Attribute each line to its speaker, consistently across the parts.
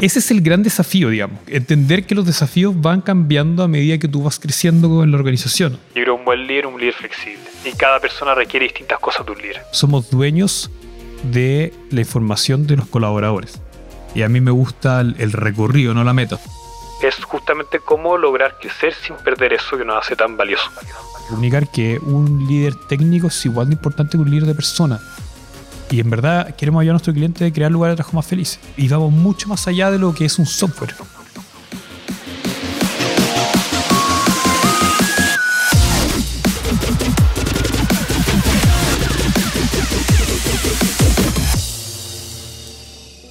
Speaker 1: Ese es el gran desafío, digamos. Entender que los desafíos van cambiando a medida que tú vas creciendo en la organización.
Speaker 2: Yo creo un buen líder, un líder flexible. Y cada persona requiere distintas cosas de un líder.
Speaker 1: Somos dueños de la información de los colaboradores. Y a mí me gusta el, recorrido, no la meta.
Speaker 2: Es justamente cómo lograr crecer sin perder eso que nos hace tan valioso.
Speaker 1: Comunicar que un líder técnico es igual de importante que un líder de personas. Y en verdad queremos ayudar a nuestro cliente a crear lugares de trabajo más felices. Y vamos mucho más allá de lo que es un software.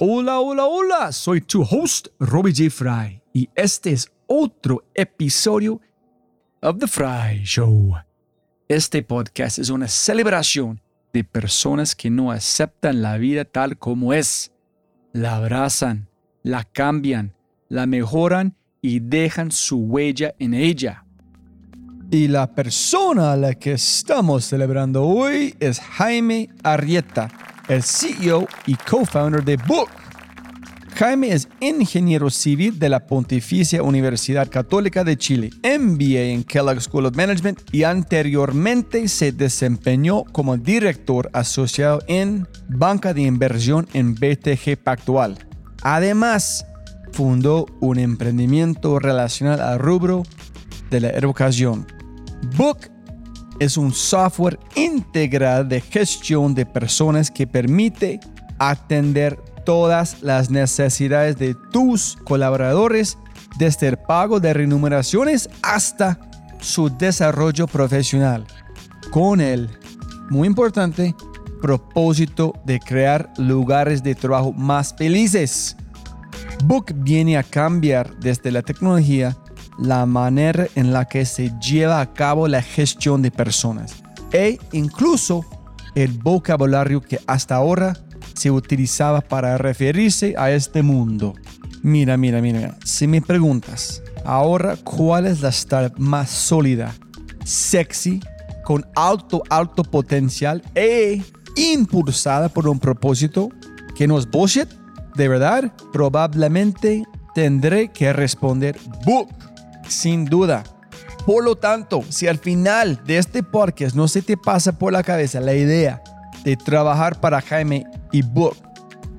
Speaker 3: Hola, hola, hola, soy tu host, Robbie J. Fry, y este es otro episodio of The Fry Show. Este podcast es una celebración de personas que no aceptan la vida tal como es. La abrazan, la cambian, la mejoran y dejan su huella en ella. Y la persona a la que estamos celebrando hoy es Jaime Arrieta, el CEO y co-founder de Book. Jaime es ingeniero civil de la Pontificia Universidad Católica de Chile, MBA en Kellogg School of Management y anteriormente se desempeñó como director asociado en banca de inversión en BTG Pactual. Además, fundó un emprendimiento relacionado al rubro de la educación. Book es un software integral de gestión de personas que permite atender todas las necesidades de tus colaboradores, desde el pago de remuneraciones hasta su desarrollo profesional. Con el, muy importante, propósito de crear lugares de trabajo más felices. Book viene a cambiar desde la tecnología la manera en la que se lleva a cabo la gestión de personas e incluso el vocabulario que hasta ahora se utilizaba para referirse a este mundo. Mira, mira, mira, si me preguntas ahora cuál es la startup más sólida, sexy, con alto, alto potencial e impulsada por un propósito que no es bullshit, de verdad, probablemente tendré que responder book, sin duda. Por lo tanto, si al final de este podcast no se te pasa por la cabeza la idea de trabajar para Jaime y Book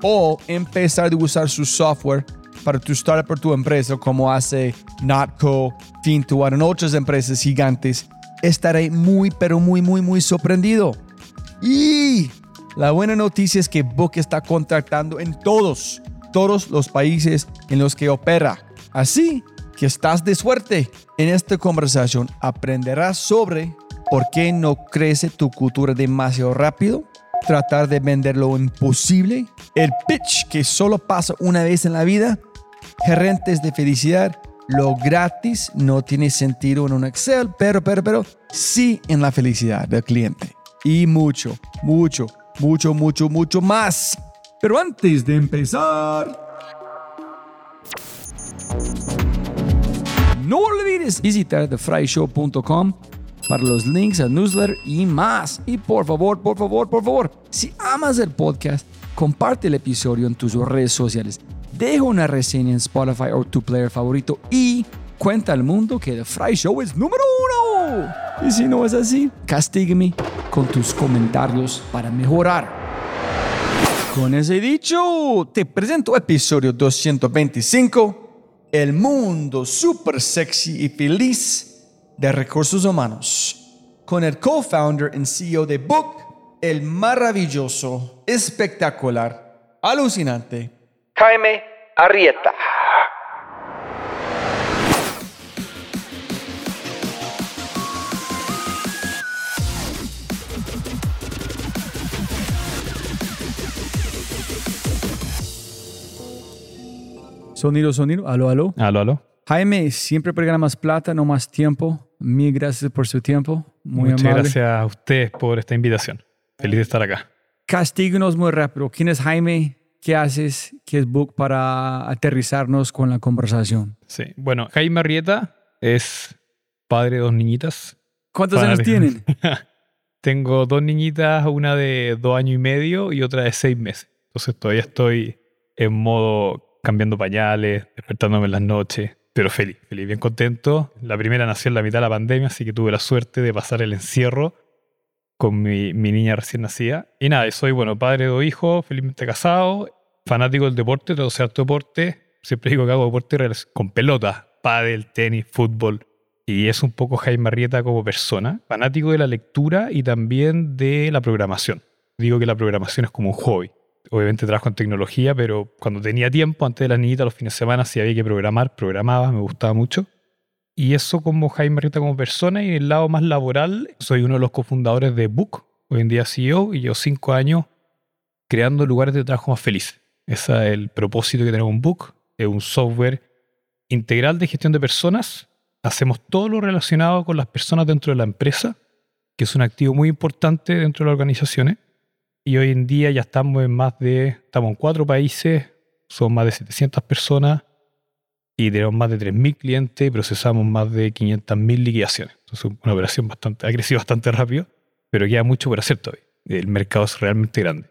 Speaker 3: o empezar a usar su software para tu startup o tu empresa como hace Notco, Fintual en otras empresas gigantes, estaré muy pero muy muy muy sorprendido. Y la buena noticia es que Book está contratando en todos, todos los países en los que opera. Así que estás de suerte. En esta conversación aprenderás sobre por qué no crece tu cultura demasiado rápido, tratar de vender lo imposible, el pitch que solo pasa una vez en la vida, gerentes de felicidad, lo gratis no tiene sentido en un Excel, pero, pero, pero sí en la felicidad del cliente. Y mucho, mucho, mucho, mucho, mucho más. Pero antes de empezar... No olvides visitar thefryshow.com para los links al newsletter y más. Y por favor, por favor, por favor, si amas el podcast, comparte el episodio en tus redes sociales. Deja una reseña en Spotify o tu player favorito y cuenta al mundo que The Fry Show es número uno. Y si no es así, castígame con tus comentarios para mejorar. Con ese dicho, te presento episodio 225 el mundo súper sexy y feliz de recursos humanos, con el co-founder y CEO de Book, el maravilloso, espectacular, alucinante, Jaime Arrieta. Sonido, sonido. Aló, aló.
Speaker 1: Aló, aló.
Speaker 3: Jaime, siempre pega más plata, no más tiempo. Mil gracias por su tiempo. Muy
Speaker 1: Muchas
Speaker 3: amable.
Speaker 1: gracias a ustedes por esta invitación. Feliz de estar acá.
Speaker 3: Castíguenos muy rápido. ¿Quién es Jaime? ¿Qué haces? ¿Qué es Book para aterrizarnos con la conversación?
Speaker 1: Sí. Bueno, Jaime Arrieta es padre de dos niñitas.
Speaker 3: ¿Cuántos
Speaker 1: Padre.
Speaker 3: años tienen?
Speaker 1: Tengo dos niñitas, una de dos años y medio y otra de seis meses. Entonces todavía estoy en modo cambiando pañales, despertándome en las noches, pero feliz, feliz, bien contento. La primera nació en la mitad de la pandemia, así que tuve la suerte de pasar el encierro con mi, niña recién nacida. Y nada, soy, bueno, padre de dos hijos, felizmente casado, fanático del deporte, todo sea deporte. Siempre digo que hago deporte con pelota, pádel, tenis, fútbol y es un poco Jaime Arrieta como persona, fanático de la lectura y también de la programación. Digo que la programación es como un hobby. Obviamente trabajo en tecnología, pero cuando tenía tiempo, antes de las niñitas, los fines de semana, si había que programar, programaba, me gustaba mucho. Y eso como Jaime Arrieta como persona y en el lado más laboral, soy uno de los cofundadores de Book, hoy en día CEO, y yo cinco años creando lugares de trabajo más felices. Ese es el propósito que tenemos en Book, es un software integral de gestión de personas hacemos todo lo relacionado con las personas dentro de la empresa, que es un activo muy importante dentro de las organizaciones. Y hoy en día ya estamos en más de, estamos en cuatro países, son más de 700 personas y tenemos más de 3.000 clientes y procesamos más de 500.000 liquidaciones. Entonces, una operación bastante, ha crecido bastante rápido, pero queda mucho por hacer todavía. El mercado es realmente grande.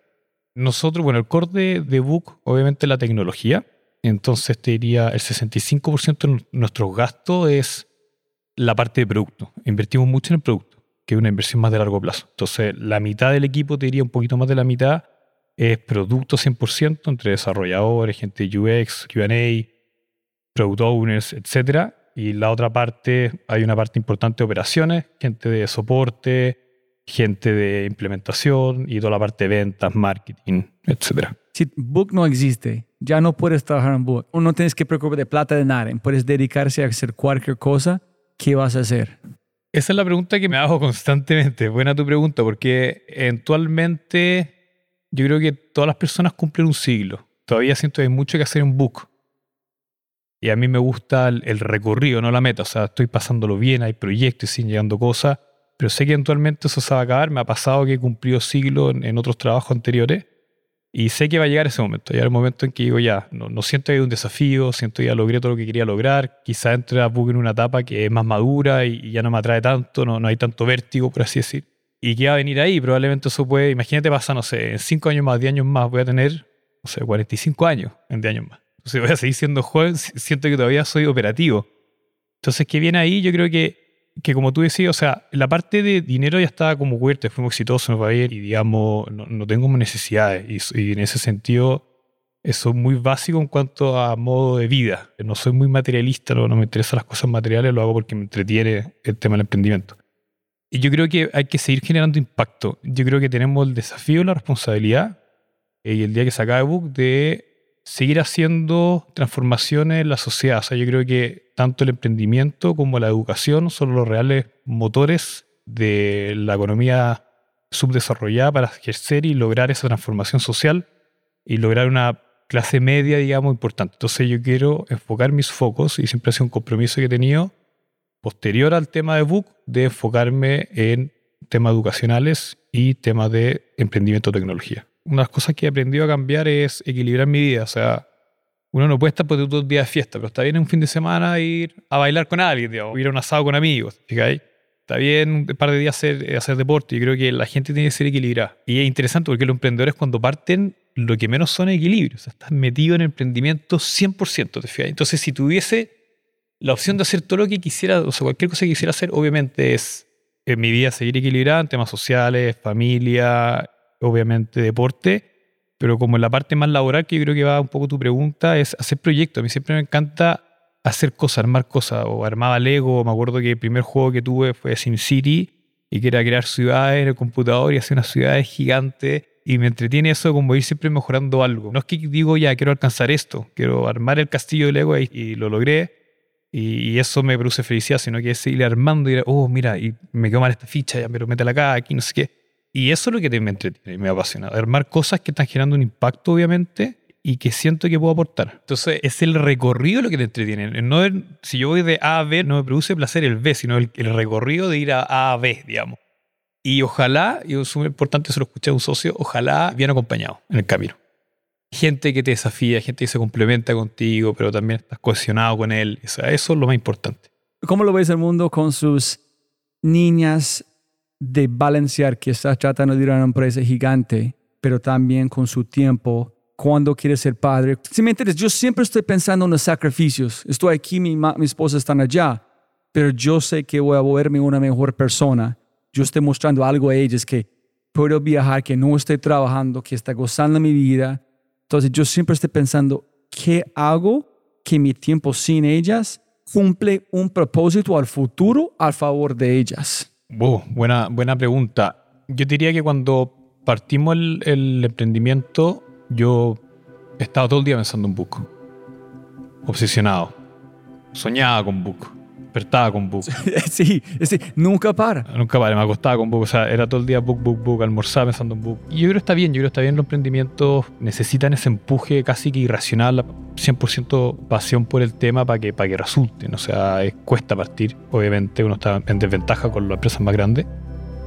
Speaker 1: Nosotros, bueno, el core de, de Book, obviamente la tecnología, entonces te diría el 65% de nuestros gastos es la parte de producto. Invertimos mucho en el producto, que es una inversión más de largo plazo. Entonces la mitad del equipo, te diría un poquito más de la mitad, es producto 100% entre desarrolladores, gente UX, QA, product owners, etc. Y la otra parte, hay una parte importante de operaciones, gente de soporte, gente de implementación y toda la parte de ventas, marketing, etc.
Speaker 3: Si Book no existe, ya no puedes trabajar en Book. No tienes que preocuparte de plata de nada. Puedes dedicarse a hacer cualquier cosa. ¿Qué vas a hacer?
Speaker 1: Esa es la pregunta que me hago constantemente. Buena tu pregunta, porque eventualmente yo creo que todas las personas cumplen un siglo. Todavía siento que hay mucho que hacer en Book. Y a mí me gusta el, recorrido, no la meta. O sea, estoy pasándolo bien, hay proyectos y siguen llegando cosas, pero sé que eventualmente eso se va a acabar. Me ha pasado que he cumplido siglo en otros trabajos anteriores y sé que va a llegar ese momento, ya el momento en que digo, ya, no, siento que hay un desafío, siento que ya logré todo lo que quería lograr, quizá entre a en una etapa que es más madura y, ya no me atrae tanto, no, no hay tanto vértigo, por así decir. ¿Y qué va a venir ahí? Probablemente eso puede, imagínate pasa, no sé, en 5 años más, 10 años más, voy a tener, no sé, 45 años en 10 años más. Entonces voy a seguir siendo joven, siento que todavía soy operativo. Entonces, ¿qué viene ahí? Yo creo que que como tú decías, o sea, la parte de dinero ya estaba como cubierta, fuimos exitosos, nos va ir y digamos, no, no tengo necesidades. Y, en ese sentido, eso es muy básico en cuanto a modo de vida. No soy muy materialista, no, no me interesan las cosas materiales, lo hago porque me entretiene el tema del emprendimiento. Y yo creo que hay que seguir generando impacto. Yo creo que tenemos el desafío, la responsabilidad, eh, y el día que se acabe book, de seguir haciendo transformaciones en la sociedad. O sea, yo creo que tanto el emprendimiento como la educación son los reales motores de la economía subdesarrollada para ejercer y lograr esa transformación social y lograr una clase media, digamos, importante. Entonces yo quiero enfocar mis focos, y siempre ha sido un compromiso que he tenido, posterior al tema de Book, de enfocarme en temas educacionales y temas de emprendimiento tecnología una de las cosas que he aprendido a cambiar es equilibrar mi vida. O sea, uno no puede estar por todo el día de fiesta, pero está bien un fin de semana ir a bailar con alguien, digamos, ir a un asado con amigos, ¿fíjate? Está bien un par de días hacer, hacer deporte. Yo creo que la gente tiene que ser equilibrada. Y es interesante porque los emprendedores cuando parten, lo que menos son equilibrios. O sea, estás metido en emprendimiento 100%, ¿te? Entonces, si tuviese la opción de hacer todo lo que quisiera, o sea, cualquier cosa que quisiera hacer, obviamente es en mi vida seguir equilibrada temas sociales, familia, obviamente deporte, pero como la parte más laboral, que yo creo que va un poco tu pregunta, es hacer proyectos. A mí siempre me encanta hacer cosas, armar cosas, o armaba Lego, me acuerdo que el primer juego que tuve fue SimCity, y que era crear ciudades en el computador y hacer unas ciudades gigantes, y me entretiene eso como ir siempre mejorando algo. No es que digo, ya, quiero alcanzar esto, quiero armar el castillo de Lego y, lo logré, y, eso me produce felicidad, sino que es seguir armando y, oh, mira, y me quedó mal esta ficha, ya, pero métela acá, aquí, no sé qué y eso es lo que me entretiene y me apasiona. Armar cosas que están generando un impacto, obviamente, y que siento que puedo aportar. Entonces, es el recorrido lo que te entretiene. No si yo voy de A a B, no me produce placer el B, sino el, recorrido de ir a A a B, digamos. Y ojalá, y es muy importante, se lo escuché a un socio, ojalá bien acompañado en el camino. Gente que te desafía, gente que se complementa contigo, pero también estás cohesionado con él. O sea, eso es lo más importante.
Speaker 3: ¿Cómo lo ves el mundo con sus niñas de balancear que estás tratando de ir a una empresa gigante, pero también con su tiempo, cuando quieres ser padre. Si me entiendes, yo siempre estoy pensando en los sacrificios. Estoy aquí, mi, mi esposa está allá, pero yo sé que voy a volverme una mejor persona. Yo estoy mostrando algo a ellas que puedo viajar, que no estoy trabajando, que está gozando mi vida. Entonces yo siempre estoy pensando, ¿qué hago que mi tiempo sin ellas cumple un propósito al futuro al favor de ellas?
Speaker 1: Buena, buena pregunta. Yo diría que cuando partimos el, el emprendimiento, yo estaba todo el día pensando en Book. Obsesionado. Soñaba con Book. Despertaba con Book.
Speaker 3: sí, sí, nunca para.
Speaker 1: Nunca paré, me acostaba con Book. O sea, era todo el día Book, Book, Book, almorzaba pensando en Book. Y yo creo que está bien, yo creo que está bien. Los emprendimientos necesitan ese empuje casi que irracional, 100% pasión por el tema para que, para que resulten. O sea, es- cuesta partir. Obviamente uno está en desventaja con las empresas más grandes.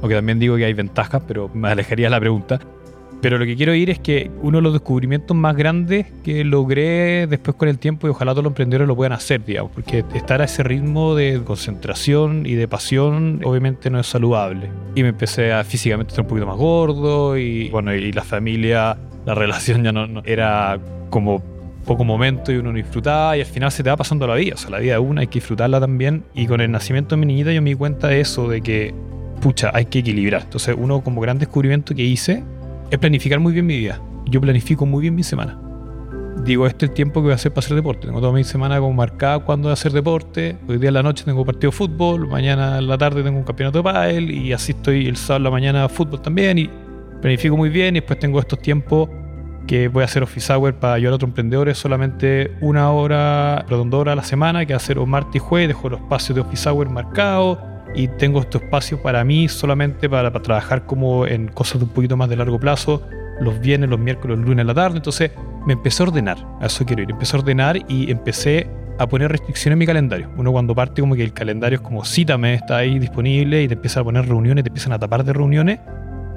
Speaker 1: Aunque también digo que hay ventajas, pero me alejaría la pregunta. Pero lo que quiero ir es que uno de los descubrimientos más grandes que logré después con el tiempo, y ojalá todos los emprendedores lo puedan hacer, digamos, porque estar a ese ritmo de concentración y de pasión obviamente no es saludable. Y me empecé a físicamente estar un poquito más gordo y bueno, y la familia, la relación ya no, no- era como poco momento y uno no disfrutaba y al final se te va pasando la vida, o sea, la vida de una hay que disfrutarla también y con el nacimiento de mi niñita yo me di cuenta de eso, de que pucha, hay que equilibrar. Entonces, uno como gran descubrimiento que hice es planificar muy bien mi vida. Yo planifico muy bien mi semana. Digo, este es el tiempo que voy a hacer para hacer deporte. Tengo toda mi semana como marcada cuando voy a hacer deporte. Hoy día en la noche tengo partido de fútbol, mañana en la tarde tengo un campeonato de pádel y así estoy el sábado en la mañana fútbol también y planifico muy bien y después tengo estos tiempos que voy a hacer office hour para ayudar a otros emprendedores solamente una hora, perdón, dos horas a la semana, que va a o martes y jueves, dejo los espacios de office hour marcados y tengo estos espacios para mí solamente para, para trabajar como en cosas de un poquito más de largo plazo, los viernes, los miércoles, los lunes la tarde, entonces me empecé a ordenar, a eso quiero ir, empecé a ordenar y empecé a poner restricciones en mi calendario. Uno cuando parte como que el calendario es como cítame, está ahí disponible y te empieza a poner reuniones, te empiezan a tapar de reuniones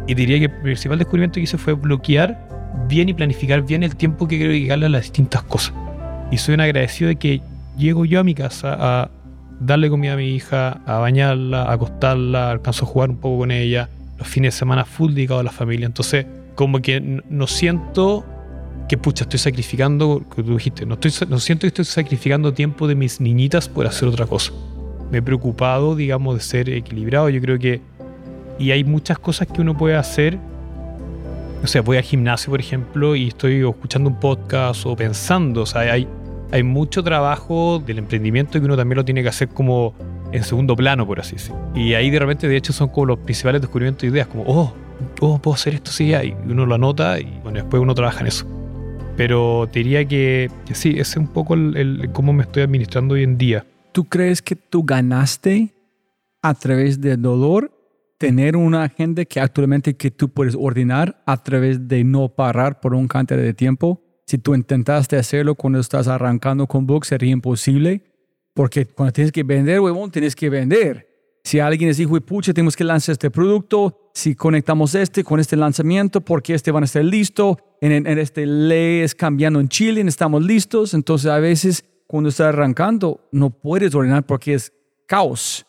Speaker 1: y diría que el principal descubrimiento que hice fue bloquear bien y planificar bien el tiempo que quiero dedicarle a las distintas cosas. Y soy un agradecido de que llego yo a mi casa a darle comida a mi hija, a bañarla, a acostarla, alcanzo a jugar un poco con ella, los fines de semana full dedicado a la familia. Entonces, como que no siento que, pucha, estoy sacrificando, que tú dijiste, no, estoy, no siento que estoy sacrificando tiempo de mis niñitas por hacer otra cosa. Me he preocupado, digamos, de ser equilibrado. Yo creo que... Y hay muchas cosas que uno puede hacer o sea, voy al gimnasio, por ejemplo, y estoy escuchando un podcast o pensando. O sea, hay, hay mucho trabajo del emprendimiento que uno también lo tiene que hacer como en segundo plano, por así decirlo. Y ahí de repente, de hecho, son como los principales descubrimientos de ideas, como, oh, oh puedo hacer esto, sí, ya", y uno lo anota y bueno, después uno trabaja en eso. Pero te diría que, que sí, ese es un poco el, el- cómo me estoy administrando hoy en día.
Speaker 3: ¿Tú crees que tú ganaste a través del dolor tener una agenda que actualmente que tú puedes ordenar a través de no parar por un cantidad de tiempo? Si tú intentaste hacerlo cuando estás arrancando con Book, sería imposible. Porque cuando tienes que vender, huevón, tienes que vender. Si alguien les dijo, pucha, tenemos que lanzar este producto, si conectamos este con este lanzamiento, porque este van a estar listo, en, en- este ley es cambiando en Chile, estamos listos. Entonces, a veces, cuando estás arrancando, no puedes ordenar porque es caos.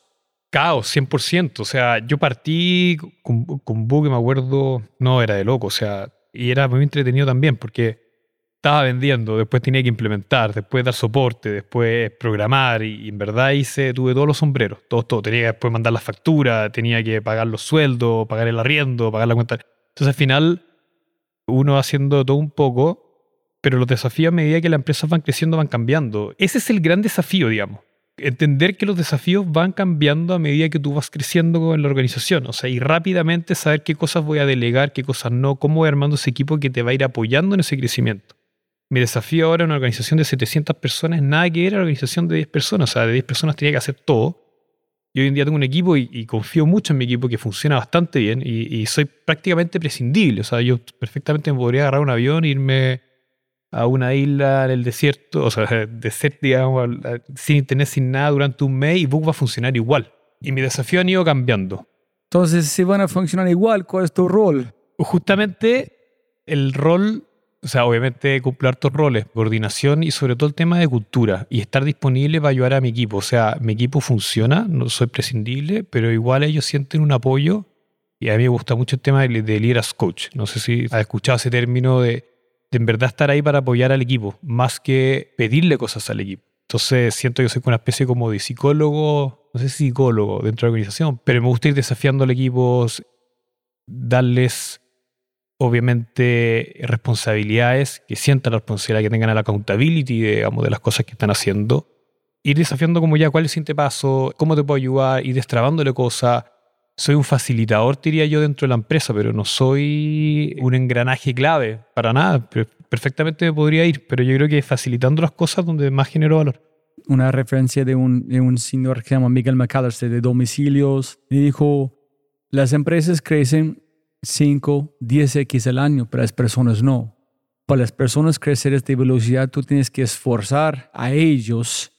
Speaker 1: Caos, 100%. O sea, yo partí con, con Book, me acuerdo, no, era de loco. O sea, y era muy entretenido también porque estaba vendiendo, después tenía que implementar, después dar soporte, después programar y, en verdad hice, tuve todos los sombreros, todo, todo. Tenía que después mandar las facturas, tenía que pagar los sueldos, pagar el arriendo, pagar la cuenta. Entonces al final uno haciendo todo un poco, pero los desafíos a medida que las empresas van creciendo van cambiando. Ese es el gran desafío, digamos entender que los desafíos van cambiando a medida que tú vas creciendo en la organización. O sea, y rápidamente saber qué cosas voy a delegar, qué cosas no, cómo voy armando ese equipo que te va a ir apoyando en ese crecimiento. Mi desafío ahora en una organización de 700 personas nada que era una organización de 10 personas. O sea, de 10 personas tenía que hacer todo. Y hoy en día tengo un equipo y, y confío mucho en mi equipo que funciona bastante bien y, y soy prácticamente prescindible. O sea, yo perfectamente me podría agarrar un avión e irme a una isla en el desierto, o sea, desierto, digamos, sin internet, sin nada durante un mes y Book va a funcionar igual. Y mi desafío han ido cambiando.
Speaker 3: Entonces, si van a funcionar igual, ¿cuál es tu rol?
Speaker 1: Justamente el rol, o sea, obviamente cumplo hartos roles, coordinación y sobre todo el tema de cultura y estar disponible para ayudar a mi equipo. O sea, mi equipo funciona, no soy prescindible, pero igual ellos sienten un apoyo Y a mí me gusta mucho el tema de, de leader as coach. No sé si has escuchado ese término de, de en verdad estar ahí para apoyar al equipo, más que pedirle cosas al equipo. Entonces siento que soy una especie como de psicólogo, no sé si psicólogo dentro de la organización, pero me gusta ir desafiando al equipo, darles obviamente responsabilidades, que sientan la responsabilidad, que tengan la accountability digamos, de las cosas que están haciendo. Ir desafiando como ya cuál es el siguiente paso, cómo te puedo ayudar, ir destrabándole cosas. Soy un facilitador, diría yo, dentro de la empresa, pero no soy un engranaje clave para nada. Perfectamente podría ir, pero yo creo que facilitando las cosas donde más genero valor.
Speaker 3: Una referencia de un, de un señor que se llama Miguel McAllister de domicilios. Y dijo, las empresas crecen 5, 10x al año, pero las personas no. Para las personas crecer a esta velocidad, tú tienes que esforzar a ellos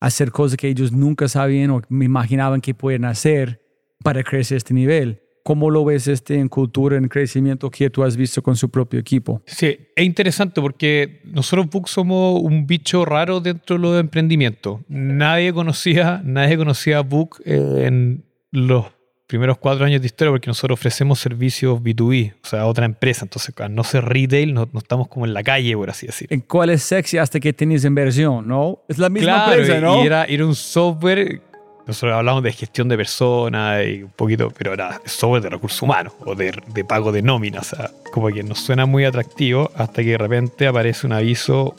Speaker 3: a hacer cosas que ellos nunca sabían o imaginaban que pueden hacer para crecer a este nivel. ¿Cómo lo ves este en cultura, en crecimiento que tú has visto con su propio equipo?
Speaker 1: Sí, es interesante porque nosotros Book somos un bicho raro dentro de los emprendimientos. Nadie conocía, nadie conocía Book en los primeros cuatro años de historia porque nosotros ofrecemos servicios B2B, o sea, a otra empresa. Entonces, no ser retail, no, no, estamos como en la calle, por así decir.
Speaker 3: ¿En cuál es sexy hasta que tienes inversión, no? Es la misma empresa, ¿no?
Speaker 1: Y era, era un software, nosotros hablamos de gestión de personas y un poquito, pero era software de recursos humanos o de, de pago de nómina, o sea, como que nos suena muy atractivo hasta que de repente aparece un aviso,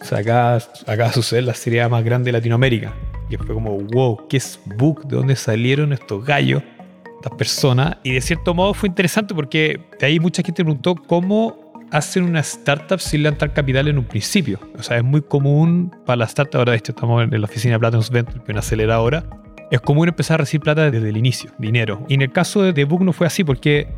Speaker 1: o sea, acá, acá sucede la serie más grande de Latinoamérica. Y fue como, wow, ¿qué es Book? ¿De dónde salieron estos gallos? estas personas. Y de cierto modo fue interesante porque de ahí mucha gente preguntó cómo hacen una startup sin levantar capital en un principio. O sea, es muy común para la startup, ahora de hecho estamos en la oficina de Platinum Venture, que una aceleradora, es común empezar a recibir plata desde el inicio, dinero. Y en el caso de Book no fue así porque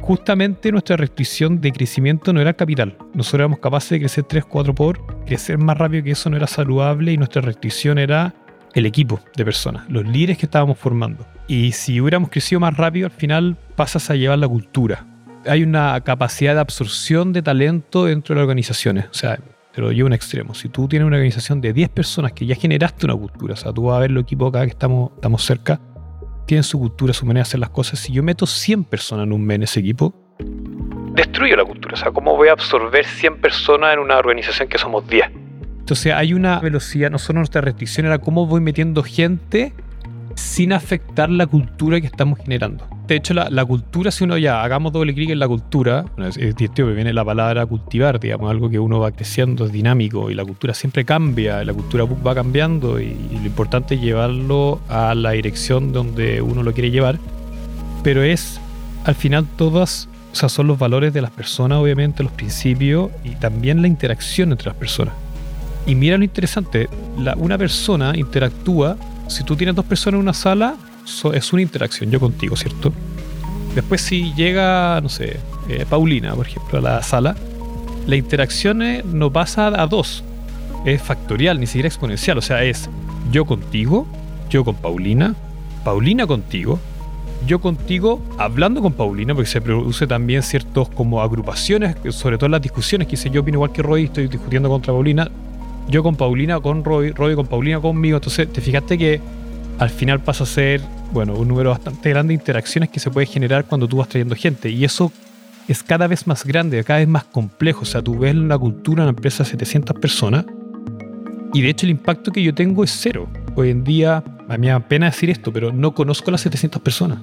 Speaker 1: justamente nuestra restricción de crecimiento no era capital. Nosotros éramos capaces de crecer 3, 4 por, crecer más rápido que eso no era saludable y nuestra restricción era el equipo de personas, los líderes que estábamos formando. Y si hubiéramos crecido más rápido, al final pasas a llevar la cultura. Hay una capacidad de absorción de talento dentro de las organizaciones. O sea, te lo llevo a un extremo. Si tú tienes una organización de 10 personas que ya generaste una cultura, o sea, tú vas a ver los equipos acá que estamos, estamos cerca, tienen su cultura, su manera de hacer las cosas. Si yo meto 100 personas en un mes en ese equipo,
Speaker 2: destruyo la cultura. O sea, ¿cómo voy a absorber 100 personas en una organización que somos 10?
Speaker 1: Entonces hay una velocidad, no solo nuestra restricción era cómo voy metiendo gente sin afectar la cultura que estamos generando. De hecho, la, cultura, si uno ya hagamos doble clic en la cultura, es, es viene la palabra cultivar, digamos, algo que uno va creciendo, es dinámico y la cultura siempre cambia, la cultura va cambiando y, y lo importante es llevarlo a la dirección donde uno lo quiere llevar. Pero es, al final, todas, o sea, son los valores de las personas, obviamente, los principios y también la interacción entre las personas. Y mira lo interesante, la, una persona interactúa si tú tienes dos personas en una sala, es una interacción, yo contigo, ¿cierto? Después si llega, no sé, eh, Paulina, por ejemplo, a la sala, la interacción no pasa a dos, es factorial, ni siquiera exponencial, o sea, es yo contigo, yo con Paulina, Paulina contigo, yo contigo hablando con Paulina, porque se produce también ciertos como agrupaciones, sobre todo en las discusiones, que dice yo opino igual que Roy, estoy discutiendo contra Paulina, yo con Paulina, con Roy, Roy con Paulina conmigo. Entonces, te fijaste que al final pasa a ser, bueno, un número bastante grande de interacciones que se puede generar cuando tú vas trayendo gente. Y eso es cada vez más grande, cada vez más complejo. O sea, tú ves una cultura, una empresa de 700 personas. Y de hecho el impacto que yo tengo es cero. Hoy en día, a mí me pena decir esto, pero no conozco a las 700 personas.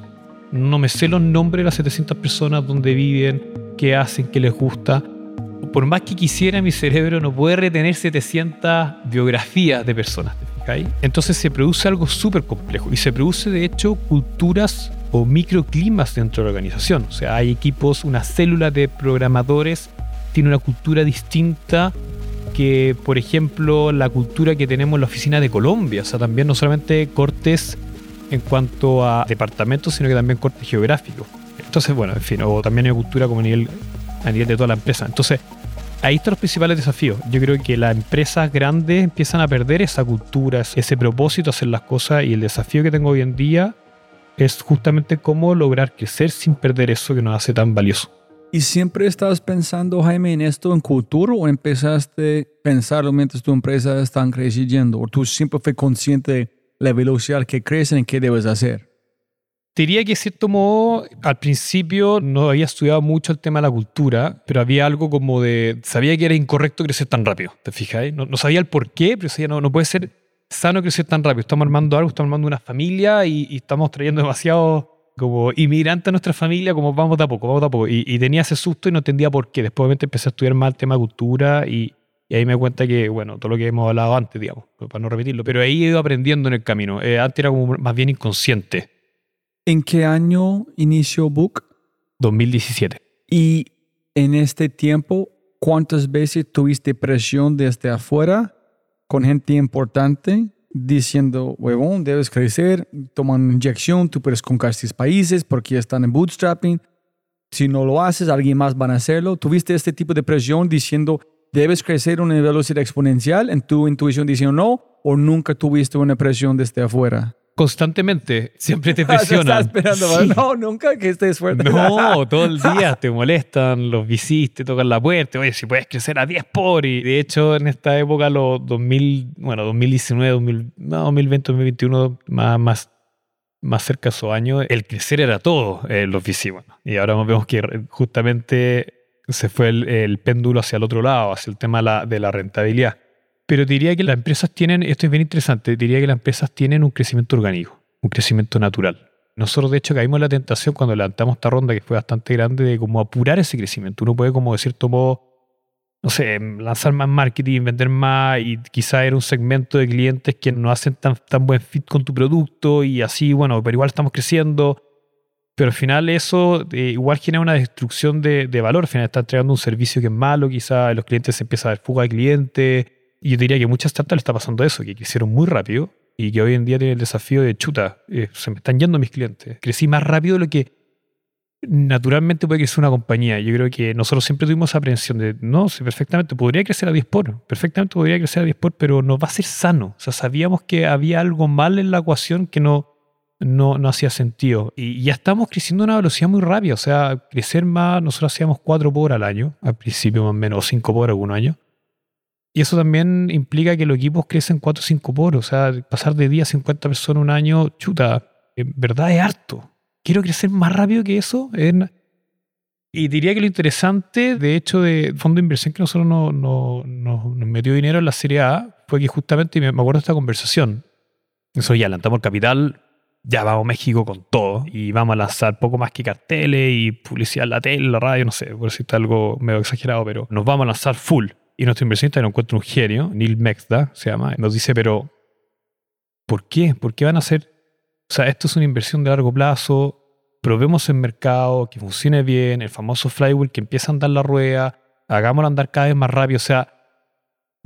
Speaker 1: No me sé los nombres de las 700 personas, dónde viven, qué hacen, qué les gusta por más que quisiera, mi cerebro no puede retener 700 biografías de personas. Entonces se produce algo súper complejo y se produce de hecho culturas o microclimas dentro de la organización. O sea, hay equipos, una célula de programadores tiene una cultura distinta que, por ejemplo, la cultura que tenemos en la oficina de Colombia. O sea, también no solamente cortes en cuanto a departamentos, sino que también cortes geográficos. Entonces, bueno, en fin, o también hay cultura como a nivel, a nivel de toda la empresa. Entonces, ahí están los principales desafíos. Yo creo que las empresas grandes empiezan a perder esa cultura, ese propósito hacer las cosas y el desafío que tengo hoy en día es justamente cómo lograr crecer sin perder eso que nos hace tan valioso.
Speaker 3: ¿Y siempre estabas pensando, Jaime, en esto en cultura o empezaste a pensarlo mientras tu empresa está creciendo? ¿O tú siempre fue consciente de la velocidad que crecen y qué debes hacer?
Speaker 1: Te diría que, de cierto modo, al principio no había estudiado mucho el tema de la cultura, pero había algo como de. Sabía que era incorrecto crecer tan rápido, ¿te fijas? No, no sabía el por qué, pero sabía, no, no puede ser sano crecer tan rápido. Estamos armando algo, estamos armando una familia y, y estamos trayendo demasiado como inmigrante a nuestra familia, como vamos de a poco, vamos de a poco. Y, y tenía ese susto y no entendía por qué. Después obviamente empecé a estudiar más el tema de cultura y, y ahí me cuenta que, bueno, todo lo que hemos hablado antes, digamos, para no repetirlo, pero ahí he ido aprendiendo en el camino. Eh, antes era como más bien inconsciente.
Speaker 3: ¿En qué año inició Book?
Speaker 1: 2017.
Speaker 3: Y en este tiempo, ¿cuántas veces tuviste presión desde afuera con gente importante diciendo, huevón, debes crecer, toman una inyección, tú puedes conquistar estos países porque están en bootstrapping. Si no lo haces, alguien más va a hacerlo. ¿Tuviste este tipo de presión diciendo, debes crecer a una velocidad exponencial en tu intuición diciendo no? ¿O nunca tuviste una presión desde afuera?
Speaker 1: Constantemente, siempre te
Speaker 3: Ah,
Speaker 1: presionan.
Speaker 3: esperando,
Speaker 1: Sí.
Speaker 3: no, nunca que estés fuerte.
Speaker 1: No, todo el día te molestan, los bicis te tocan la puerta, oye, si puedes crecer a 10 por. Y de hecho, en esta época, los 2000, bueno, 2019, 2000, no, 2020, 2021, más, más, más cerca de esos años, el crecer era todo eh, los bicis. bueno. Y ahora vemos que justamente se fue el, el péndulo hacia el otro lado, hacia el tema la, de la rentabilidad. Pero diría que las empresas tienen, esto es bien interesante, diría que las empresas tienen un crecimiento orgánico, un crecimiento natural. Nosotros, de hecho, caímos en la tentación cuando levantamos esta ronda, que fue bastante grande, de como apurar ese crecimiento. Uno puede, como de cierto modo, no sé, lanzar más marketing, vender más y quizá era un segmento de clientes que no hacen tan, tan buen fit con tu producto y así, bueno, pero igual estamos creciendo. Pero al final eso eh, igual genera una destrucción de, de valor. Al final está entregando un servicio que es malo, quizá los clientes se empieza a dar fuga de clientes. Yo diría que muchas startups le está pasando eso, que crecieron muy rápido y que hoy en día tienen el desafío de chuta, eh, se me están yendo mis clientes. Crecí más rápido de lo que naturalmente puede crecer una compañía. Yo creo que nosotros siempre tuvimos esa aprensión de, no, sí, perfectamente, podría crecer a 10 por, perfectamente podría crecer a 10 por, pero no va a ser sano. O sea, sabíamos que había algo mal en la ecuación que no, no, no hacía sentido. Y ya estamos creciendo a una velocidad muy rápida. O sea, crecer más, nosotros hacíamos 4 por al año, al principio más o menos, o 5 por algunos años. Y eso también implica que los equipos crecen 4 o 5 por. O sea, pasar de 10 a 50 personas un año, chuta, en verdad es harto. Quiero crecer más rápido que eso. Y diría que lo interesante, de hecho, de fondo de inversión que nosotros no, no- no- nos metió dinero en la Serie A, fue que justamente, y me acuerdo de esta conversación, eso ya adelantamos el capital, ya vamos a México con todo, y vamos a lanzar poco más que carteles y publicidad en la tele, la radio, no sé, por decirte algo medio exagerado, pero nos vamos a lanzar full. Y nuestro inversionista nos encuentra un genio, Neil Mexda se llama, nos dice, pero ¿por qué? ¿Por qué van a hacer? O sea, esto es una inversión de largo plazo, probemos el mercado, que funcione bien, el famoso flywheel que empieza a andar la rueda, hagámoslo andar cada vez más rápido. O sea,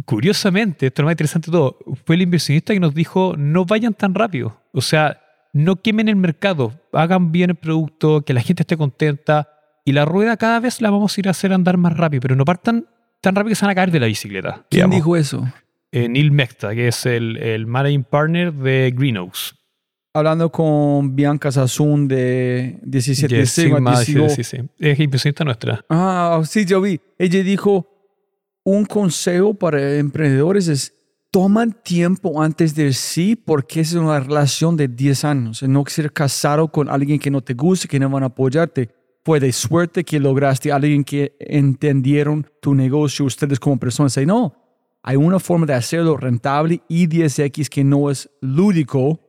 Speaker 1: curiosamente, esto es lo más interesante de todo, fue el inversionista que nos dijo, no vayan tan rápido. O sea, no quemen el mercado, hagan bien el producto, que la gente esté contenta y la rueda cada vez la vamos a ir a hacer andar más rápido, pero no partan tan rápido que se van a caer de la bicicleta.
Speaker 3: ¿Quién
Speaker 1: digamos.
Speaker 3: dijo eso?
Speaker 1: Eh, Neil Mehta, que es el, el managing partner de Greenhouse.
Speaker 3: Hablando con Bianca Sassoon de 17
Speaker 1: Yes,
Speaker 3: Sigma,
Speaker 1: sí, sí, sí. Es inversionista nuestra.
Speaker 3: Ah, sí, yo vi. Ella dijo, un consejo para emprendedores es, toman tiempo antes del sí porque es una relación de 10 años. No ser casado con alguien que no te guste, que no van a apoyarte. Fue de suerte que lograste a alguien que entendieron tu negocio, ustedes como personas. Y no, hay una forma de hacerlo rentable y 10X que no es lúdico,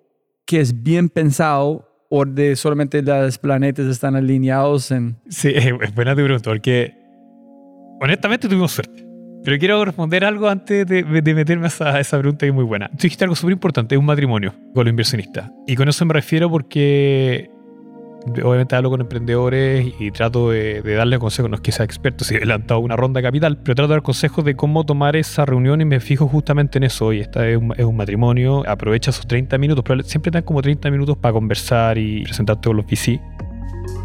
Speaker 3: que es bien pensado o de solamente los planetas están alineados en...
Speaker 1: Sí, es buena tu pregunta, porque honestamente tuvimos suerte. Pero quiero responder algo antes de, de meterme a esa, a esa pregunta que es muy buena. Tú dijiste algo súper importante, un matrimonio con los inversionistas. Y con eso me refiero porque obviamente hablo con emprendedores y trato de, de darle consejos, no es que sea experto, si he adelantado una ronda de capital, pero trato de dar consejos de cómo tomar esa reunión y me fijo justamente en eso. Oye, esta es un, matrimonio, aprovecha esos 30 minutos, pero siempre dan como 30 minutos para conversar y presentarte con los VC.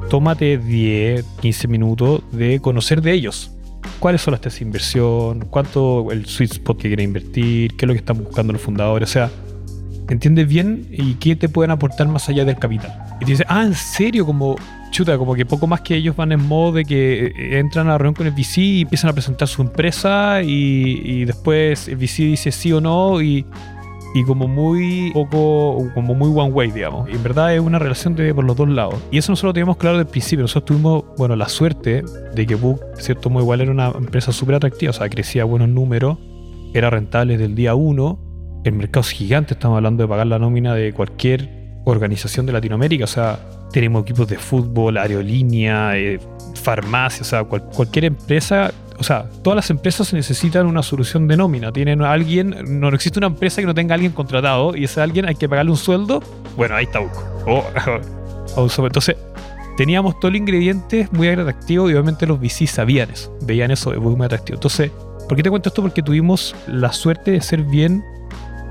Speaker 1: Tómate 10, 15 minutos de conocer de ellos. ¿Cuáles son las tasas de inversión? ¿Cuánto el sweet spot que quieren invertir? ¿Qué es lo que están buscando los fundadores? O sea, entiendes bien y qué te pueden aportar más allá del capital. Y te ah, en serio, como chuta, como que poco más que ellos van en modo de que eh, entran a la reunión con el VC y empiezan a presentar su empresa y, y después el VC dice sí o no y, y como muy poco, como muy one way, digamos. Y en verdad es una relación de por los dos lados. Y eso nosotros lo teníamos claro desde principio. Nosotros tuvimos, bueno, la suerte de que Book, cierto modo, igual era una empresa súper atractiva, o sea, crecía buenos números, era rentable desde el día uno. El mercado es gigante, estamos hablando de pagar la nómina de cualquier organización de Latinoamérica, o sea, tenemos equipos de fútbol, aerolínea, eh, farmacia, o sea, cual- cualquier empresa o sea, todas las empresas necesitan una solución de nómina. Tienen a alguien, no existe una empresa que no tenga a alguien contratado y ese alguien hay que pagarle un sueldo. Bueno, ahí está Buco. O- o un sobre- Entonces, teníamos todos los ingredientes muy atractivos y obviamente los VC sabían eso, veían eso muy, muy atractivo. Entonces, ¿por qué te cuento esto? Porque tuvimos la suerte de ser bien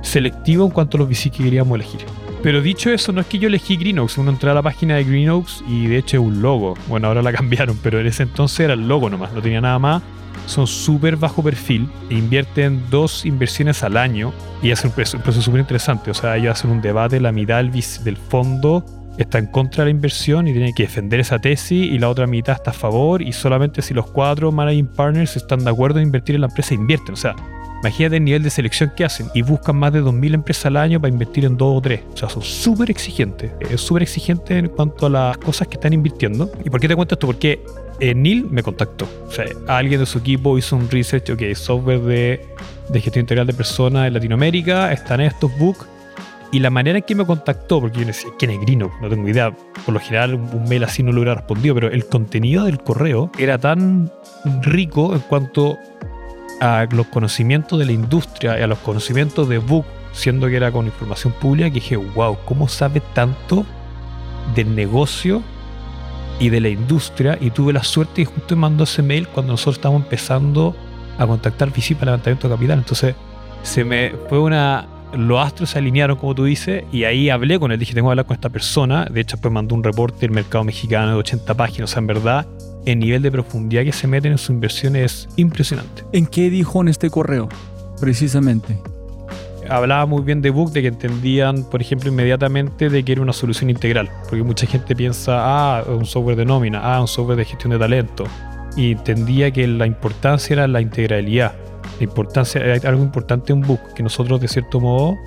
Speaker 1: selectivos en cuanto a los VC que queríamos elegir. Pero dicho eso, no es que yo elegí Greenox. Uno entró a la página de Greenox y de hecho es un logo. Bueno, ahora la cambiaron, pero en ese entonces era el logo nomás, no tenía nada más. Son súper bajo perfil, e invierten dos inversiones al año y hacen un proceso súper interesante. O sea, ellos hacen un debate, la mitad del, del fondo está en contra de la inversión y tienen que defender esa tesis y la otra mitad está a favor y solamente si los cuatro managing partners están de acuerdo en invertir en la empresa invierten. O sea, Imagínate el nivel de selección que hacen y buscan más de 2.000 empresas al año para invertir en dos o tres. O sea, son súper exigentes. Es súper exigente en cuanto a las cosas que están invirtiendo. ¿Y por qué te cuento esto? Porque eh, Neil me contactó. O sea, alguien de su equipo hizo un research, ok, software de, gestión integral de personas en Latinoamérica, están estos books. Y la manera en que me contactó, porque yo no sé quién es no tengo idea. Por lo general, un mail así no lo hubiera respondido, pero el contenido del correo era tan rico en cuanto a los conocimientos de la industria y a los conocimientos de Book, siendo que era con información pública, que dije, wow, ¿cómo sabe tanto del negocio y de la industria? Y tuve la suerte y justo me mandó ese mail cuando nosotros estábamos empezando a contactar para levantamiento de capital. Entonces, se me fue una. Los astros se alinearon, como tú dices, y ahí hablé con él. Dije, tengo que hablar con esta persona. De hecho, después mandó un reporte del mercado mexicano de 80 páginas. O sea, en verdad, el nivel de profundidad que se meten en sus inversiones es impresionante.
Speaker 3: ¿En qué dijo en este correo? Precisamente.
Speaker 1: hablaba muy bien de Book, de que entendían, por ejemplo, inmediatamente de que era una solución integral. Porque mucha gente piensa, ah, un software de nómina, ah, un software de gestión de talento. Y entendía que la importancia era la integralidad. La importancia, hay algo importante en Book, que nosotros, de cierto modo,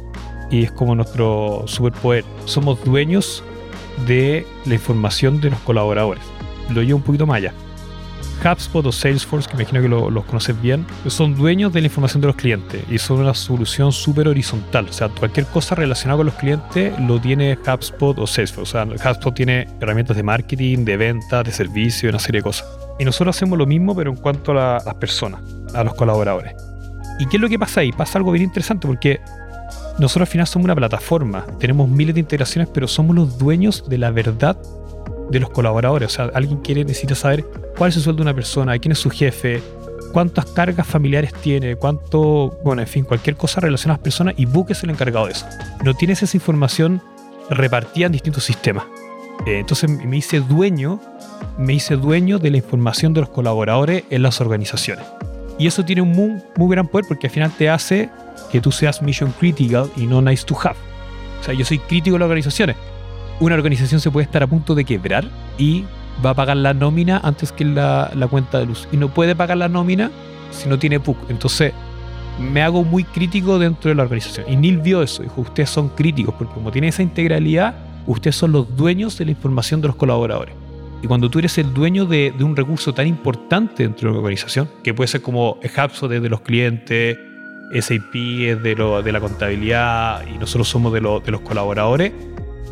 Speaker 1: y es como nuestro superpoder, somos dueños de la información de los colaboradores. Lo llevo un poquito más allá. HubSpot o Salesforce, que imagino que lo- los conoces bien, son dueños de la información de los clientes y son una solución súper horizontal. O sea, cualquier cosa relacionada con los clientes lo tiene HubSpot o Salesforce. O sea, HubSpot tiene herramientas de marketing, de venta, de servicio, una serie de cosas. Y nosotros hacemos lo mismo, pero en cuanto a la- las personas, a los colaboradores. ¿Y qué es lo que pasa ahí? Pasa algo bien interesante porque nosotros al final somos una plataforma, tenemos miles de integraciones, pero somos los dueños de la verdad de los colaboradores. O sea, alguien quiere, necesita saber cuál es el sueldo de una persona, quién es su jefe, cuántas cargas familiares tiene, cuánto, bueno, en fin, cualquier cosa relacionada a las personas y Book es el encargado de eso. No tienes esa información repartida en distintos sistemas. Eh, entonces me hice dueño, me hice dueño de la información de los colaboradores en las organizaciones. Y eso tiene un muy, muy gran poder porque al final te hace que tú seas mission critical y no nice to have. O sea, yo soy crítico de las organizaciones. Una organización se puede estar a punto de quebrar y va a pagar la nómina antes que la, la cuenta de luz. Y no puede pagar la nómina si no tiene PUC. Entonces, me hago muy crítico dentro de la organización. Y Neil vio eso. Dijo, ustedes son críticos porque como tiene esa integralidad, ustedes son los dueños de la información de los colaboradores. Y cuando tú eres el dueño de, de un recurso tan importante dentro de una organización, que puede ser como HubSpot es de los clientes, SAP es de, lo, de la contabilidad y nosotros somos de, lo- de los colaboradores,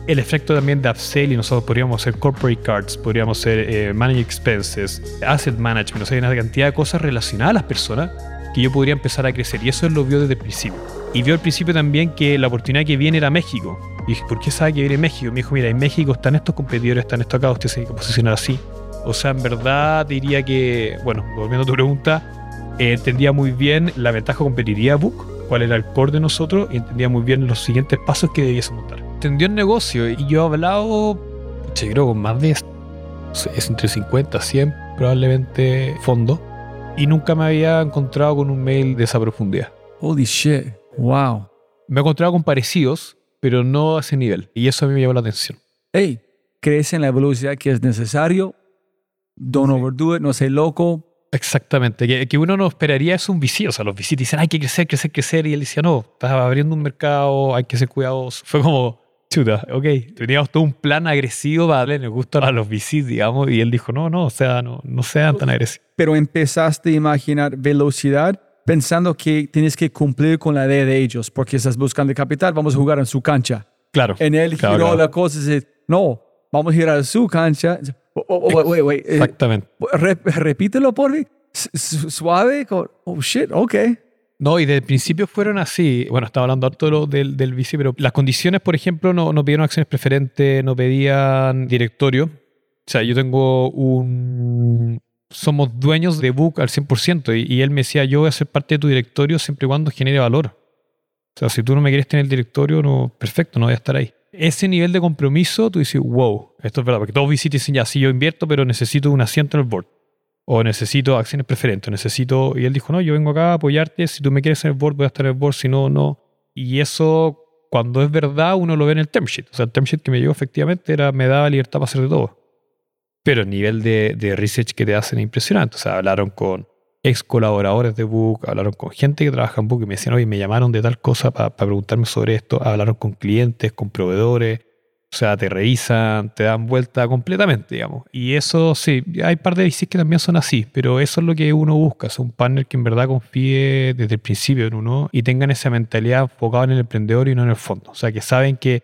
Speaker 1: el efecto también de upsell y nosotros podríamos hacer corporate cards, podríamos hacer eh, manage expenses, asset management, o sea, hay una cantidad de cosas relacionadas a las personas que yo podría empezar a crecer y eso él lo vio desde el principio. Y vio al principio también que la oportunidad que viene era México. Y dije, ¿por qué sabe que viene México? Me dijo, mira, en México están estos competidores, están esto acá, usted se tiene que posicionar así. O sea, en verdad diría que, bueno, volviendo a tu pregunta, eh, entendía muy bien la ventaja competitiva de Book, cuál era el core de nosotros y entendía muy bien los siguientes pasos que debiésemos dar. Entendió el negocio y yo he hablado, yo creo con más de, es entre 50, 100 probablemente fondos y nunca me había encontrado con un mail de esa profundidad.
Speaker 3: Holy shit. Wow.
Speaker 1: Me he encontrado con parecidos, pero no a ese nivel y eso a mí me llamó la atención.
Speaker 3: Hey, crece en la velocidad que es necesario. Don't overdo it. No sé loco.
Speaker 1: Exactamente, que, que uno no esperaría es un VC, o sea, los VC dicen hay que crecer, crecer, crecer, y él decía, no, estás abriendo un mercado, hay que ser cuidadosos. Fue como, chuta, ok, teníamos todo un plan agresivo para darle el gusto a los VC, digamos, y él dijo, no, no, o sea, no, no sean tan agresivos.
Speaker 3: Pero empezaste a imaginar velocidad pensando que tienes que cumplir con la idea de ellos, porque estás buscando capital, vamos a jugar en su cancha.
Speaker 1: Claro.
Speaker 3: En él
Speaker 1: claro,
Speaker 3: giró
Speaker 1: claro.
Speaker 3: la cosa y dice, no, vamos a girar a su cancha. Oh, oh, oh, wait, wait, eh,
Speaker 1: Exactamente.
Speaker 3: re- repítelo por mí. Suave. Oh, shit, ok.
Speaker 1: No, y desde el principio fueron así. Bueno, estaba hablando harto del, del VC, pero las condiciones, por ejemplo, no, no pidieron acciones preferentes, no pedían directorio. O sea, yo tengo un... Somos dueños de Book al 100% y, y él me decía, yo voy a ser parte de tu directorio siempre y cuando genere valor. O sea, si tú no me quieres tener el directorio, no, perfecto, no voy a estar ahí. Ese nivel de compromiso, tú dices, wow, esto es verdad, porque todos te dicen, ya, sí, yo invierto, pero necesito un asiento en el board o necesito acciones preferentes, necesito... Y él dijo, no, yo vengo acá a apoyarte, si tú me quieres en el board, voy a estar en el board, si no, no. Y eso, cuando es verdad, uno lo ve en el term sheet. O sea, el term sheet que me llegó efectivamente era, me daba libertad para hacer de todo. Pero el nivel de, de research que te hacen es impresionante. O sea, hablaron con ex colaboradores de Book, hablaron con gente que trabaja en Book y me decían, oye, me llamaron de tal cosa para preguntarme sobre esto. Hablaron con clientes, con proveedores. O sea, te revisan, te dan vuelta completamente, digamos. Y eso sí, hay par de VCs que también son así, pero eso es lo que uno busca, es un partner que en verdad confíe desde el principio en uno y tengan esa mentalidad enfocada en el emprendedor y no en el fondo. O sea, que saben que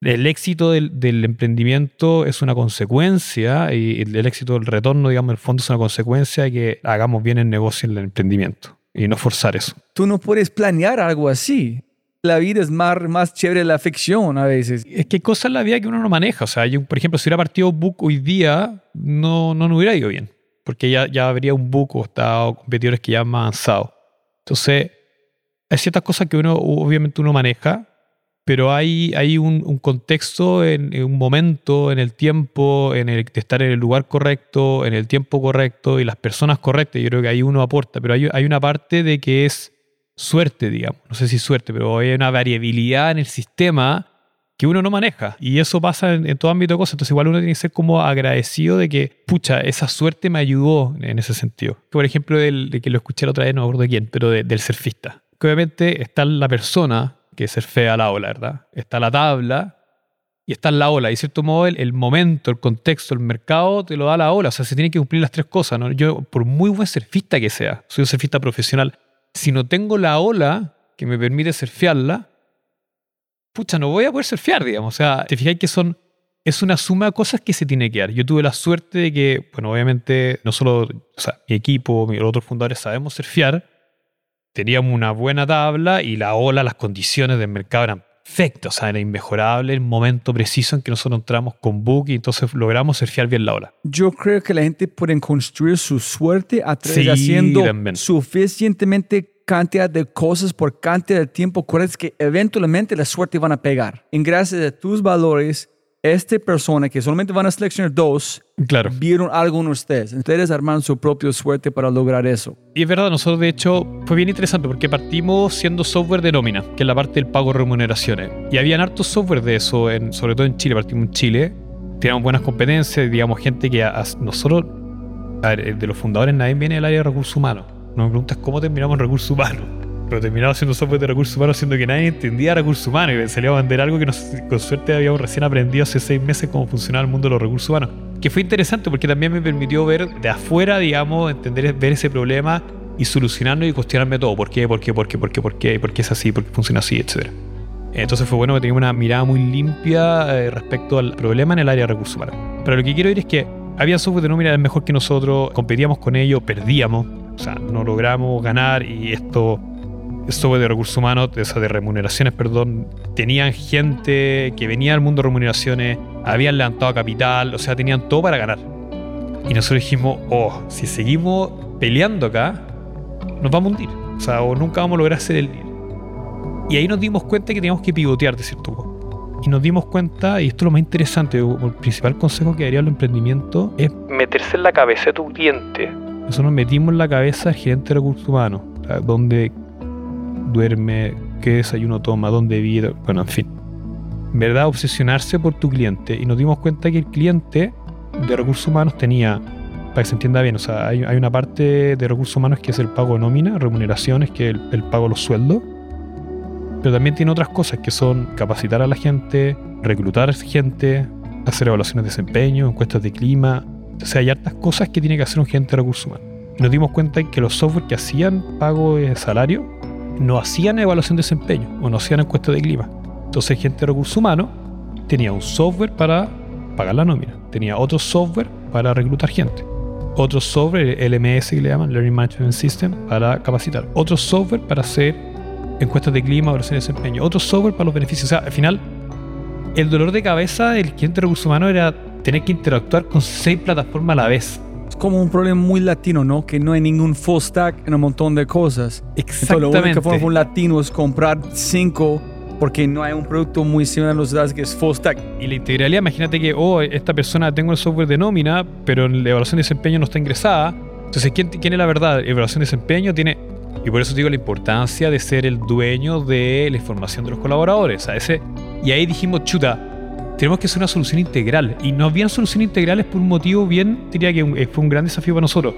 Speaker 1: el éxito del, emprendimiento es una consecuencia y el, éxito del retorno, digamos, el fondo es una consecuencia de que hagamos bien el negocio en el emprendimiento y no forzar eso.
Speaker 3: Tú no puedes planear algo así. La vida es más, más chévere la ficción a veces.
Speaker 1: Es que hay cosas en la vida que uno no maneja. O sea, yo, por ejemplo, si hubiera partido Book hoy día, no, no nos hubiera ido bien. Porque ya, ya habría un Book o estado competidores que ya han avanzado. Entonces, hay ciertas cosas que uno, obviamente, uno maneja, pero hay, hay un, contexto, en, en un momento, en el tiempo, en el de estar en el lugar correcto, en el tiempo correcto y las personas correctas. Yo creo que ahí uno aporta, pero hay, hay una parte de que es suerte, digamos. No sé si suerte, pero hay una variabilidad en el sistema que uno no maneja. Y eso pasa en, en todo ámbito de cosas. Entonces igual uno tiene que ser como agradecido de que, pucha, esa suerte me ayudó en ese sentido. Por ejemplo, del, de que lo escuché la otra vez, no me acuerdo quién, pero de- del surfista. Que obviamente está la persona que surfea la ola, ¿verdad? Está la tabla y está la ola. Y de cierto modo el, el momento, el contexto, el mercado te lo da la ola. O sea, se tienen que cumplir las tres cosas. ¿no? Yo, por muy buen surfista que sea, soy un surfista profesional, si no tengo la ola que me permite surfearla, pucha, no voy a poder surfear, digamos. O sea, te fijáis que son, es una suma de cosas que se tiene que dar. Yo tuve la suerte de que, bueno, obviamente, no solo, o sea, mi equipo, mis otros fundadores sabemos surfear, teníamos una buena tabla y la ola, las condiciones del mercado eran perfectas, o sea, era inmejorable el momento preciso en que nosotros entramos con Book y entonces logramos surfear bien la ola.
Speaker 3: Yo creo que la gente puede construir su suerte a través
Speaker 1: Sí,
Speaker 3: de haciendo
Speaker 1: también.
Speaker 3: suficientemente cantidad de cosas por cantidad de tiempo correcto que eventualmente la suerte van a pegar. En gracias a tus valores, esta persona que solamente van a seleccionar dos,
Speaker 1: Claro.
Speaker 3: vieron algo en ustedes. Ustedes armaron su propia suerte para lograr eso.
Speaker 1: Y es verdad, nosotros de hecho fue bien interesante porque partimos siendo software de nómina, que es la parte del pago de remuneraciones. Y habían hartos software de eso, en, sobre todo en Chile, partimos en Chile. Teníamos buenas competencias, digamos, gente que a- a- nosotros, a ver, de los fundadores, nadie viene del área de recursos humanos. No me preguntas cómo terminamos en recursos humanos. Pero terminamos haciendo software de recursos humanos siendo que nadie entendía recursos humanos y salía a vender algo que con suerte habíamos recién aprendido hace seis meses cómo funcionaba el mundo de los recursos humanos. Que fue interesante porque también me permitió ver de afuera, digamos, entender, ver ese problema y solucionarlo y cuestionarme todo. ¿Por qué? ¿Por qué? ¿Por qué? ¿Por qué? ¿Por qué? ¿Por qué es así? ¿Por qué funciona así? Etcétera. Entonces fue bueno que teníamos una mirada muy limpia eh, respecto al problema en el área de recursos humanos. Pero lo que quiero decir es que había software de nómina mejor que nosotros, competíamos con ellos, perdíamos, o sea, no logramos ganar y esto, de recursos humanos, de, o de remuneraciones, perdón, tenían gente que venía del mundo de remuneraciones, habían levantado capital, o sea, tenían todo para ganar. Y nosotros dijimos, oh, si seguimos peleando acá, nos vamos a hundir. O sea, o nunca vamos a lograr ser el líder. Y ahí nos dimos cuenta que teníamos que pivotear de cierto modo. Y nos dimos cuenta, y esto es lo más interesante, el principal consejo que daría al emprendimiento es
Speaker 2: Meterse en la cabeza de tu cliente.
Speaker 1: nosotros nos metimos en la cabeza del gerente de recursos humanos, dónde duerme, qué desayuno toma, dónde vive, bueno, en fin. Verdad, obsesionarse por tu cliente. Y nos dimos cuenta que el cliente de recursos humanos tenía para que se entienda bien, o sea, hay, hay una parte de recursos humanos que es el pago de nómina, remuneraciones, que es el, pago de los sueldos, pero también tiene otras cosas que son capacitar a la gente, reclutar gente, hacer evaluaciones de desempeño, encuestas de clima, o sea, hay hartas cosas que tiene que hacer un gerente de recursos humanos. Nos dimos cuenta que los software que hacían pago de salario no hacían evaluación de desempeño o no hacían encuestas de clima. Entonces, el gerente de recursos humanos tenía un software para pagar la nómina, tenía otro software para reclutar gente, otro software, el LMS que le llaman, Learning Management System, para capacitar, otro software para hacer encuestas de clima, evaluación de desempeño, otro software para los beneficios. O sea, al final, el dolor de cabeza del cliente de recursos humanos era tener que interactuar con seis plataformas a la vez.
Speaker 3: Como un problema muy latino, ¿no? Que no hay ningún full stack en un montón de cosas. Entonces, lo único que forma un latino es comprar cinco porque no hay un producto muy similar a los demás que es full stack.
Speaker 1: Y la integralidad, imagínate que, oh, esta persona tengo el software de nómina, pero en la evaluación de desempeño no está ingresada. Entonces, ¿quién, es la verdad? Evaluación de desempeño tiene... Y por eso digo la importancia de ser el dueño de la información de los colaboradores. O ese, y ahí dijimos, chuta, tenemos que hacer una solución integral. Y no habían soluciones integrales por un motivo bien, diría que fue un gran desafío para nosotros.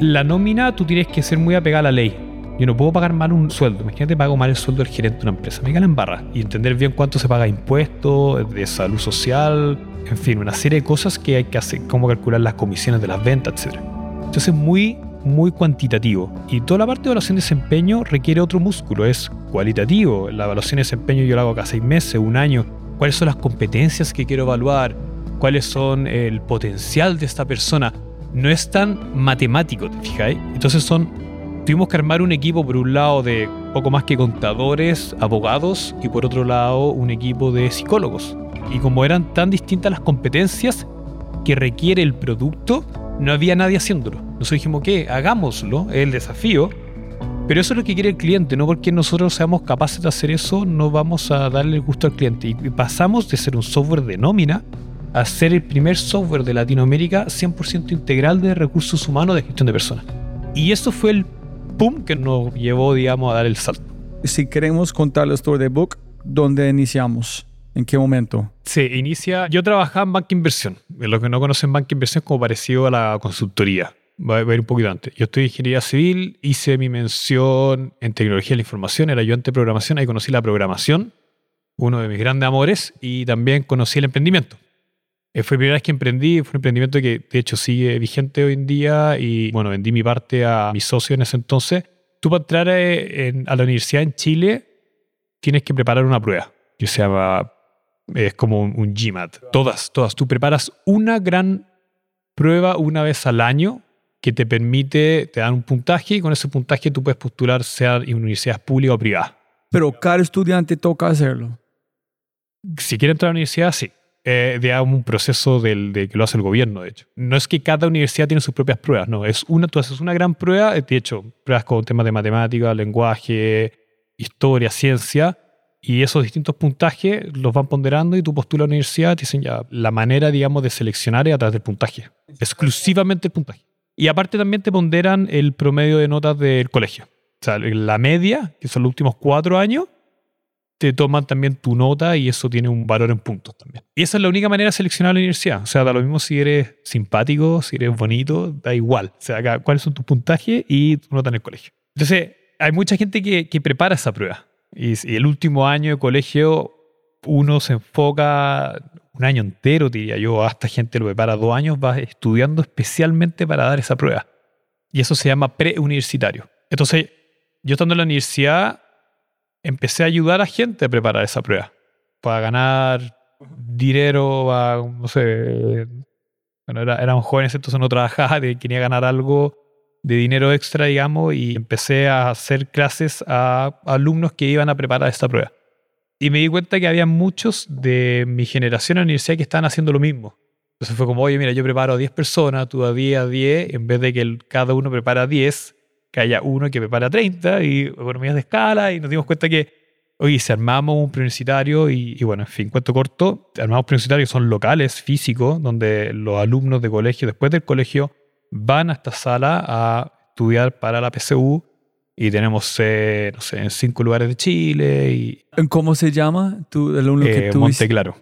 Speaker 1: La nómina, tú tienes que ser muy apegada a la ley. Yo no puedo pagar mal un sueldo. Imagínate, pago mal el sueldo del gerente de una empresa. Me en barra. Y entender bien cuánto se paga de impuestos, de salud social, en fin, una serie de cosas que hay que hacer, cómo calcular las comisiones de las ventas, etc. Entonces es muy, muy cuantitativo. Y toda la parte de evaluación de desempeño requiere otro músculo, es cualitativo. La evaluación de desempeño yo la hago cada seis meses, un año. ¿Cuáles son las competencias que quiero evaluar? ¿Cuáles son el potencial de esta persona? No es tan matemático, ¿te fijáis? Entonces son tuvimos que armar un equipo, por un lado, de poco más que contadores, abogados, y por otro lado, un equipo de psicólogos. Y como eran tan distintas las competencias que requiere el producto, no había nadie haciéndolo. Nosotros dijimos que hagámoslo, es el desafío, pero eso es lo que quiere el cliente, no porque nosotros seamos capaces de hacer eso, no vamos a darle el gusto al cliente. Y pasamos de ser un software de nómina a ser el primer software de Latinoamérica 100% integral de recursos humanos de gestión de personas. Y eso fue el pum, que nos llevó, digamos, a dar el salto.
Speaker 3: Si queremos contar la historia de Book, ¿dónde iniciamos? ¿En qué momento?
Speaker 1: Sí, inicia. Yo trabajaba en banca inversión. Los que no conocen banca inversión, como parecido a la consultoría. Voy a ir un poquito antes. Yo en ingeniería civil, hice mi mención en tecnología de la información, era yo de programación, ahí conocí la programación, uno de mis grandes amores, y también conocí el emprendimiento. Eh, fue la primera vez que emprendí, fue un emprendimiento que de hecho sigue vigente hoy en día y bueno, vendí mi parte a mi socio en ese entonces. Tú para entrar eh, a la universidad en Chile tienes que preparar una prueba que se llama, es como un, GMAT. Todas, todas. Tú preparas una gran prueba una vez al año que te permite, te dan un puntaje y con ese puntaje tú puedes postular sea en universidades públicas o privadas.
Speaker 3: Pero cada estudiante toca hacerlo.
Speaker 1: Si quiere entrar a la universidad, sí eh, digamos, un proceso del, de que lo hace el gobierno, de hecho. No es que cada universidad tiene sus propias pruebas, no. Es una, tú haces una gran prueba, eh, de hecho, pruebas con temas de matemática, lenguaje, historia, ciencia, y esos distintos puntajes los van ponderando y tú postulas a la universidad y te dicen ya, la manera, digamos, de seleccionar es a través del puntaje. Exclusivamente el puntaje. Y aparte también te ponderan el promedio de notas del colegio. O sea, la media, que son los últimos cuatro años, te toman también tu nota y eso tiene un valor en puntos también. Y esa es la única manera de seleccionar la universidad. O sea, da lo mismo si eres simpático, si eres bonito, da igual. O sea, cuáles son tus puntajes y tu nota en el colegio. Entonces, hay mucha gente que, que prepara esa prueba. Y, y, el último año de colegio, uno se enfoca un año entero, diría yo, hasta gente lo prepara dos años, va estudiando especialmente para dar esa prueba. Y eso se llama preuniversitario. Entonces, yo estando en la universidad, empecé a ayudar a gente a preparar esa prueba. Para ganar dinero, no sé. Bueno, era, éramos jóvenes, entonces no trabajaba, quería ganar algo de dinero extra, digamos, y empecé a hacer clases a alumnos que iban a preparar esta prueba. Y me di cuenta que había muchos de mi generación en la universidad que estaban haciendo lo mismo. Entonces fue como, oye, mira, yo preparo a 10 personas, tú a 10 a 10, en vez de que cada uno prepara 10, que haya uno que prepara 30 y economías de escala y nos dimos cuenta que, oye, si armamos un preuniversitario y, y bueno, en fin, cuento corto, armamos preuniversitarios son locales, físicos, donde los alumnos de colegio, después del colegio, van a esta sala a estudiar para la PSU y tenemos, eh, no sé, en cinco lugares de Chile. Y,
Speaker 3: ¿Cómo se llama tu, el alumno que
Speaker 1: eh,
Speaker 3: tú
Speaker 1: Monte Claro.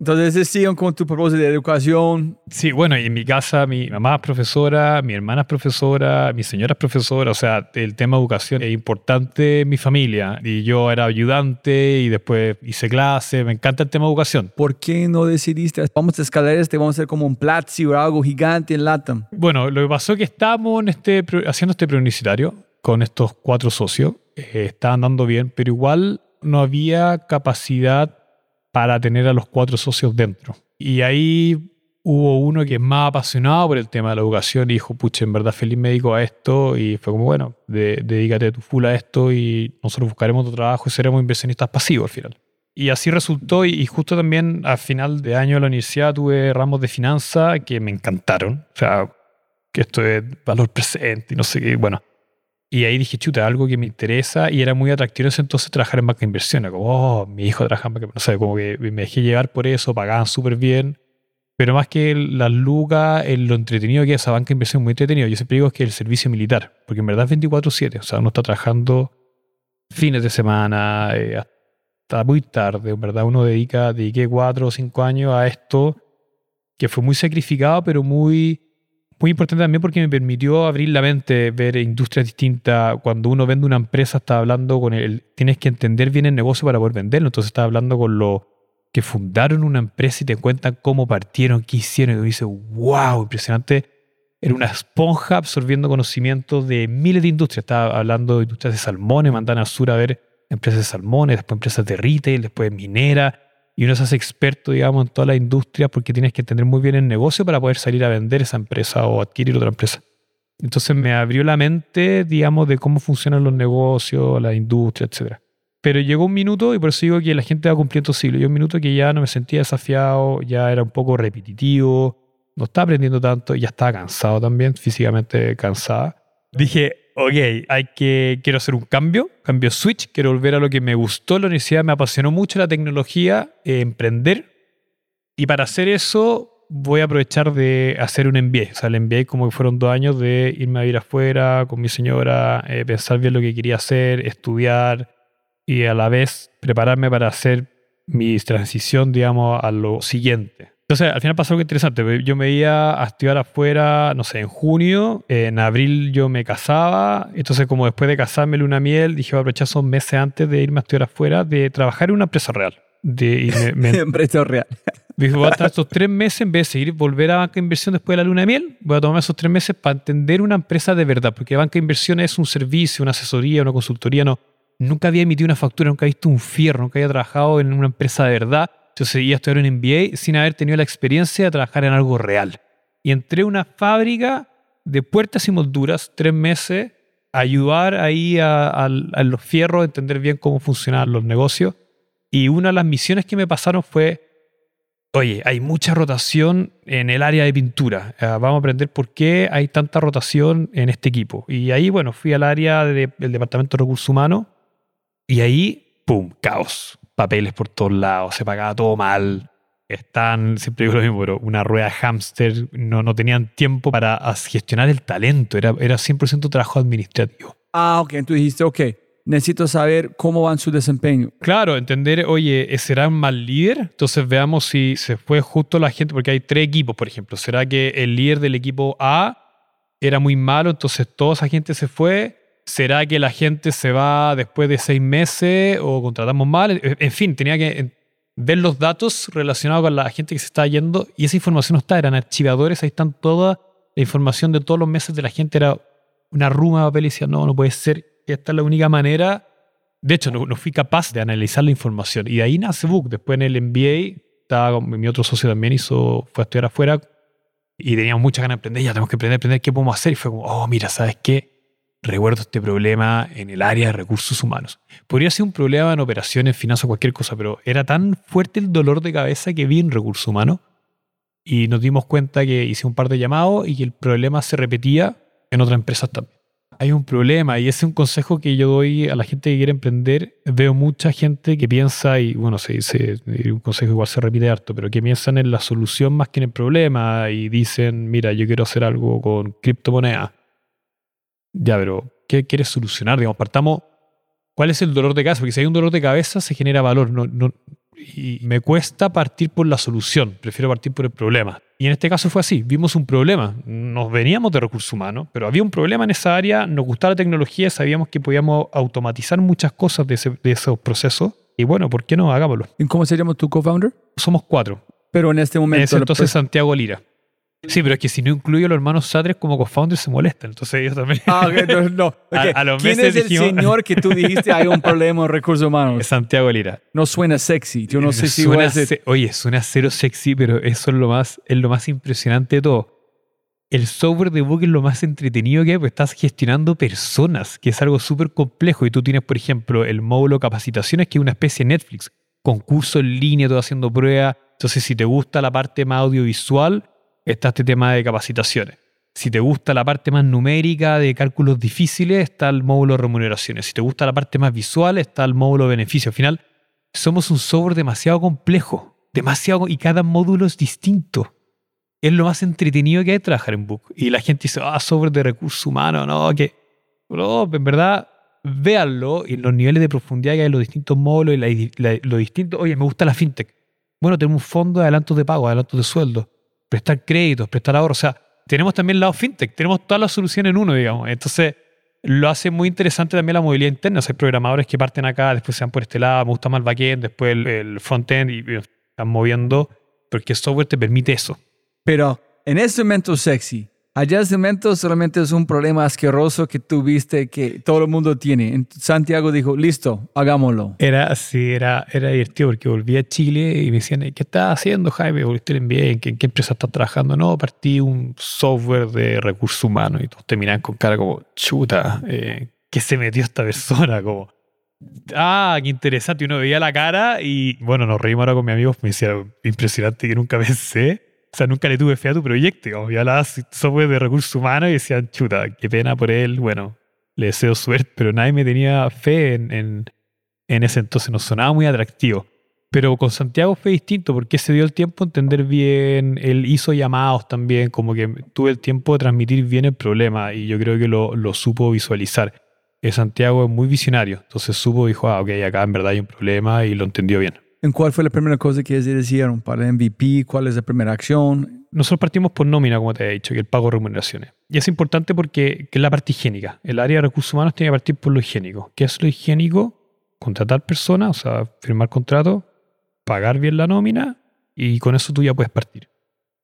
Speaker 3: Entonces siguen con tu propósito de educación.
Speaker 1: Sí, bueno, y en mi casa mi mamá es profesora, mi hermana es profesora, mi señora es profesora, o sea, el tema de educación es importante en mi familia. Y yo era ayudante y después hice clase, me encanta el tema de educación.
Speaker 3: ¿Por qué no decidiste, vamos a escalar este, vamos a hacer como un Platzi o algo gigante en LATAM?
Speaker 1: Bueno, lo que pasó es que estábamos en este, haciendo este preuniversitario con estos cuatro socios, eh, estaban dando bien, pero igual no había capacidad para tener a los cuatro socios dentro. Y ahí hubo uno que es más apasionado por el tema de la educación y dijo, pucha, en verdad feliz médico a esto y fue como, bueno, dedícate tu full a esto y nosotros buscaremos tu trabajo y seremos inversionistas pasivos al final. Y así resultó y, justo también al final de año de la universidad tuve ramos de finanzas que me encantaron. O sea, que esto es valor presente y no sé qué, bueno. Y ahí dije, chuta, algo que me interesa y era muy atractivo entonces trabajar en banca de inversión. Como, oh, mi hijo trabaja en banca no sé, como que me dejé llevar por eso, pagaban súper bien. Pero más que las lucas, lo entretenido que es esa banca de inversión, muy entretenido. Yo siempre digo que el servicio militar, porque en verdad es 24-7. O sea, uno está trabajando fines de semana, eh, hasta muy tarde. En verdad, uno dedica, dediqué cuatro o cinco años a esto, que fue muy sacrificado, pero muy muy importante también porque me permitió abrir la mente, ver industrias distintas. Cuando uno vende una empresa, está hablando con el. Tienes que entender bien el negocio para poder venderlo. Entonces, está hablando con los que fundaron una empresa y te cuentan cómo partieron, qué hicieron. Y tú dices, wow, impresionante. Era una esponja absorbiendo conocimientos de miles de industrias. Estaba hablando de industrias de salmones, mandan al sur a ver empresas de salmones, después empresas de retail, después minera y uno se hace experto, digamos, en toda la industria porque tienes que entender muy bien el negocio para poder salir a vender esa empresa o adquirir otra empresa. Entonces me abrió la mente, digamos, de cómo funcionan los negocios, la industria, etc. Pero llegó un minuto, y por eso digo que la gente va cumpliendo siglos, llegó un minuto que ya no me sentía desafiado, ya era un poco repetitivo, no estaba aprendiendo tanto, ya estaba cansado también, físicamente cansada. Dije, ok, hay que, quiero hacer un cambio, cambio switch, quiero volver a lo que me gustó la universidad, me apasionó mucho la tecnología, eh, emprender. Y para hacer eso voy a aprovechar de hacer un MBA. O sea, el MBA como que fueron dos años de irme a vivir afuera con mi señora, eh, pensar bien lo que quería hacer, estudiar y a la vez prepararme para hacer mi transición, digamos, a lo siguiente. Entonces, al final pasó algo interesante. Yo me iba a estudiar afuera, no sé, en junio. En abril yo me casaba. Entonces, como después de casarme luna miel, dije, voy a aprovechar esos meses antes de irme a estudiar afuera, de trabajar en una empresa real. De,
Speaker 3: me, empresa real.
Speaker 1: Dije, voy a estar estos tres meses, en vez de seguir, volver a banca de inversión después de la luna de miel, voy a tomar esos tres meses para entender una empresa de verdad. Porque banca de inversión es un servicio, una asesoría, una consultoría. No, nunca había emitido una factura, nunca había visto un fierro, nunca había trabajado en una empresa de verdad yo seguía estudiando en MBA sin haber tenido la experiencia de trabajar en algo real. Y entré a una fábrica de puertas y molduras, tres meses, a ayudar ahí a, los fierros, a entender bien cómo funcionaban los negocios. Y una de las misiones que me pasaron fue, oye, hay mucha rotación en el área de pintura. Eh, vamos a aprender por qué hay tanta rotación en este equipo. Y ahí, bueno, fui al área del Departamento de Recursos Humanos y ahí, ¡pum!, caos papeles por todos lados, se pagaba todo mal. Están, siempre digo lo mismo, pero una rueda hámster, no, no tenían tiempo para gestionar el talento, era, era 100% trabajo administrativo.
Speaker 3: Ah, ok, tú dijiste, ok, necesito saber cómo van su desempeño.
Speaker 1: Claro, entender, oye, ¿será un mal líder? Entonces veamos si se fue justo la gente, porque hay tres equipos, por ejemplo. ¿Será que el líder del equipo A era muy malo, entonces toda esa gente se fue? ¿Será que la gente se va después de seis meses o contratamos mal? En fin, tenía que ver los datos relacionados con la gente que se está yendo y esa información no está, eran archivadores, ahí están toda la información de todos los meses de la gente, era una ruma de papel y decía, no, no puede ser, esta es la única manera. De hecho, no, fui capaz de analizar la información y de ahí nace Book. Después en el MBA, estaba mi otro socio también hizo, fue a estudiar afuera y teníamos muchas ganas de aprender, ya tenemos que aprender, aprender qué podemos hacer y fue como, oh, mira, ¿sabes qué? Recuerdo este problema en el área de recursos humanos. Podría ser un problema en operaciones, finanzas, cualquier cosa, pero era tan fuerte el dolor de cabeza que vi en recursos humanos y nos dimos cuenta que hice un par de llamados y que el problema se repetía en otras empresas también. Hay un problema y ese es un consejo que yo doy a la gente que quiere emprender. Veo mucha gente que piensa, y bueno, se dice, un consejo igual se repite harto, pero que piensan en la solución más que en el problema y dicen, mira, yo quiero hacer algo con criptomonedas ya, pero ¿qué quieres solucionar? Digamos, partamos, ¿cuál es el dolor de cabeza? Porque si hay un dolor de cabeza, se genera valor. No, no, y me cuesta partir por la solución, prefiero partir por el problema. Y en este caso fue así, vimos un problema, nos veníamos de recursos humanos, pero había un problema en esa área, nos gustaba la tecnología, sabíamos que podíamos automatizar muchas cosas de, ese- de esos procesos, y bueno, ¿por qué no? Hagámoslo.
Speaker 3: ¿Y cómo se llama tu co-founder?
Speaker 1: Somos cuatro.
Speaker 3: Pero en este
Speaker 1: En
Speaker 3: momento...
Speaker 1: ese
Speaker 3: la
Speaker 1: entonces Santiago Lira. Sí, pero es que si no incluyo a los hermanos Satres como co-founders se molestan, entonces ellos también.
Speaker 3: Ah, ok, no, no. Ok.
Speaker 1: A- a los
Speaker 3: ¿Quién
Speaker 1: meses
Speaker 3: es el
Speaker 1: dijimos-
Speaker 3: señor que tú dijiste hay un problema en recursos humanos?
Speaker 1: Santiago Lira.
Speaker 3: No suena sexy. Yo no sé si voy a
Speaker 1: Oye, suena cero sexy, pero eso es lo más, es lo más impresionante de todo. El software de Book es lo más entretenido que hay, porque estás gestionando personas, que es algo súper complejo. Y tú tienes, por ejemplo, el módulo capacitaciones, que es una especie de Netflix. Concurso en línea, todo haciendo pruebas. Entonces, si te gusta la parte más audiovisual, está este tema de capacitaciones. Si te gusta la parte más numérica de cálculos difíciles, está el módulo de remuneraciones. Si te gusta la parte más visual, está el módulo de beneficios. Al final, somos un software demasiado complejo, demasiado y cada módulo es distinto. Es lo más entretenido que hay trabajar en Book. Y la gente dice, ah, software de recursos humanos, no, que. Bro, en verdad, véanlo y los niveles de profundidad que hay en los distintos módulos y la- la- lo distinto. Oye, me gusta la fintech. Bueno, tenemos un fondo de adelantos de pago, adelantos de sueldo, prestar créditos, prestar ahorros. O sea, tenemos también el lado fintech, tenemos todas las soluciones en uno, digamos. Entonces, lo hace muy interesante también la movilidad interna. O sea, hay programadores que parten acá, después se van por este lado, me gusta más el backend, después el, el frontend y, y están moviendo, porque el software te permite eso.
Speaker 3: Pero en ese momento sexy, allá ese momento solamente es un problema asqueroso que tú viste que todo el mundo tiene. En- Santiago dijo, listo, hagámoslo.
Speaker 1: Era así, era, era divertido porque volví a Chile y me decían, ¿qué estás haciendo, Jaime? ¿Volviste en bien? ¿En qué, empresa estás trabajando? No, partí un software de recursos humanos y todos te miran con cara como, chuta, eh, ¿qué se metió esta persona? Como, ah, qué interesante. Y uno veía la cara y, bueno, nos reímos ahora con mi amigo, me decía, impresionante que nunca pensé. O sea, nunca le tuve fe a tu proyecto. Como, y hablaba software de recursos humanos y decían, chuta, qué pena por él. Bueno, le deseo suerte, pero nadie me tenía fe en, en, en ese entonces, nos sonaba muy atractivo. Pero con Santiago fue distinto porque se dio el tiempo a entender bien, él hizo llamados también, como que tuve el tiempo de transmitir bien el problema y yo creo que lo, lo supo visualizar. Eh, Santiago es muy visionario, entonces supo, dijo, ah, ok, acá en verdad hay un problema y lo entendió bien.
Speaker 3: ¿En cuál fue la primera cosa que ellos hicieron para el MVP? ¿Cuál es la primera acción?
Speaker 1: Nosotros partimos por nómina, como te he dicho, que el pago de remuneraciones. Y es importante porque que es la parte higiénica. El área de recursos humanos tiene que partir por lo higiénico. ¿Qué es lo higiénico? Contratar personas, o sea, firmar contrato, pagar bien la nómina y con eso tú ya puedes partir.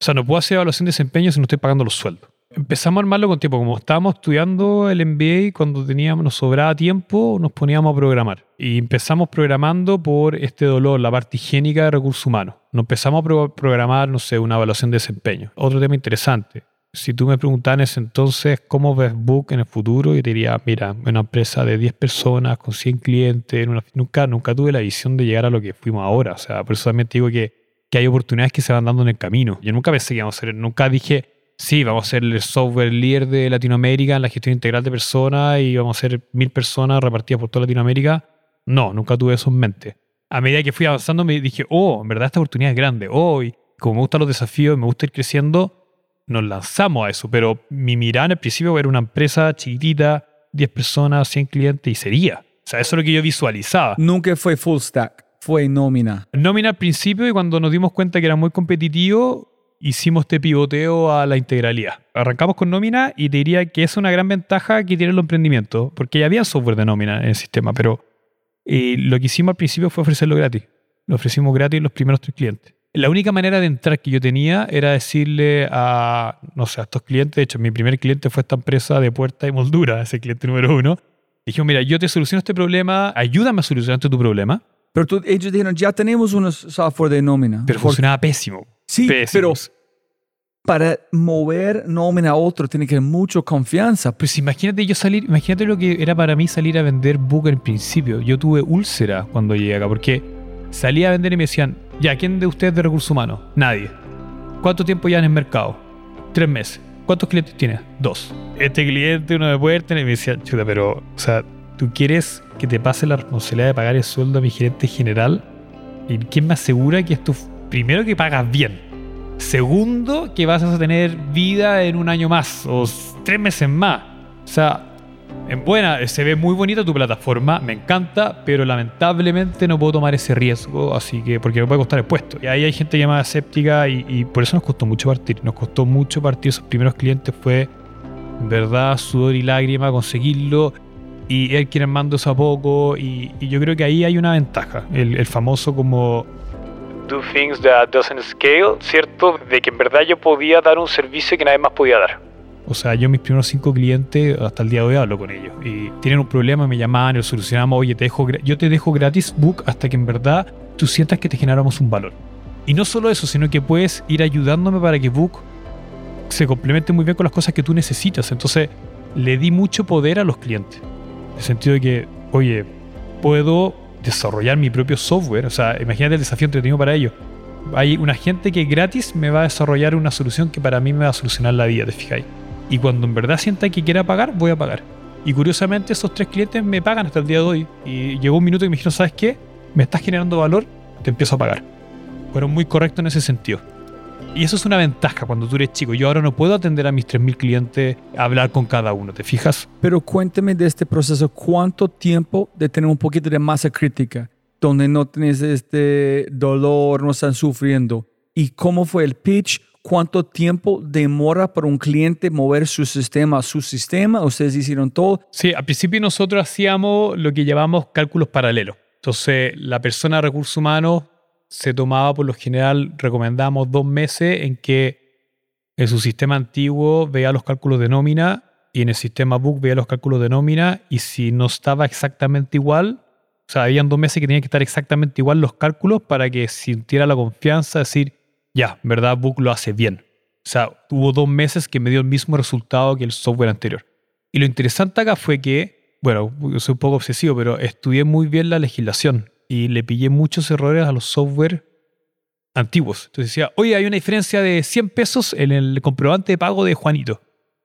Speaker 1: O sea, no puedo hacer evaluación de desempeño si no estoy pagando los sueldos. Empezamos a armarlo con tiempo. Como estábamos estudiando el MBA, cuando teníamos, nos sobraba tiempo, nos poníamos a programar. Y empezamos programando por este dolor, la parte higiénica de recursos humanos. Nos empezamos a pro- programar, no sé, una evaluación de desempeño. Otro tema interesante. Si tú me ese entonces cómo ves Book en el futuro, yo te diría, mira, una empresa de 10 personas, con 100 clientes, nunca, nunca tuve la visión de llegar a lo que fuimos ahora. O sea, por eso también te digo que, que hay oportunidades que se van dando en el camino. Yo nunca pensé que íbamos a ser, nunca dije, sí, vamos a ser el software líder de Latinoamérica en la gestión integral de personas y vamos a ser mil personas repartidas por toda Latinoamérica. No, nunca tuve eso en mente. A medida que fui avanzando me dije, oh, en verdad esta oportunidad es grande. Oh, y como me gustan los desafíos y me gusta ir creciendo, nos lanzamos a eso. Pero mi mirada en el principio era una empresa chiquitita, 10 personas, 100 clientes y sería. O sea, eso es lo que yo visualizaba.
Speaker 3: Nunca fue full stack, fue nómina.
Speaker 1: Nómina al principio y cuando nos dimos cuenta que era muy competitivo, hicimos este pivoteo a la integralidad. Arrancamos con nómina y te diría que es una gran ventaja que tienen los emprendimientos, porque ya había software de nómina en el sistema, pero eh, lo que hicimos al principio fue ofrecerlo gratis. Lo ofrecimos gratis los primeros tres clientes. La única manera de entrar que yo tenía era decirle a, no sé, a estos clientes, de hecho mi primer cliente fue esta empresa de puerta y moldura, ese cliente número uno. Dijimos, mira, yo te soluciono este problema, ayúdame a solucionarte tu problema,
Speaker 3: Pero tú- ellos dijeron, ya tenemos un software de nómina.
Speaker 1: pero funcionaba pésimo.
Speaker 3: Sí, pero para mover nómina a otro tiene que haber mucha confianza.
Speaker 1: Pues imagínate yo salir, imagínate lo que era para mí salir a vender book en principio. Yo tuve úlcera cuando llegué acá, porque salía a vender y me decían, ya, ¿quién de ustedes de recursos humanos? Nadie. ¿Cuánto tiempo ya en el mercado? Tres meses. ¿Cuántos clientes tienes? Dos. Este cliente, uno de puerta, y me decía, chuta, pero, o sea, ¿tú quieres que te pase la responsabilidad de pagar el sueldo a mi gerente general? ¿Y quién me asegura que esto, primero que pagas bien? Segundo, que vas a tener vida en un año más o tres meses más. O sea, En buena, se ve muy bonita tu plataforma, me encanta, pero lamentablemente no puedo tomar ese riesgo, así que porque me puede costar el puesto. Y ahí hay gente llamada escéptica y, por eso nos costó mucho partir. Nos costó mucho partir. Esos primeros clientes fue, en verdad, sudor y lágrima conseguirlo y él quien mando eso a poco. Y, y yo creo que ahí hay una ventaja. El, el famoso como
Speaker 2: Do things that doesn't scale, ¿cierto? De que en verdad yo podía dar un servicio que nadie más podía dar.
Speaker 1: O sea, yo mis primeros cinco clientes, hasta el día de hoy hablo con ellos. Y tienen un problema, me llamaban lo solucionamos. Oye, te dejo, yo te dejo gratis book hasta que en verdad tú sientas que te generamos un valor. Y no solo eso, sino que puedes ir ayudándome para que book se complemente muy bien con las cosas que tú necesitas. Entonces, le di mucho poder a los clientes. En el sentido de que, oye, puedo desarrollar mi propio software. O sea, imagínate el desafío entretenido para ellos. Hay una gente que gratis me va a desarrollar una solución que para mí me va a solucionar la vida, ¿te fijáis? Y cuando en verdad sienta que quiera pagar, voy a pagar. Y curiosamente esos tres clientes me pagan hasta el día de hoy. Y llegó un minuto y me dijeron, ¿sabes qué? Me estás generando valor, te empiezo a pagar. Fueron muy correctos en ese sentido. Y eso es una ventaja cuando tú eres chico. Yo ahora no puedo atender a mis 3.000 clientes, hablar con cada uno, ¿te fijas?
Speaker 3: Pero cuéntame de este proceso, ¿cuánto tiempo de tener un poquito de masa crítica, donde no tienes este dolor, no están sufriendo? ¿Y cómo fue el pitch? ¿Cuánto tiempo demora para un cliente mover su sistema a su sistema? ¿Ustedes hicieron todo?
Speaker 1: Sí, al principio nosotros hacíamos lo que llamamos cálculos paralelos. Entonces, la persona de recursos humanos se tomaba, por lo general, recomendamos dos meses en que en su sistema antiguo veía los cálculos de nómina y en el sistema book veía los cálculos de nómina y si no estaba exactamente igual, o sea, habían dos meses que tenían que estar exactamente igual los cálculos para que sintiera la confianza de decir, ya, verdad book lo hace bien. O sea, hubo dos meses que me dio el mismo resultado que el software anterior. Y lo interesante acá fue que, bueno, soy un poco obsesivo, pero estudié muy bien la legislación y le pillé muchos errores a los software antiguos. Entonces decía, oye, hay una diferencia de 100 pesos en el comprobante de pago de Juanito.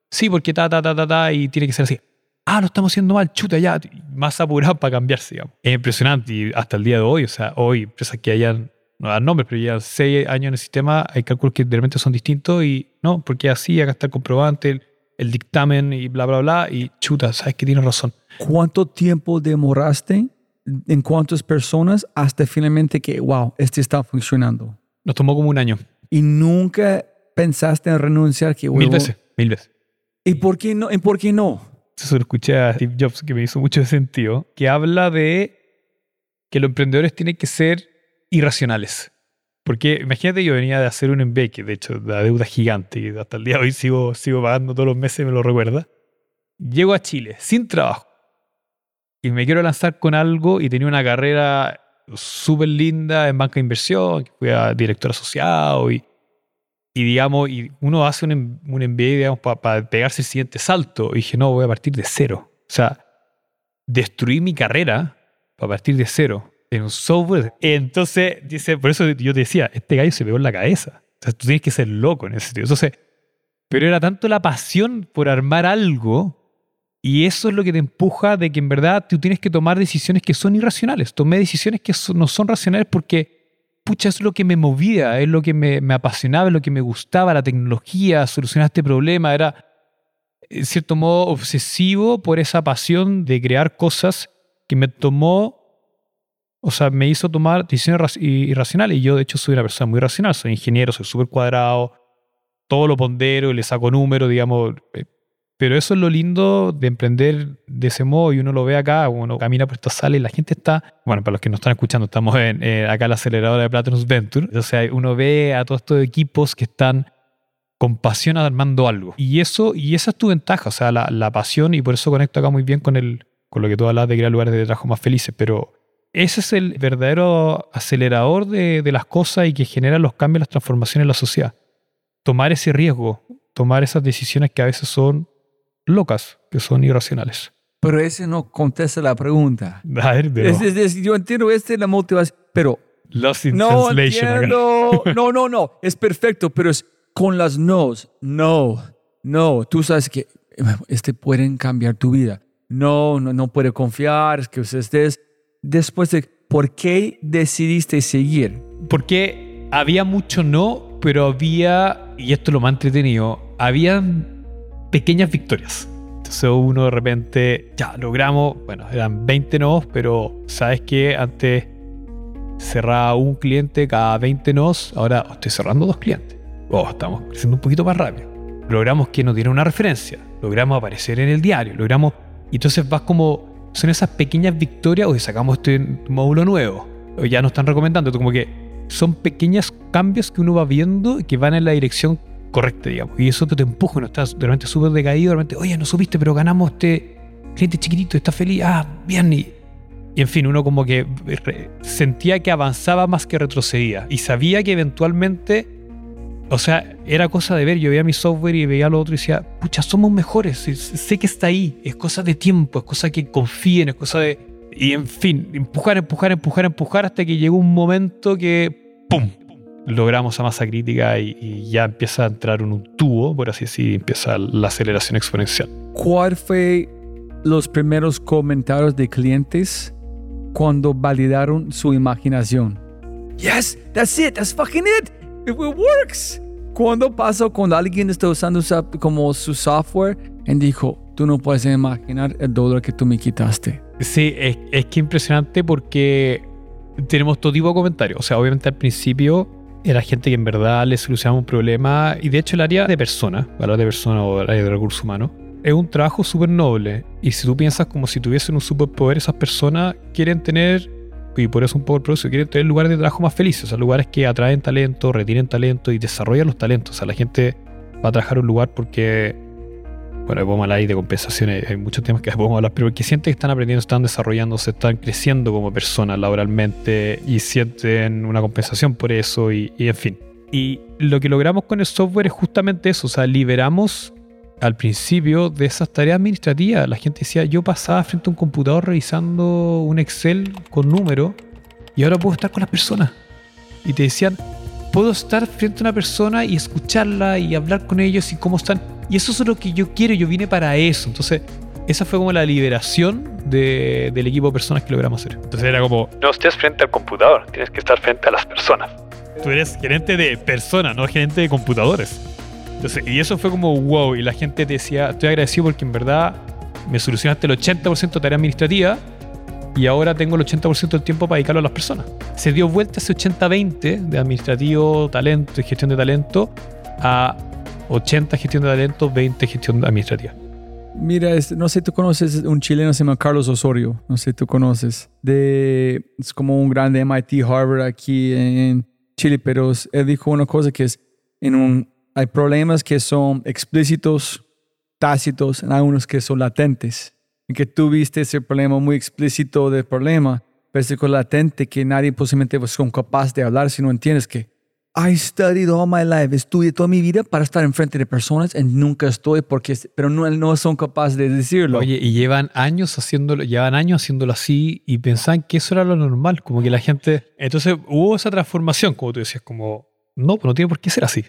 Speaker 1: Sí, porque ta, ta, ta, ta, ta, y tiene que ser así. Ah, lo estamos haciendo mal, chuta, ya. Más apurado para cambiarse, digamos. Es impresionante y hasta el día de hoy, o sea, hoy, empresas que hayan, no dan nombres, pero ya seis años en el sistema, hay cálculos que de repente son distintos y no, porque así, acá está el comprobante, el, el dictamen y bla, bla, bla, y chuta, sabes que tienes razón.
Speaker 3: ¿Cuánto tiempo demoraste en cuántas personas hasta finalmente que, wow, este está funcionando?
Speaker 1: Nos tomó como un año.
Speaker 3: Y nunca pensaste en renunciar que,
Speaker 1: Mil veces, mil veces.
Speaker 3: ¿Y por qué no? ¿Y por qué no?
Speaker 1: Eso lo escuché a Steve Jobs, que me hizo mucho sentido, que habla de que los emprendedores tienen que ser irracionales. Porque imagínate, yo venía de hacer un MBA, que de hecho la deuda gigante, y hasta el día de hoy sigo, sigo pagando todos los meses, me lo recuerda. Llego a Chile sin trabajo y me quiero lanzar con algo y tenía una carrera súper linda en banca de inversión, fui a director asociado y, y digamos, y uno hace un, un MBA, digamos, para pegarse el siguiente salto. Y dije, no, voy a partir de cero. O sea, destruí mi carrera para partir de cero en un software. Entonces, dice, por eso yo te decía, este gallo se pegó en la cabeza. O sea, tú tienes que ser loco en ese sentido. Entonces, pero era tanto la pasión por armar algo y eso es lo que te empuja de que en verdad tú tienes que tomar decisiones que son irracionales. Tomé decisiones que no son racionales porque, pucha, es lo que me movía, es lo que me, apasionaba, es lo que me gustaba, la tecnología, solucionar este problema. Era, en cierto modo, obsesivo por esa pasión de crear cosas que me tomó, o sea, me hizo tomar decisiones raci- irracionales. Y yo, de hecho, soy una persona muy racional. Soy ingeniero, soy súper cuadrado, todo lo pondero y le saco números, digamos. eh, Pero eso es lo lindo de emprender de ese modo y uno lo ve acá, uno camina por esta sala y la gente está, bueno, para los que nos están escuchando, estamos en, eh, acá en la aceleradora de Platinum Venture, o sea, uno ve a todos estos equipos que están con pasión armando algo. Y eso y esa es tu ventaja, o sea, la, la pasión, y por eso conecto acá muy bien con, el, con lo que tú hablas de crear lugares de trabajo más felices, pero ese es el verdadero acelerador de, de las cosas y que genera los cambios, las transformaciones en la sociedad. Tomar ese riesgo, tomar esas decisiones que a veces son locas, que son irracionales.
Speaker 3: Pero ese no contesta la pregunta.
Speaker 1: A ver, pero
Speaker 3: Es- es- es- yo entiendo, esta es la motivación, pero
Speaker 1: Lost in
Speaker 3: no
Speaker 1: Translation.
Speaker 3: entiendo. No, no, no, es perfecto, pero es con las nos. No, no, tú sabes que este pueden cambiar tu vida. No, no, no puede confiar, es que estés después de ¿por qué decidiste seguir?
Speaker 1: Porque había mucho no, pero había, y esto es lo más entretenido, habían pequeñas victorias. Entonces uno de repente, ya logramos, bueno, eran 20 nodos, pero sabes que antes cerraba un cliente cada 20 nodos, ahora estoy cerrando dos clientes. Oh, estamos creciendo un poquito más rápido. Logramos que nos diera una referencia, logramos aparecer en el diario, logramos... Y entonces vas como, son esas pequeñas victorias, o sacamos este módulo nuevo, o ya nos están recomendando, como que son pequeños cambios que uno va viendo y que van en la dirección correcta, digamos. Y eso te, empuja, no estás de repente súper decaído, de oye, no supiste, pero ganamos este cliente chiquitito, está feliz, ah, bien, y, y en fin, uno como que sentía que avanzaba más que retrocedía y sabía que eventualmente, o sea, era cosa de ver, yo veía mi software y veía lo otro y decía, pucha, somos mejores, sé que está ahí, es cosa de tiempo, es cosa que confíen, es cosa de... Y en fin, empujar, empujar, empujar, empujar hasta que llegó un momento que, ¡pum!, logramos a masa crítica y, y, ya empieza a entrar en un tubo, por así decir, empieza la aceleración exponencial.
Speaker 3: ¿Cuál fue los primeros comentarios de clientes cuando validaron su imaginación? Yes, that's it, that's fucking it, it works. ¿Cuándo pasó cuando alguien está usando como su software y dijo, tú no puedes imaginar el dólar que tú me quitaste?
Speaker 1: Sí, es, es que impresionante porque tenemos todo tipo de comentarios. O sea, obviamente al principio era gente que en verdad le solucionaba un problema. Y de hecho, el área de persona, hablar de persona o el área de recursos humanos, es un trabajo súper noble. Y si tú piensas como si tuviesen un superpoder, esas personas quieren tener, y por eso un poco el proceso, quieren tener lugares de trabajo más felices. O sea, lugares que atraen talento, retienen talento y desarrollan los talentos. O sea, la gente va a trabajar un lugar porque bueno, podemos hablar ahí de compensaciones, hay muchos temas que podemos hablar, pero que sienten que están aprendiendo, están desarrollándose, están creciendo como personas laboralmente y sienten una compensación por eso y, y, en fin. Y lo que logramos con el software es justamente eso, o sea, liberamos al principio de esas tareas administrativas. La gente decía, yo pasaba frente a un computador revisando un Excel con números y ahora puedo estar con las personas. Y te decían, puedo estar frente a una persona y escucharla y hablar con ellos y cómo están. Y eso es lo que yo quiero, yo vine para eso. Entonces, esa fue como la liberación de, del equipo de personas que logramos hacer. Entonces era como...
Speaker 2: No estés frente al computador, tienes que estar frente a las personas.
Speaker 1: Tú eres gerente de personas, no gerente de computadores. Entonces, y eso fue como wow, y la gente te decía, estoy agradecido porque en verdad me solucionaste el 80% de tarea administrativa y ahora tengo el 80% del tiempo para dedicarlo a las personas. Se dio vuelta ese 80-20 de administrativo, talento y gestión de talento a 80 gestión de talento, 20 gestión administrativa.
Speaker 3: Mira, no sé, tú conoces un chileno se llama Carlos Osorio, no sé, tú conoces, de, es como un grande MIT Harvard aquí en Chile, pero él dijo una cosa que es, en un, hay problemas que son explícitos, tácitos, hay unos que son latentes, en que tú viste ese problema muy explícito del problema, pero ese latente que nadie posiblemente es capaz de hablar si no entiendes que I studied all my life. Estudié toda mi vida para estar enfrente de personas y nunca estoy porque, pero no, no son capaces de decirlo.
Speaker 1: Oye, y llevan años haciéndolo, llevan años haciéndolo así y pensaban que eso era lo normal, como que la gente. Entonces hubo esa transformación, como tú decías, como no, pues no tiene por qué ser así.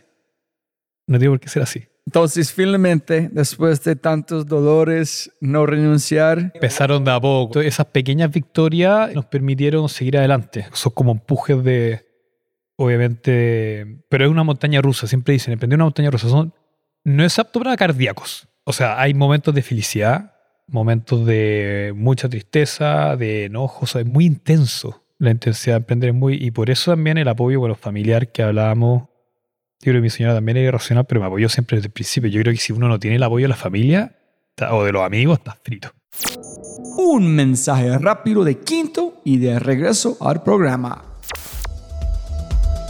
Speaker 1: No tiene por qué ser así.
Speaker 3: Entonces, finalmente, después de tantos dolores, no renunciar.
Speaker 1: Empezaron de a poco. Esas pequeñas victorias nos permitieron seguir adelante. Son como empujes de, obviamente, pero es una montaña rusa, siempre dicen, de una montaña rusa, son, no es apto para cardíacos. O sea, hay momentos de felicidad, momentos de mucha tristeza, de enojo, o sea, es muy intenso. La intensidad de emprender es muy... Y por eso también el apoyo con los familiares que hablábamos, yo creo que mi señora también es irracional, pero me apoyó siempre desde el principio. Yo creo que si uno no tiene el apoyo de la familia o de los amigos, está frito.
Speaker 3: Un mensaje rápido de quinto y de regreso al programa.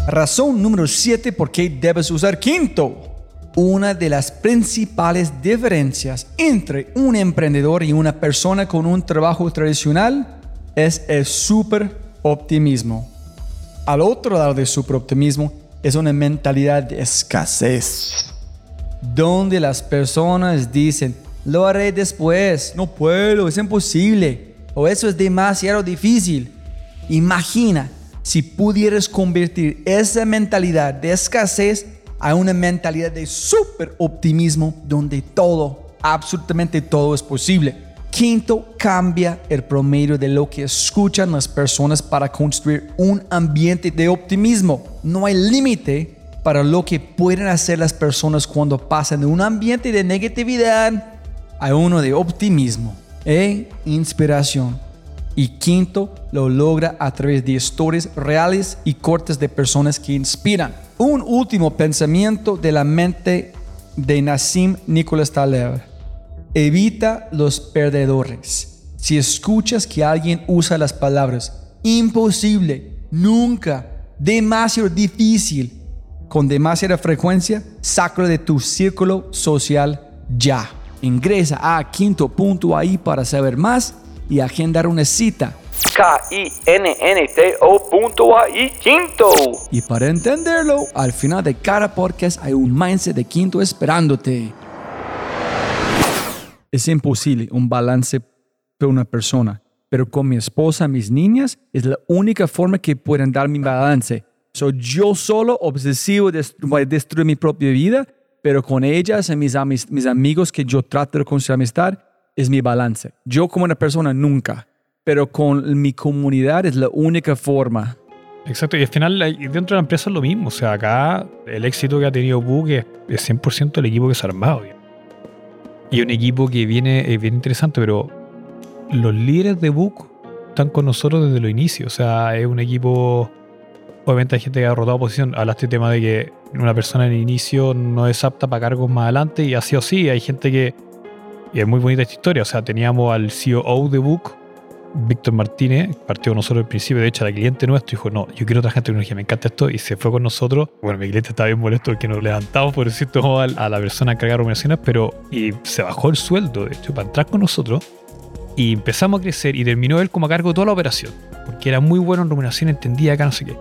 Speaker 3: Razón número 7 por qué debes usar Quinto. Una de las principales diferencias entre un emprendedor y una persona con un trabajo tradicional es el super optimismo. Al otro lado del super optimismo es una mentalidad de escasez, donde las personas dicen, lo haré después, no puedo, es imposible, o eso es demasiado difícil. Imagina si pudieras convertir esa mentalidad de escasez a una mentalidad de super optimismo donde todo, absolutamente todo es posible. Quinto, cambia el promedio de lo que escuchan las personas para construir un ambiente de optimismo. No hay límite para lo que pueden hacer las personas cuando pasan de un ambiente de negatividad hay uno de optimismo e inspiración. Y quinto, lo logra a través de historias reales y cortes de personas que inspiran. Un último pensamiento de la mente de Nassim Nicholas Taleb. Evita los perdedores. Si escuchas que alguien usa las palabras imposible, nunca, demasiado difícil, con demasiada frecuencia, sácalo de tu círculo social ya. Ingresa a quinto.ai para saber más y agendar una cita.
Speaker 4: K-I-N-N-T-O.ai Quinto.
Speaker 3: Y para entenderlo, al final de cada podcast hay un mindset de quinto esperándote. Es imposible un balance para una persona, pero con mi esposa, mis niñas, es la única forma que pueden dar mi balance. Soy yo solo obsesivo de destruir mi propia vida, pero con ellas y mis, mis amigos que yo trato de construir amistad, es mi balance. Yo como una persona nunca, pero con mi comunidad es la única forma.
Speaker 1: Exacto, y al final dentro de la empresa es lo mismo. O sea, acá el éxito que ha tenido Book es, 100% el equipo que se ha armado. Y un equipo que viene es bien interesante, pero los líderes de Book están con nosotros desde los inicios. O sea, es un equipo. Obviamente hay gente que ha rotado posición. Hablaste tema de que una persona en el inicio no es apta para cargos más adelante, y así o sí. Hay gente que y es muy bonita esta historia. O sea, teníamos al CEO de Book, Víctor Martínez, partió con nosotros al principio. De hecho, la cliente nuestro dijo: No, yo quiero trabajar en tecnología, me encanta esto. Y se fue con nosotros. Bueno, mi cliente estaba bien molesto porque nos levantamos, por decirlo, a, a la persona a cargar operaciones, pero y se bajó el sueldo, de hecho, para entrar con nosotros. Y empezamos a crecer y terminó él como a cargo de toda la operación. Porque era muy bueno en remuneración, entendía acá, no sé qué.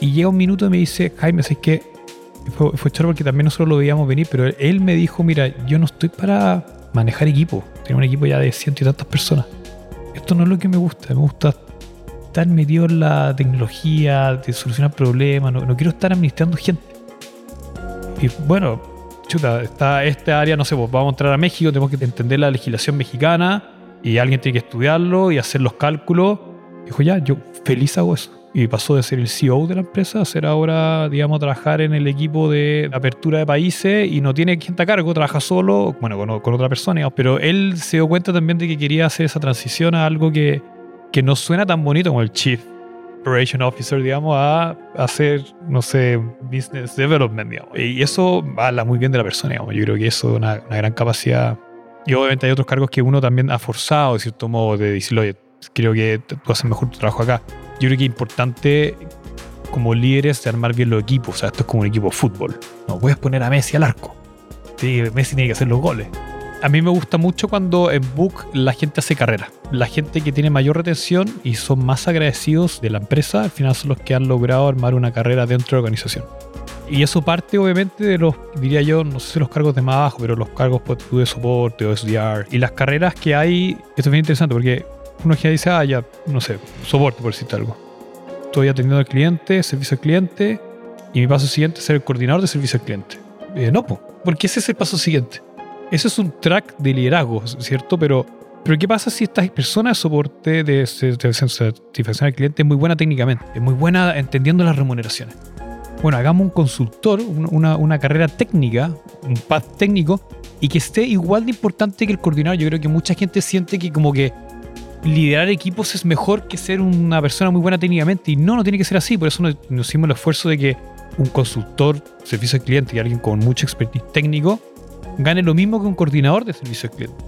Speaker 1: Y llega un minuto y me dice: Jaime, ¿sabes qué? Fue, fue choro porque también nosotros lo veíamos venir, pero él me dijo: Mira, yo no estoy para manejar equipo. Tener un equipo ya de ciento y tantas personas. Esto no es lo que me gusta. Me gusta estar metido en la tecnología, de solucionar problemas. No, quiero estar administrando gente. Y bueno, chuta, está esta área, no sé, pues vamos a entrar a México, tenemos que entender la legislación mexicana y alguien tiene que estudiarlo y hacer los cálculos. Dijo, ya, yo feliz hago eso y pasó de ser el CEO de la empresa a ser ahora, digamos, trabajar en el equipo de apertura de países y no tiene gente a cargo, trabaja solo, bueno, con, otra persona, pero él se dio cuenta también de que quería hacer esa transición a algo que, que no suena tan bonito como el Chief Operation Officer, digamos, a hacer, no sé, Business Development, digamos. Y eso habla muy bien de la persona, digamos. Yo creo que eso es una, una gran capacidad. Y obviamente hay otros cargos que uno también ha forzado, de cierto modo, de decirle, oye, creo que tú haces mejor tu trabajo acá yo creo que es importante como líderes de armar bien los equipos. O sea, esto es como un equipo de fútbol. No puedes poner a Messi al arco. Sí, Messi tiene que hacer los goles. A mí me gusta mucho cuando en Book la gente hace carrera. La gente que tiene mayor retención y son más agradecidos de la empresa, al final son los que han logrado armar una carrera dentro de la organización. Y eso parte obviamente de los, diría yo, no sé si los cargos de más abajo, pero los cargos pues, de soporte o SDR. Y las carreras que hay, esto es bien interesante porque uno ya dice, ah, ya, no sé, soporte por decirte algo. Estoy atendiendo al cliente, servicio al cliente, y mi paso siguiente es ser el coordinador de servicio al cliente. No, porque ese es el paso siguiente. Ese es un track de liderazgo, ¿cierto? Pero, pero ¿qué pasa si esta persona de soporte de, satisfacción al cliente es muy buena técnicamente? Es muy buena entendiendo las remuneraciones. Bueno, hagamos un consultor, una, una carrera técnica, un path técnico, y que esté igual de importante que el coordinador. Yo creo que mucha gente siente que como que liderar equipos es mejor que ser una persona muy buena técnicamente. Y no, no tiene que ser así. Por eso nos, hicimos el esfuerzo de que un consultor, servicio al cliente y alguien con mucho expertise técnico gane lo mismo que un coordinador de servicio al cliente.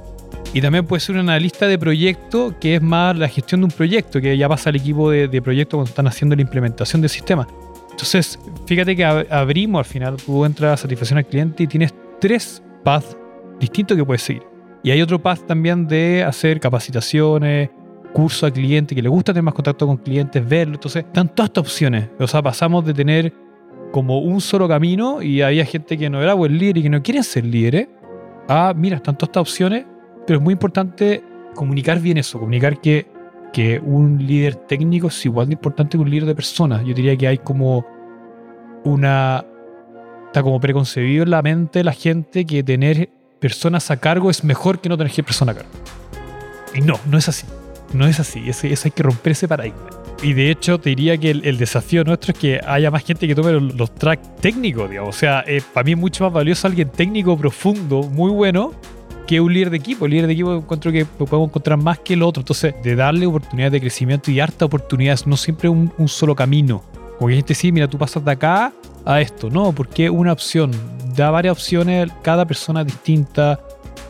Speaker 1: Y también puede ser un analista de proyecto, que es más la gestión de un proyecto, que ya pasa al equipo de, de proyecto cuando están haciendo la implementación del sistema. Entonces, fíjate que abrimos al final, tú entras a satisfacción al cliente y tienes tres paths distintos que puedes seguir. Y hay otro path también de hacer capacitaciones, curso a cliente que le gusta tener más contacto con clientes, verlo. Entonces, están todas estas opciones. O sea, pasamos de tener como un solo camino y había gente que no era buen líder y que no quieren ser líderes, a, mira, están todas estas opciones, pero es muy importante comunicar bien eso, comunicar que, que un líder técnico es igual de importante que un líder de personas. Yo diría que hay como una... Está como preconcebido en la mente la gente que tener personas a cargo es mejor que no tener personas a cargo. Y no, no es así. No es así. Eso, hay que romper ese paradigma. Y de hecho, te diría que el, desafío nuestro es que haya más gente que tome los, tracks técnicos, digamos. O sea, eh, para mí es mucho más valioso alguien técnico, profundo, muy bueno, qué un líder de equipo? El líder de equipo encuentro que podemos encontrar más que el otro. Entonces, de darle oportunidades de crecimiento y harta oportunidades, no siempre un, un solo camino. Como que gente sí, mira, tú pasas de acá a esto. No, porque una opción. Da varias opciones, cada persona distinta.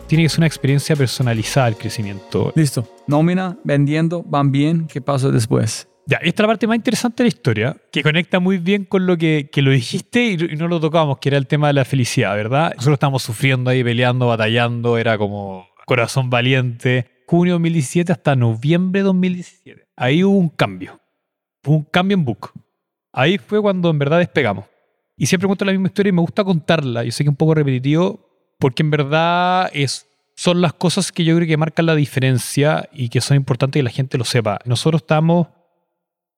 Speaker 1: Tiene que ser una experiencia personalizada el crecimiento.
Speaker 3: Listo. Nómina, vendiendo, van bien. ¿Qué pasa después?
Speaker 1: Ya, esta es la parte más interesante de la historia, que conecta muy bien con lo que, que lo dijiste y, y no lo tocamos, que era el tema de la felicidad, ¿verdad? Nosotros estábamos sufriendo ahí, peleando, batallando, era como corazón valiente. Junio 2017 hasta noviembre 2017. Ahí hubo un cambio. Hubo un cambio en Book. Ahí fue cuando en verdad despegamos. Y siempre cuento la misma historia y me gusta contarla. Yo sé que es un poco repetitivo, porque en verdad es, son las cosas que yo creo que marcan la diferencia y que son importantes que la gente lo sepa. Nosotros estamos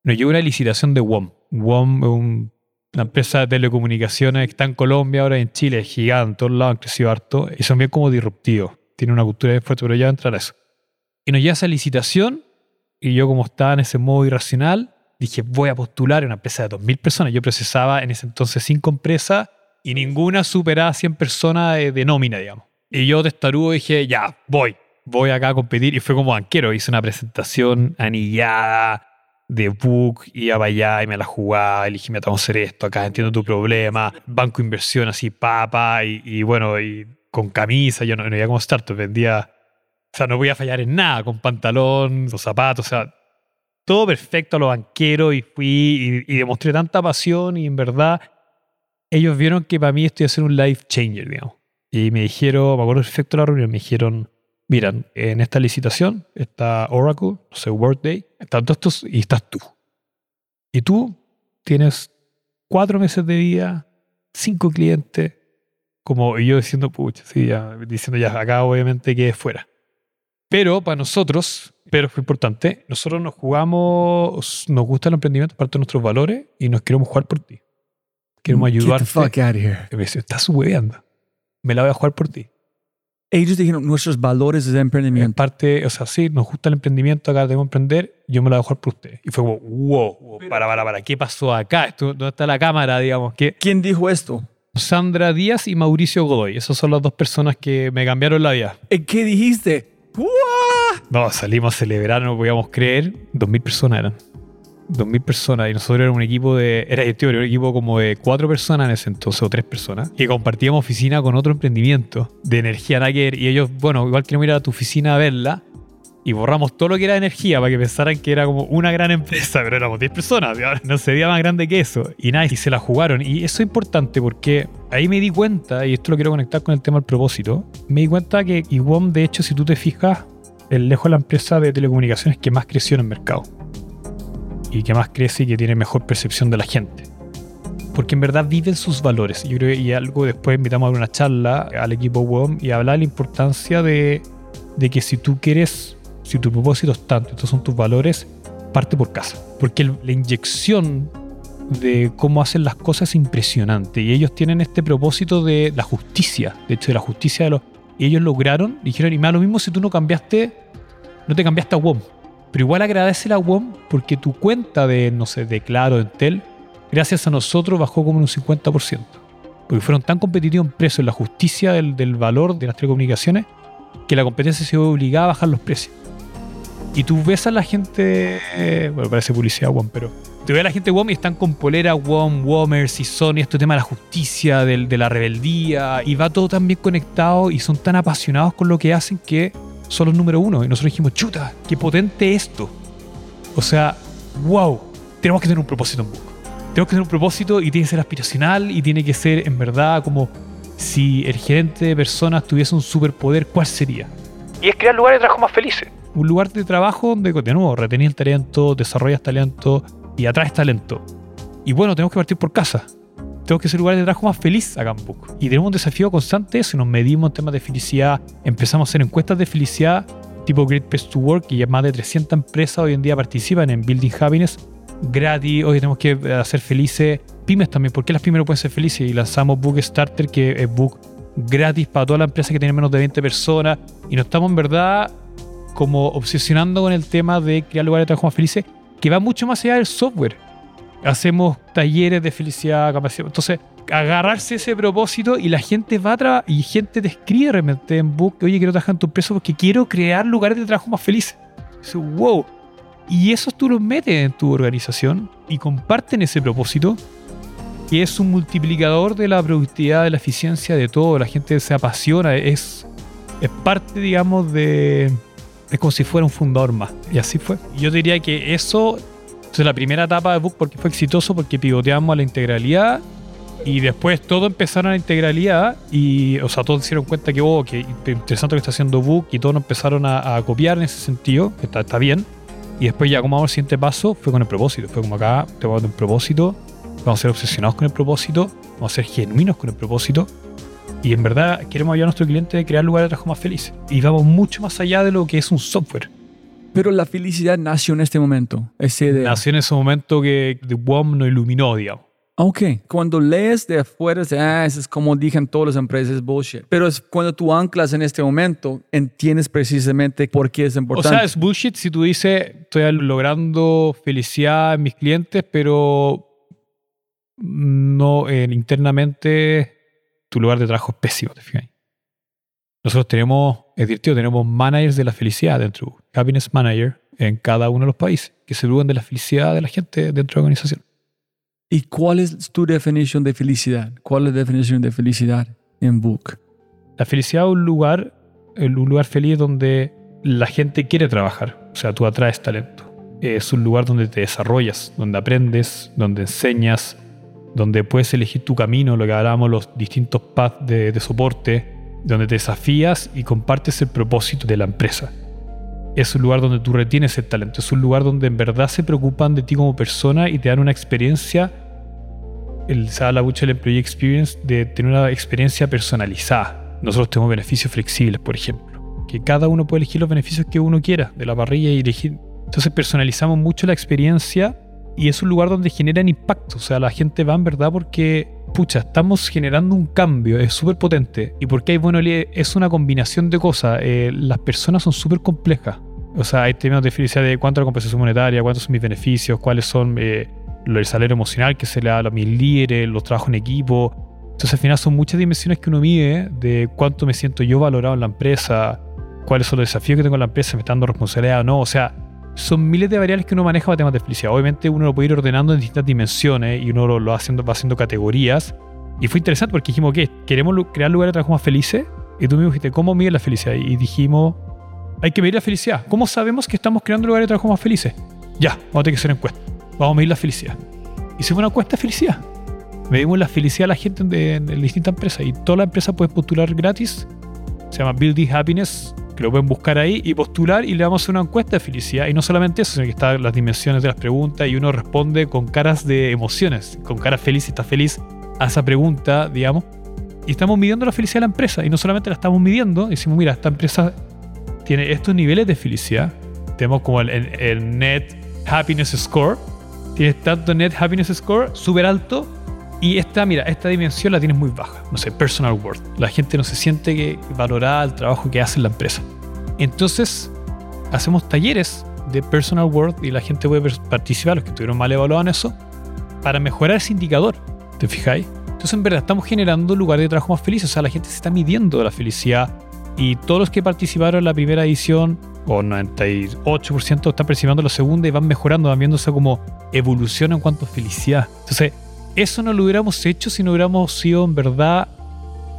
Speaker 1: nos llegó una licitación de WOM. WOM es un- una empresa de telecomunicaciones que está en Colombia, ahora en Chile, es gigante, en todos lados han crecido harto y son bien como disruptivos. Tienen una cultura bien fuerte, pero ya voy a entrar a eso. Y nos llega esa licitación y yo como estaba en ese modo irracional, dije voy a postular en una empresa de 2.000 personas. Yo procesaba en ese entonces cinco empresas y ninguna superaba 100 personas de, nómina, digamos. Y yo testarudo dije, ya, voy, voy acá a competir. Y fue como banquero, hice una presentación anillada, de book, iba para allá y me la jugaba, dije, mira, vamos a hacer esto, acá entiendo tu problema, banco inversión así, papa, y, y bueno, y con camisa, yo no, no iba como startup, vendía, o sea, no voy a fallar en nada, con pantalón, los zapatos, o sea, todo perfecto a los banqueros, y fui y, y demostré tanta pasión, y en verdad, ellos vieron que para mí esto iba a ser un life changer, digamos. Y me dijeron, me acuerdo perfecto la reunión, me dijeron, miran, en esta licitación está Oracle, no sé, Workday, están todos estos y estás tú. Y tú tienes cuatro meses de vida, cinco clientes, como yo diciendo, pucha, sí, ya, diciendo ya, acá obviamente que fuera. Pero para nosotros, pero fue importante, nosotros nos jugamos, nos gusta el emprendimiento, parte de nuestros valores y nos queremos jugar por ti. Queremos
Speaker 3: Get the
Speaker 1: ayudarte.
Speaker 3: fuck out of here.
Speaker 1: Me dice, estás hueveando. Me la voy a jugar por ti.
Speaker 3: Ellos dijeron nuestros valores de
Speaker 1: En
Speaker 3: emprendimiento.
Speaker 1: parte, o sea, sí, nos gusta el emprendimiento, acá debemos emprender, yo me la voy a jugar por usted. Y fue como, wow, wow, para, para, para, ¿qué pasó acá? Esto, ¿Dónde está la cámara, digamos? que
Speaker 3: ¿Quién dijo esto?
Speaker 1: Sandra Díaz y Mauricio Godoy, esas son las dos personas que me cambiaron la vida.
Speaker 3: ¿Eh, ¿Qué dijiste? ¡Uah!
Speaker 1: No, salimos a celebrar, no podíamos creer, dos mil personas eran. Dos mil personas y nosotros éramos un equipo de, era, tío, era un equipo como de cuatro personas en ese entonces, o tres personas, y compartíamos oficina con otro emprendimiento de energía Nacker y ellos, bueno, igual queríamos ir a tu oficina a verla y borramos todo lo que era energía para que pensaran que era como una gran empresa, pero éramos 10 personas, y ahora no sería más grande que eso. Y nada, y se la jugaron. Y eso es importante porque ahí me di cuenta, y esto lo quiero conectar con el tema del propósito, me di cuenta que IWOM, de hecho, si tú te fijas, es lejos la empresa de telecomunicaciones que más creció en el mercado. Y que más crece y que tiene mejor percepción de la gente. Porque en verdad viven sus valores. Yo creo que algo después invitamos a una charla al equipo WOM y hablar de la importancia de, de que si tú quieres, si tu propósito es tanto, estos son tus valores, parte por casa. Porque el- la inyección de cómo hacen las cosas es impresionante. Y ellos tienen este propósito de la justicia. De hecho, de la justicia de los. Y ellos lograron, dijeron, y da lo mismo si tú no cambiaste, no te cambiaste a WOM. Pero igual agradece a WOM porque tu cuenta de, no sé, de Claro, de Entel, gracias a nosotros bajó como un 50%. Porque fueron tan competitivos en precios en la justicia del, valor de las telecomunicaciones que la competencia se vio obligada a bajar los precios. Y tú ves a la gente, eh, bueno, parece publicidad WOM, pero tú ves a la gente WOM y están con polera WOM, WOMers y Sony, este tema de la justicia, de la rebeldía, y va todo tan bien conectado y son tan apasionados con lo que hacen que son los número uno. Y nosotros dijimos, chuta, qué potente esto. O sea, wow, tenemos que tener un propósito en Book. Tenemos que tener un propósito y tiene que ser aspiracional y tiene que ser en verdad como si el gerente de personas tuviese un superpoder, ¿cuál sería?
Speaker 2: Y es crear lugares de trabajo más felices.
Speaker 1: un lugar de trabajo donde, de nuevo, retenís el talento, desarrollas talento y atraes talento. Y bueno, tenemos que partir por casa. Tenemos que ser lugares de trabajo más feliz acá en. Y tenemos un desafío constante si nos medimos en temas de felicidad. Empezamos a hacer encuestas de felicidad tipo Great Place to Work y más de 300 empresas hoy en día participan en Building Happiness gratis. Hoy tenemos que hacer felices pymes también. ¿Por qué las pymes no pueden ser felices? Y lanzamos Book Starter, que es Book gratis para todas las empresas que tienen menos de 20 personas. Y nos estamos en verdad como obsesionando con el tema de crear lugares de trabajo más felices, que va mucho más allá del software. Hacemos talleres de felicidad, capacidad. Entonces, agarrarse ese propósito y la gente va a trabajar y gente te escribe realmente en book, oye, quiero trabajar en tu empresa porque quiero crear lugares de trabajo más felices. Dice, wow. Y esos tú los metes en tu organización y comparten ese propósito, que es un multiplicador de la productividad, de la eficiencia, de todo. La gente se apasiona, es, es parte, digamos, de... Es como si fuera un fundador más. Y así fue. Yo diría que eso es la primera etapa de Book porque fue exitoso, porque pivoteamos a la integralidad y después todo empezaron a la integralidad y, o sea, todos se dieron cuenta que, oh, que interesante lo que está haciendo Book y todos empezaron a, a copiar en ese sentido, que está, está bien. Y después ya como vamos al siguiente paso fue con el propósito. Fue como acá, tenemos un propósito, vamos a ser obsesionados con el propósito, vamos a ser genuinos con el propósito. Y en verdad queremos ayudar a nuestro cliente a crear lugares de trabajo más felices. Y vamos mucho más allá de lo que es un software.
Speaker 3: Pero la felicidad nació en este momento. Esa idea.
Speaker 1: Nació en ese momento que The WOM nos iluminó, digamos.
Speaker 3: Ok, cuando lees de afuera, ah, eso es como dicen todas las empresas, es bullshit. Pero es cuando tú anclas en este momento, entiendes precisamente por qué es
Speaker 1: O
Speaker 3: importante.
Speaker 1: sea, es bullshit si tú dices, estoy logrando felicidad en mis clientes, pero no eh, internamente tu lugar de trabajo es pésimo, ¿te fijas? Nosotros tenemos, es divertido, tenemos managers de la felicidad dentro, happiness manager en cada uno de los países, que se ocupan de la felicidad de la gente dentro de la organización.
Speaker 3: ¿Y cuál es tu definición de felicidad? ¿Cuál es la definición de felicidad en Book?
Speaker 1: La felicidad es un lugar, un lugar feliz donde la gente quiere trabajar, o sea, tú atraes talento. Es un lugar donde te desarrollas, donde aprendes, donde enseñas, donde puedes elegir tu camino, lo que hablábamos, los distintos paths de, soporte, donde te desafías y compartes el propósito de la empresa. Es un lugar donde tú retienes el talento, es un lugar donde en verdad se preocupan de ti como persona y te dan una experiencia, el, se habla mucho del Employee Experience, de tener una experiencia personalizada. Nosotros tenemos beneficios flexibles, por ejemplo, que cada uno puede elegir los beneficios que uno quiera de la parrilla y elegir. Entonces personalizamos mucho la experiencia y es un lugar donde generan impacto. O sea, la gente va en verdad porque, pucha, estamos generando un cambio, es súper potente. Y porque hay, bueno, es una combinación de cosas. Eh, las personas son súper complejas. O sea, hay términos de felicidad de cuánto es la compensación monetaria, cuántos son mis beneficios, cuáles son eh, el salario emocional que se le da a mis líderes, los trabajos en equipo. Entonces, al final son muchas dimensiones que uno mide de cuánto me siento yo valorado en la empresa, cuáles son los desafíos que tengo en la empresa, me está dando responsabilidad o no. O sea, son miles de variables que uno maneja para temas de felicidad. Obviamente uno lo puede ir ordenando en distintas dimensiones y uno lo, lo haciendo, va haciendo categorías. Y fue interesante porque dijimos, que ¿Queremos crear lugares de trabajo más felices? Y tú me dijiste, ¿cómo mide la felicidad? Y dijimos, hay que medir la felicidad. ¿Cómo sabemos que estamos creando lugares de trabajo más felices? Ya, vamos a tener que hacer encuesta. Vamos a medir la felicidad. Hicimos una encuesta de felicidad. Medimos la felicidad de la gente de, de distintas empresas. Y toda la empresa puede postular gratis. Se llama Building Happiness que lo pueden buscar ahí y postular y le damos una encuesta de felicidad. Y no solamente eso, sino que están las dimensiones de las preguntas y uno responde con caras de emociones, con cara feliz y está feliz a esa pregunta, digamos. Y estamos midiendo la felicidad de la empresa. Y no solamente la estamos midiendo, decimos, mira, esta empresa tiene estos niveles de felicidad. Tenemos como el, el Net Happiness Score. Tienes tanto Net Happiness Score, súper alto, y esta, mira, esta dimensión la tienes muy baja. No sé, personal worth. La gente no se siente valorada el trabajo que hace en la empresa. Entonces, hacemos talleres de personal worth y la gente puede participar, los que estuvieron mal evaluados en eso, para mejorar ese indicador. ¿Te fijáis? Entonces, en verdad, estamos generando lugares de trabajo más felices. O sea, la gente se está midiendo la felicidad. Y todos los que participaron en la primera edición, o 98%, están participando en la segunda y van mejorando, van viéndose como evolución en cuanto a felicidad. Entonces, eso no lo hubiéramos hecho si no hubiéramos sido en verdad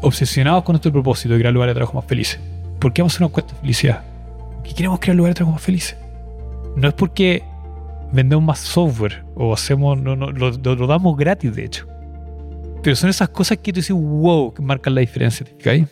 Speaker 1: obsesionados con nuestro propósito de crear lugares de trabajo más felices. ¿Por qué vamos a una encuesta de felicidad? Porque queremos crear lugares de trabajo más felices. No es porque vendemos más software o hacemos, no, no, lo, lo, damos gratis de hecho. Pero son esas cosas que tú dices, wow, que marcan la diferencia. ¿okay?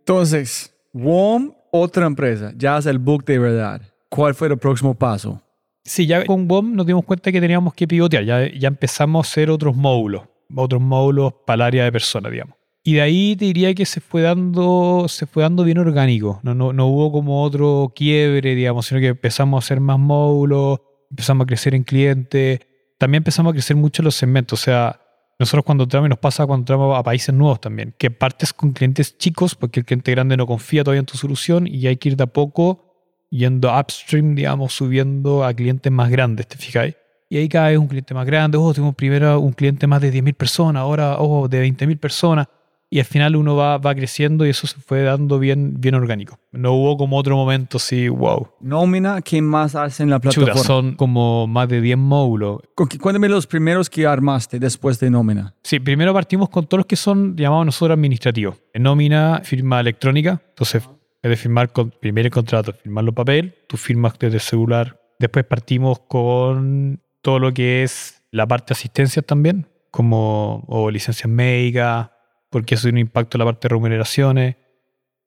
Speaker 3: Entonces, WOM, otra empresa, ya hace el book de verdad. ¿Cuál fue el próximo paso?
Speaker 1: Sí, ya con WOM nos dimos cuenta que teníamos que pivotear. Ya, ya empezamos a hacer otros módulos. Otros módulos para el área de personas, digamos. Y de ahí te diría que se fue dando, se fue dando bien orgánico. No, no, no hubo como otro quiebre, digamos, sino que empezamos a hacer más módulos, empezamos a crecer en clientes. También empezamos a crecer mucho los segmentos. O sea, nosotros cuando entramos, y nos pasa cuando entramos a países nuevos también, que partes con clientes chicos, porque el cliente grande no confía todavía en tu solución y hay que ir de a poco yendo upstream, digamos, subiendo a clientes más grandes, ¿te fijáis? Y ahí cada vez un cliente más grande, oh, tuvimos primero un cliente más de 10.000 personas, ahora, oh, de 20.000 personas. Y al final uno va, va creciendo y eso se fue dando bien, bien orgánico. No hubo como otro momento así, wow.
Speaker 3: Nómina, ¿qué más hacen en la
Speaker 1: Chuta,
Speaker 3: plataforma?
Speaker 1: son como más de 10 módulos.
Speaker 3: Cu- Cuéntame los primeros que armaste después de nómina.
Speaker 1: Sí, primero partimos con todos los que son llamados nosotros administrativos. Nómina, firma electrónica. Entonces, vez de firmar con, primero el contrato, firmarlo en papel, tú firmas desde el celular. Después partimos con todo lo que es la parte de asistencia también, como o licencias médicas, porque eso tiene un impacto en la parte de remuneraciones.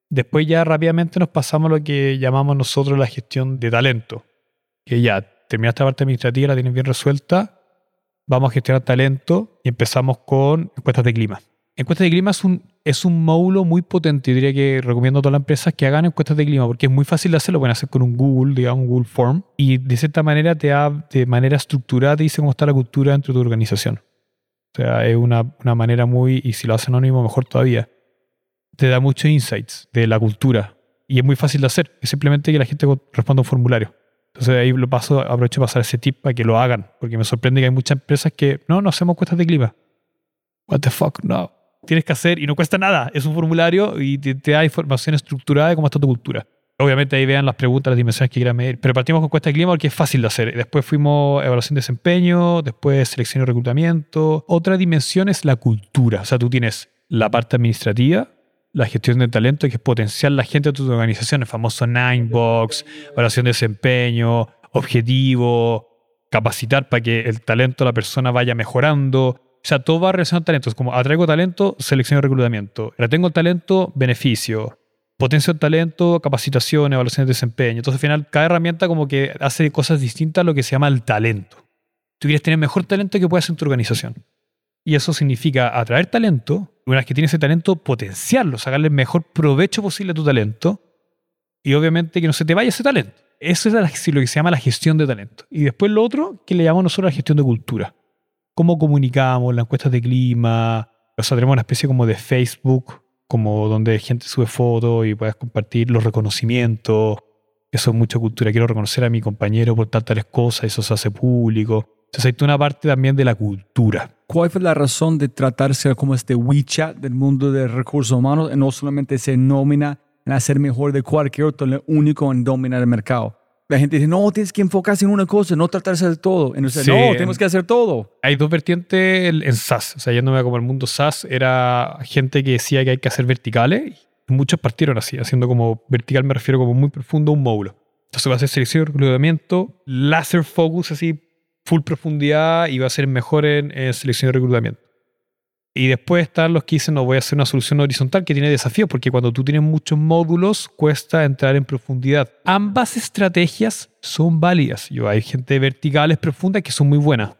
Speaker 1: Después ya rápidamente nos pasamos a lo que llamamos nosotros la gestión de talento. Que ya terminaste la parte administrativa, la tienes bien resuelta, vamos a gestionar talento y empezamos con encuestas de clima. Encuestas de clima es un, módulo muy potente. Yo diría que recomiendo a todas las empresas que hagan encuestas de clima porque es muy fácil de hacerlo. Lo pueden hacer con un Google, digamos, un Google Form. Y de cierta manera, te da, de manera estructurada, te dice cómo está la cultura dentro de tu organización. O sea, es una, una manera muy, y si lo hace anónimo, mejor todavía. Te da muchos insights de la cultura. Y es muy fácil de hacer. Es simplemente que la gente responda un formulario. Entonces ahí lo paso, aprovecho de pasar ese tip para que lo hagan, porque me sorprende que hay muchas empresas que no, no hacemos encuestas de clima. What the fuck, no. Tienes que hacer y no cuesta nada. Es un formulario y te, da información estructurada de cómo está tu cultura. Obviamente ahí vean las preguntas, las dimensiones que quieran medir. Pero partimos con encuesta de clima porque es fácil de hacer. Después fuimos evaluación de desempeño, después selección y reclutamiento. Otra dimensión es la cultura. O sea, tú tienes la parte administrativa, la gestión de talento, que es potenciar la gente de tu organización, el famoso nine box, evaluación de desempeño, objetivo, capacitar para que el talento de la persona vaya mejorando. O sea, todo va relacionado a talentos, como atraigo talento, selección y reclutamiento. Retengo talento, beneficio. Potencio el talento, capacitación, evaluación de desempeño. Entonces, al final, cada herramienta como que hace cosas distintas a lo que se llama el talento. Tú quieres tener mejor talento que puedas en tu organización. Y eso significa atraer talento, una vez que tienes ese talento, potenciarlo, sacarle el mejor provecho posible a tu talento y obviamente que no se te vaya ese talento. Eso es lo que se llama la gestión de talento. Y después lo otro que le llamamos nosotros la gestión de cultura. Cómo comunicamos, las encuestas de clima, o sea, tenemos una especie como de Facebook, como donde gente sube fotos y puedes compartir los reconocimientos. Eso es mucha cultura. Quiero reconocer a mi compañero por tal tales cosas, eso se hace público. Entonces hay una parte también de la cultura.
Speaker 3: ¿Cuál fue la razón de tratarse como este WeChat del mundo de recursos humanos y no solamente se nómina en hacer mejor de cualquier otro, lo único en dominar el mercado? La gente dice, no, tienes que enfocarse en una cosa, no tratarse de todo. Entonces,
Speaker 1: Sí.
Speaker 3: no, tenemos que hacer todo.
Speaker 1: Hay dos vertientes en SaaS. O sea, yéndome como el mundo SaaS, era gente que decía que hay que hacer verticales. Y muchos partieron así, haciendo como vertical, me refiero como muy profundo, un módulo. Entonces va a ser selección y reclutamiento, láser focus, así, full profundidad, y va a ser mejor en, en selección y reclutamiento. Y después están los que dicen, no, voy a hacer una solución horizontal que tiene desafíos, porque cuando tú tienes muchos módulos, cuesta entrar en profundidad. Ambas estrategias son válidas. Yo, hay gente verticales profundas que son muy buenas.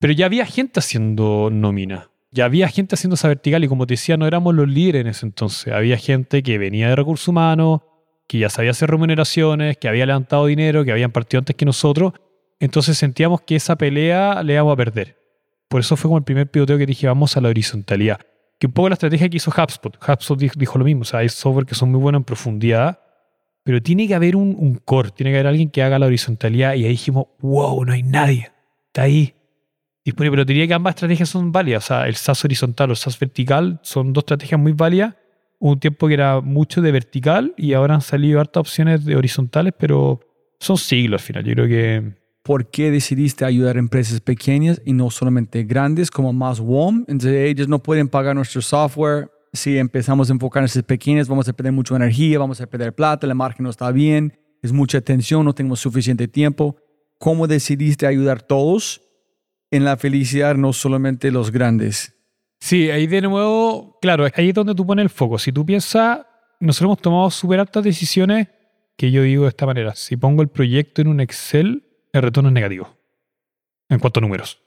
Speaker 1: Pero ya había gente haciendo nómina. Ya había gente haciendo esa vertical y como te decía, no éramos los líderes en ese entonces. Había gente que venía de recursos humanos, que ya sabía hacer remuneraciones, que había levantado dinero, que habían partido antes que nosotros. Entonces sentíamos que esa pelea le íbamos a perder. Por eso fue como el primer pivoteo que dije, vamos a la horizontalidad. Que un poco la estrategia que hizo HubSpot. HubSpot di- dijo lo mismo. O sea, hay software que son muy buenos en profundidad, pero tiene que haber un, un core, tiene que haber alguien que haga la horizontalidad. Y ahí dijimos, wow, no hay nadie. Está ahí. disponible. Pero diría que ambas estrategias son válidas. O sea, el SaaS horizontal o el SaaS vertical son dos estrategias muy válidas. Hubo un tiempo que era mucho de vertical y ahora han salido hartas opciones de horizontales, pero son siglos al final. Yo creo que
Speaker 3: ¿Por qué decidiste ayudar a empresas pequeñas y no solamente grandes como más WOM? Entonces ellos no pueden pagar nuestro software. Si empezamos a enfocar en pequeñas, vamos a perder mucha energía, vamos a perder plata, la margen no está bien, es mucha tensión, no tenemos suficiente tiempo. ¿Cómo decidiste ayudar a todos en la felicidad, no solamente los grandes?
Speaker 1: Sí, ahí de nuevo, claro, ahí es donde tú pones el foco. Si tú piensas, nosotros hemos tomado súper altas decisiones que yo digo de esta manera. Si pongo el proyecto en un Excel, el retorno es negativo. En cuanto a números.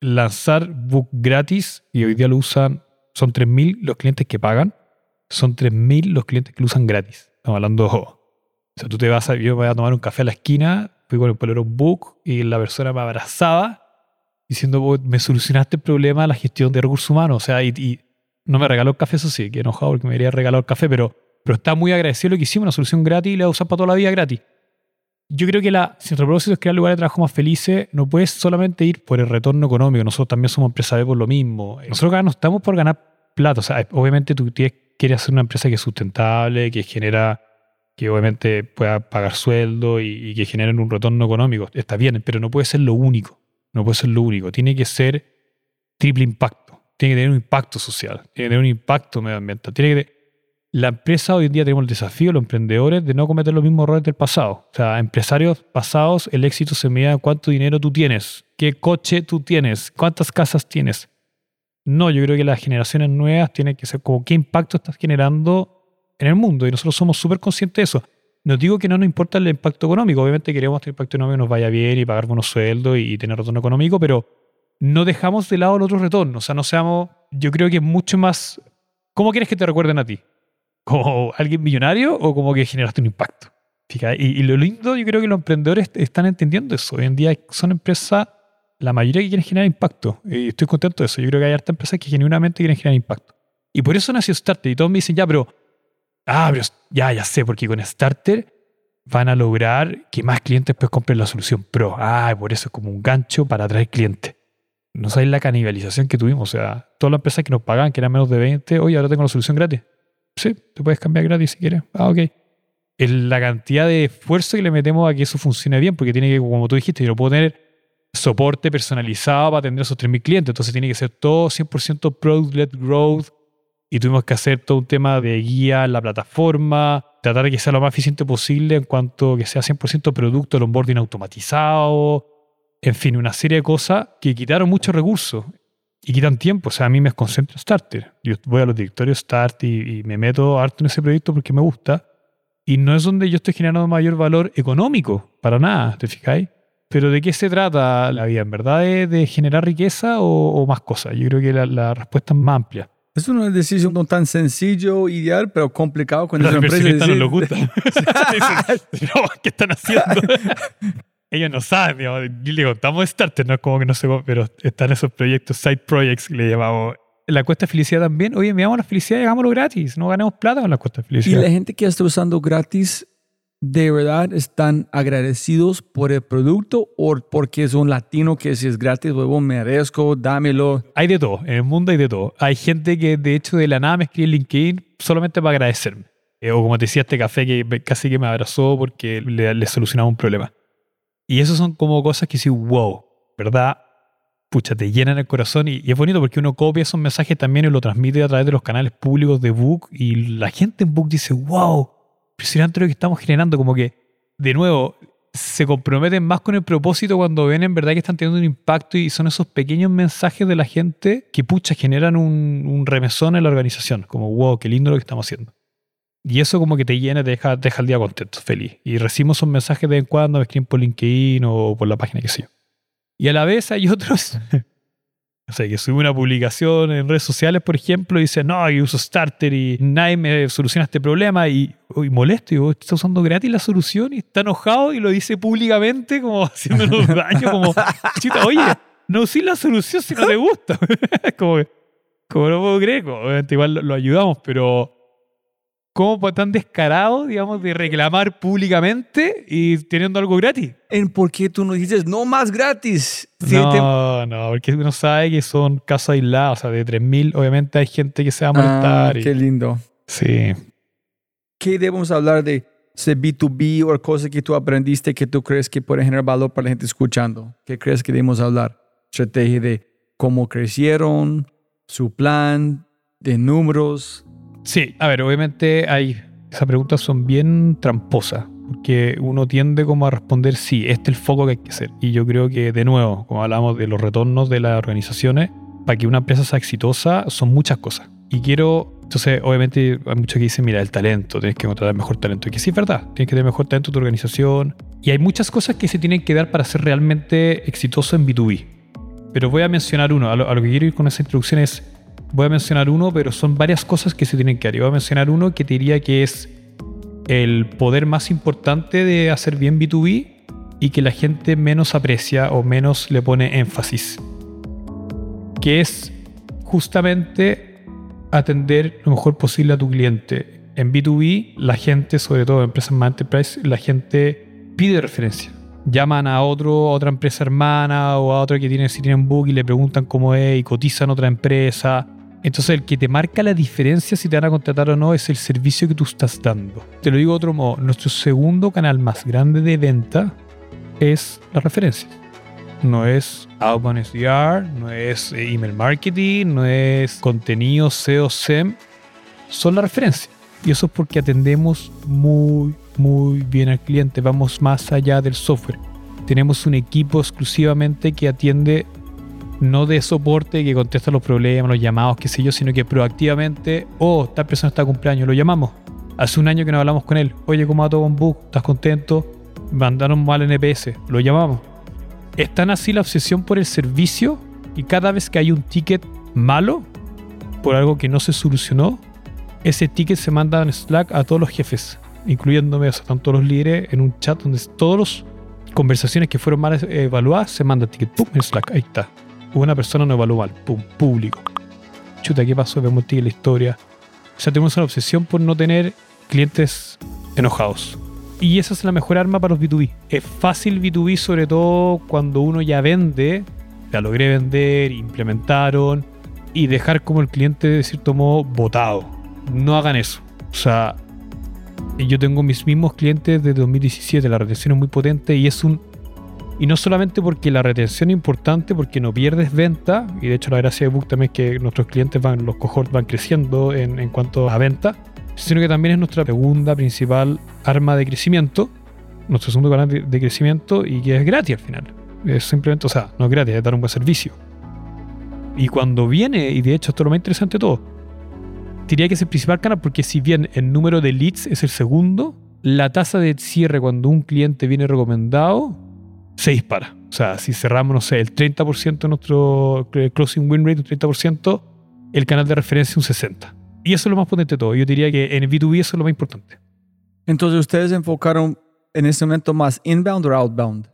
Speaker 1: Lanzar book gratis, y hoy día lo usan, son 3.000 los clientes que pagan, son 3.000 los clientes que lo usan gratis. Estamos hablando, o sea, tú te vas a, yo me voy a tomar un café a la esquina, fui con el polero book y la persona me abrazaba diciendo, "Oh, me solucionaste el problema de la gestión de recursos humanos. O sea, y, y no me regaló el café, eso sí, que enojado porque me habría regalado el café, pero, pero está muy agradecido lo que hicimos, una solución gratis y la voy a usar para toda la vida gratis. Yo creo que la, si nuestro propósito es crear lugares de trabajo más felices, no puedes solamente ir por el retorno económico. Nosotros también somos empresarios por lo mismo. Nosotros no estamos por ganar plata. O sea, obviamente tú tienes, quieres hacer una empresa que es sustentable, que genera, que obviamente pueda pagar sueldo y, y que genere un retorno económico. Está bien, pero no puede ser lo único. No puede ser lo único. Tiene que ser triple impacto. Tiene que tener un impacto social. Tiene que tener un impacto medioambiental. Tiene que la empresa hoy en día tenemos el desafío, los emprendedores, de no cometer los mismos errores del pasado. O sea, empresarios pasados, el éxito se mide en cuánto dinero tú tienes, qué coche tú tienes, cuántas casas tienes. No, yo creo que las generaciones nuevas tienen que ser como qué impacto estás generando en el mundo. Y nosotros somos súper conscientes de eso. No digo que no nos importa el impacto económico. Obviamente queremos que el impacto económico nos vaya bien y pagar buenos sueldos y tener retorno económico, pero no dejamos de lado el otro retorno. O sea, no seamos, yo creo que es mucho más... ¿Cómo quieres que te recuerden a ti? Como alguien millonario o como que generaste un impacto. Y, lo lindo, yo creo que los emprendedores están entendiendo eso. Hoy en día son empresas, la mayoría que quieren generar impacto. Y estoy contento de eso. Yo creo que hay harta empresas que genuinamente quieren generar impacto. Y por eso nació Starter. Y todos me dicen, ya, pero, ah, pero ya, ya sé, porque con Starter van a lograr que más clientes pues compren la solución Pro. Ah, por eso es como un gancho para atraer clientes. No sabéis la canibalización que tuvimos. O sea, todas las empresas que nos pagaban, que eran menos de 20, oye, ahora tengo la solución gratis. Sí, tú puedes cambiar gratis si quieres. Ah, ok. Es la cantidad de esfuerzo que le metemos a que eso funcione bien, porque tiene que, como tú dijiste, yo no puedo tener soporte personalizado para atender a esos 3.000 clientes. Entonces tiene que ser todo 100% product-led growth. Y tuvimos que hacer todo un tema de guía en la plataforma, tratar de que sea lo más eficiente posible en cuanto que sea 100% producto, el onboarding automatizado. En fin, una serie de cosas que quitaron muchos recursos y quitan tiempo. O sea, a mí me concentro en Starter. Yo voy a los directorios Start y, me meto harto en ese proyecto porque me gusta. Y no es donde yo estoy generando mayor valor económico, para nada, ¿te fijáis? Pero ¿de qué se trata la vida? ¿En verdad de, generar riqueza o, más cosas? Yo creo que la, respuesta es más amplia.
Speaker 3: Es una decisión no tan sencillo, ideal, pero complicado cuando
Speaker 1: es una empresa. no lo gusta. ¿Qué están haciendo? ellos no saben, digamos, y le contamos Starter, no es como que no sé, pero están esos proyectos, side projects que le llamamos. La cuesta de felicidad también, oye, me damos la felicidad y hagámoslo gratis, no ganemos plata con la cuesta de felicidad.
Speaker 3: Y la gente que está usando gratis, ¿de verdad están agradecidos por el producto o porque es un latino que si es gratis, luego merezco, dámelo?
Speaker 1: Hay de todo, en el mundo hay de todo. Hay gente que de hecho de la nada me escribe en LinkedIn solamente para agradecerme. Eh, o como te decía, este café que casi que me abrazó porque le, le solucionaba un problema. Y eso son como cosas que sí, wow, ¿verdad? Pucha, te llenan el corazón y, es bonito porque uno copia esos mensajes también y lo transmite a través de los canales públicos de Book y la gente en Book dice, wow, impresionante lo que estamos generando, como que, de nuevo, se comprometen más con el propósito cuando ven en verdad que están teniendo un impacto y son esos pequeños mensajes de la gente que, pucha, generan un, un remesón en la organización, como, wow, qué lindo lo que estamos haciendo. Y eso como que te llena, te deja, deja el día contento, feliz. Y recibimos un mensaje de vez en cuando, me escriben por LinkedIn o por la página que sé yo. Y a la vez hay otros, o sea, que suben una publicación en redes sociales, por ejemplo, y dicen, no, yo uso Starter y nadie me soluciona este problema. Y, y molesto, y vos estás usando gratis la solución y está enojado y lo dice públicamente, como haciéndonos daño, como, chita, oye, no usé la solución si no te gusta. como, como no puedo creer, obviamente igual lo ayudamos, pero ¿Cómo tan descarado, digamos, de reclamar públicamente y teniendo algo gratis?
Speaker 3: ¿En por qué tú no dices no más gratis?
Speaker 1: no, no, porque uno sabe que son casos aislados, o sea, de 3.000 obviamente hay gente que se va a molestar.
Speaker 3: Ah, Qué lindo.
Speaker 1: Sí.
Speaker 3: ¿Qué debemos hablar de ese B2B o cosas que tú aprendiste que tú crees que pueden generar valor para la gente escuchando? ¿Qué crees que debemos hablar? Estrategia de cómo crecieron, su plan, de números,
Speaker 1: Sí, a ver, obviamente hay. Esas preguntas son bien tramposas, porque uno tiende como a responder, sí, este es el foco que hay que hacer. Y yo creo que, de nuevo, como hablamos de los retornos de las organizaciones, para que una empresa sea exitosa son muchas cosas. Y quiero, entonces, obviamente hay muchos que dicen, mira, el talento, tienes que encontrar el mejor talento. Y que sí es verdad, tienes que tener mejor talento en tu organización. Y hay muchas cosas que se tienen que dar para ser realmente exitoso en B2B. Pero voy a mencionar uno, a lo, a lo que quiero ir con esa introducción es, Voy a mencionar uno, pero son varias cosas que se tienen que hacer. Voy a mencionar uno que te diría que es el poder más importante de hacer bien B2B y que la gente menos aprecia o menos le pone énfasis. Que es justamente atender lo mejor posible a tu cliente. En B2B, la gente, sobre todo en empresas más enterprise, la gente pide referencia. Llaman a otro, a otra empresa hermana o a otra que tiene, si tienen book y le preguntan cómo es y cotizan otra empresa. Entonces el que te marca la diferencia si te van a contratar o no es el servicio que tú estás dando. Te lo digo de otro modo, nuestro segundo canal más grande de venta es las referencias. No es outbound SDR, no es eh, email marketing, no es contenido SEO SEM, son las referencias. Y eso es porque atendemos muy, muy bien al cliente, vamos más allá del software. Tenemos un equipo exclusivamente que atiende no de soporte, que contesta los problemas, los llamados, qué sé yo, sino que proactivamente, oh, esta persona está cumpleaños, lo llamamos. Hace un año que no hablamos con él, oye, ¿cómo va todo con bug? ¿Estás contento? Mandaron mal NPS, lo llamamos. Es tan así la obsesión por el servicio y cada vez que hay un ticket malo, por algo que no se solucionó, ese ticket se manda en Slack a todos los jefes, incluyéndome, o sea, están todos los líderes en un chat donde todas las conversaciones que fueron mal evaluadas se manda ticket, pum, en Slack, ahí está. Una persona no evaluó mal, pum, público. Chuta, ¿qué pasó? Vemos la historia. O sea, tenemos una obsesión por no tener clientes enojados. Y esa es la mejor arma para los B2B. Es fácil B2B, sobre todo cuando uno ya vende, ya logré vender, implementaron, y dejar como el cliente de cierto modo votado. No hagan eso. O sea, yo tengo mis mismos clientes de 2017, la retención es muy potente y es un... Y no solamente porque la retención es importante, porque no pierdes venta, y de hecho la gracia de Book también es que nuestros clientes van, los cohorts van creciendo en, en cuanto a venta, sino que también es nuestra segunda principal arma de crecimiento, nuestro segundo canal de, de crecimiento y que es gratis al final. Es simplemente, o sea, no es gratis, es dar un buen servicio. Y cuando viene, y de hecho esto es lo más interesante de todo, diría que es el principal canal porque si bien el número de leads es el segundo, la tasa de cierre cuando un cliente viene recomendado se dispara. O sea, si cerramos, no sé, el 30% de nuestro closing win rate, un 30%, el canal de referencia un 60%. Y eso es lo más potente de todo. Yo diría que en el B2B eso es lo más importante.
Speaker 3: Entonces, ¿ustedes enfocaron en este momento más inbound o outbound?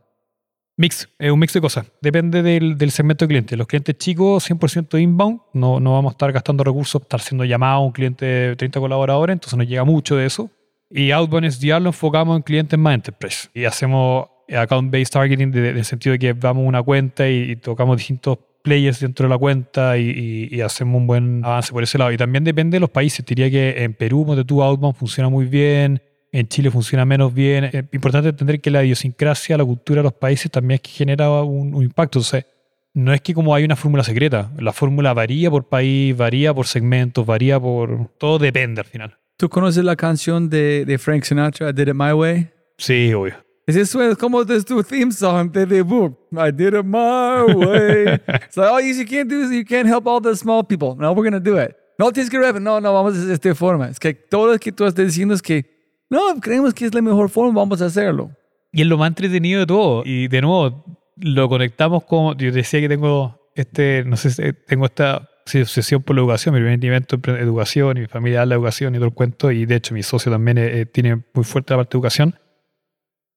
Speaker 1: Mix, es un mix de cosas. Depende del, del segmento de clientes. Los clientes chicos, 100% inbound. No, no vamos a estar gastando recursos, estar siendo llamado a un cliente de 30 colaboradores, entonces nos llega mucho de eso. Y outbound SDR lo enfocamos en clientes más enterprise. Y hacemos account-based targeting en el sentido de que vamos a una cuenta y, y, tocamos distintos players dentro de la cuenta y, y, y, hacemos un buen avance por ese lado. Y también depende de los países. Diría que en Perú, donde tú outbound funciona muy bien. En Chile funciona menos bien. Es importante entender que la idiosincrasia, la cultura de los países también es que genera un, un impacto. Entonces, no es que como hay una fórmula secreta. La fórmula varía por país, varía por segmentos, varía por... Todo depende al final.
Speaker 3: ¿Tú conoces la canción de, de Frank Sinatra, I Did It My Way?
Speaker 1: Sí, obvio.
Speaker 3: Es eso es como de tu theme song de Book. I did it my way. so, oh, you can't do this. You can't help all the small people. No, we're going to do it. No tienes que rap. No, no, vamos a hacer de esta forma. Es que todo lo que tú estás diciendo es que no, creemos que es la mejor forma, vamos a hacerlo.
Speaker 1: Y es lo más entretenido de todo. Y de nuevo, lo conectamos con. Yo decía que tengo este, no sé, tengo esta obsesión por la educación. Mi primer evento es educación y mi familia da la educación y todo el cuento. Y de hecho, mi socio también eh, tiene muy fuerte la parte de educación.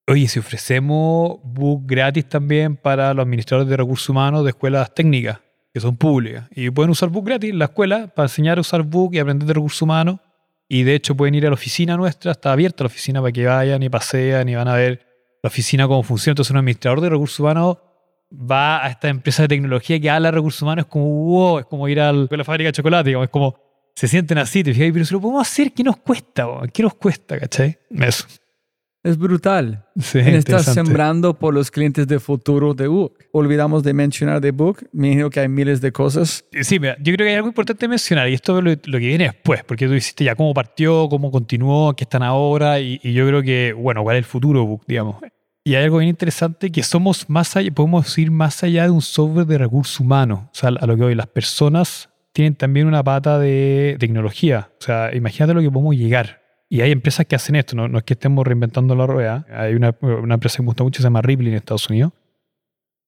Speaker 1: Oye, si ofrecemos book gratis también para los administradores de recursos humanos de escuelas técnicas, que son públicas, y pueden usar book gratis en la escuela para enseñar a usar book y aprender de recursos humanos. Y de hecho pueden ir a la oficina nuestra, está abierta la oficina para que vayan y pasean y van a ver la oficina cómo funciona. Entonces un administrador de recursos humanos va a esta empresa de tecnología que habla de recursos humanos, es como, wow, es como ir a la fábrica de chocolate, digamos, es como, se sienten así, te fijas, pero si lo podemos hacer, ¿qué nos cuesta? ¿Qué nos cuesta, cachai? Eso.
Speaker 3: Es brutal.
Speaker 1: Sí,
Speaker 3: Estás sembrando por los clientes de futuro de Book. Olvidamos de mencionar de Book. Me imagino que hay miles de cosas.
Speaker 1: Sí, mira, yo creo que hay algo importante mencionar y esto es lo, lo, que viene después, porque tú hiciste ya cómo partió, cómo continuó, qué están ahora y, y yo creo que, bueno, cuál es el futuro Book, digamos. Y hay algo bien interesante que somos más allá, podemos ir más allá de un software de recursos humanos. O sea, a lo que hoy las personas tienen también una pata de tecnología. O sea, imagínate lo que podemos llegar. Y hay empresas que hacen esto, no, es que estemos reinventando la rueda. Hay una, empresa que me gusta mucho, se llama Ripley en Estados Unidos,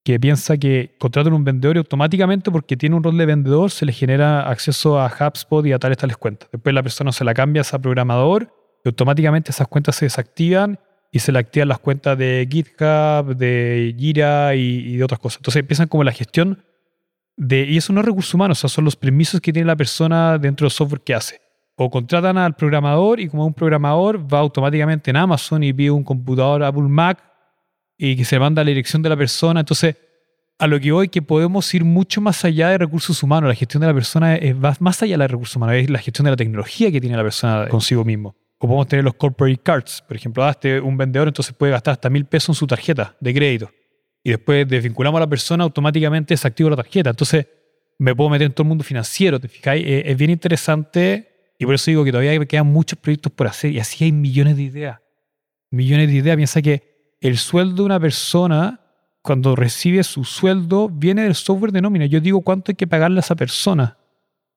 Speaker 1: que piensa que contratan un vendedor y automáticamente, porque tiene un rol de vendedor, se le genera acceso a HubSpot y a tales, tales cuentas. Después la persona se la cambia a programador y automáticamente esas cuentas se desactivan y se le activan las cuentas de GitHub, de Jira y, de otras cosas. Entonces empiezan como la gestión de, y eso no es recursos humanos, o sea, son los permisos que tiene la persona dentro del software que hace o contratan al programador y como un programador va automáticamente en Amazon y pide un computador Apple Mac y que se manda a la dirección de la persona. Entonces, a lo que voy, que podemos ir mucho más allá de recursos humanos. La gestión de la persona es va más allá de los recursos humanos, es la gestión de la tecnología que tiene la persona consigo mismo. O podemos tener los corporate cards. Por ejemplo, ah, este un vendedor entonces puede gastar hasta mil pesos en su tarjeta de crédito. Y después desvinculamos a la persona, automáticamente desactivo la tarjeta. Entonces, me puedo meter en todo el mundo financiero, es bien interesante y por eso digo que todavía quedan muchos proyectos por hacer y así hay millones de ideas. Millones de ideas. Piensa que el sueldo de una persona, cuando recibe su sueldo, viene del software de nómina. Yo digo cuánto hay que pagarle a esa persona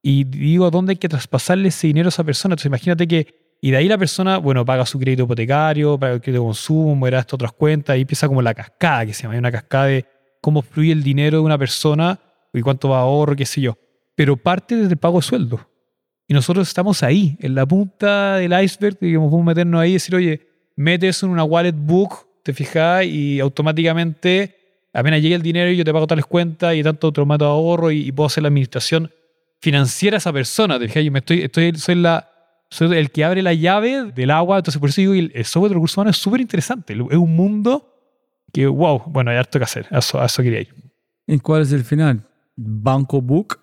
Speaker 1: y digo dónde hay que traspasarle ese dinero a esa persona. Entonces imagínate que, y de ahí la persona, bueno, paga su crédito hipotecario, paga el crédito de consumo, era estas otras cuentas, y empieza como la cascada, que se llama, una cascada de cómo fluye el dinero de una persona y cuánto va a ahorro, qué sé yo. Pero parte desde el pago de sueldo. Y nosotros estamos ahí, en la punta del iceberg, y podemos meternos ahí y decir, oye, mete eso en una wallet book, te fijas, y automáticamente, apenas llegue el dinero, yo te pago tales cuentas y tanto método de ahorro y, y puedo hacer la administración financiera a esa persona, te fijas, yo me estoy, estoy, soy, la, soy el que abre la llave del agua, entonces por eso digo, el, el software de recursos humanos es súper interesante, es un mundo que, wow, bueno, hay harto que hacer, a eso, a eso quería ir.
Speaker 3: ¿Y cuál es el final? Banco Book.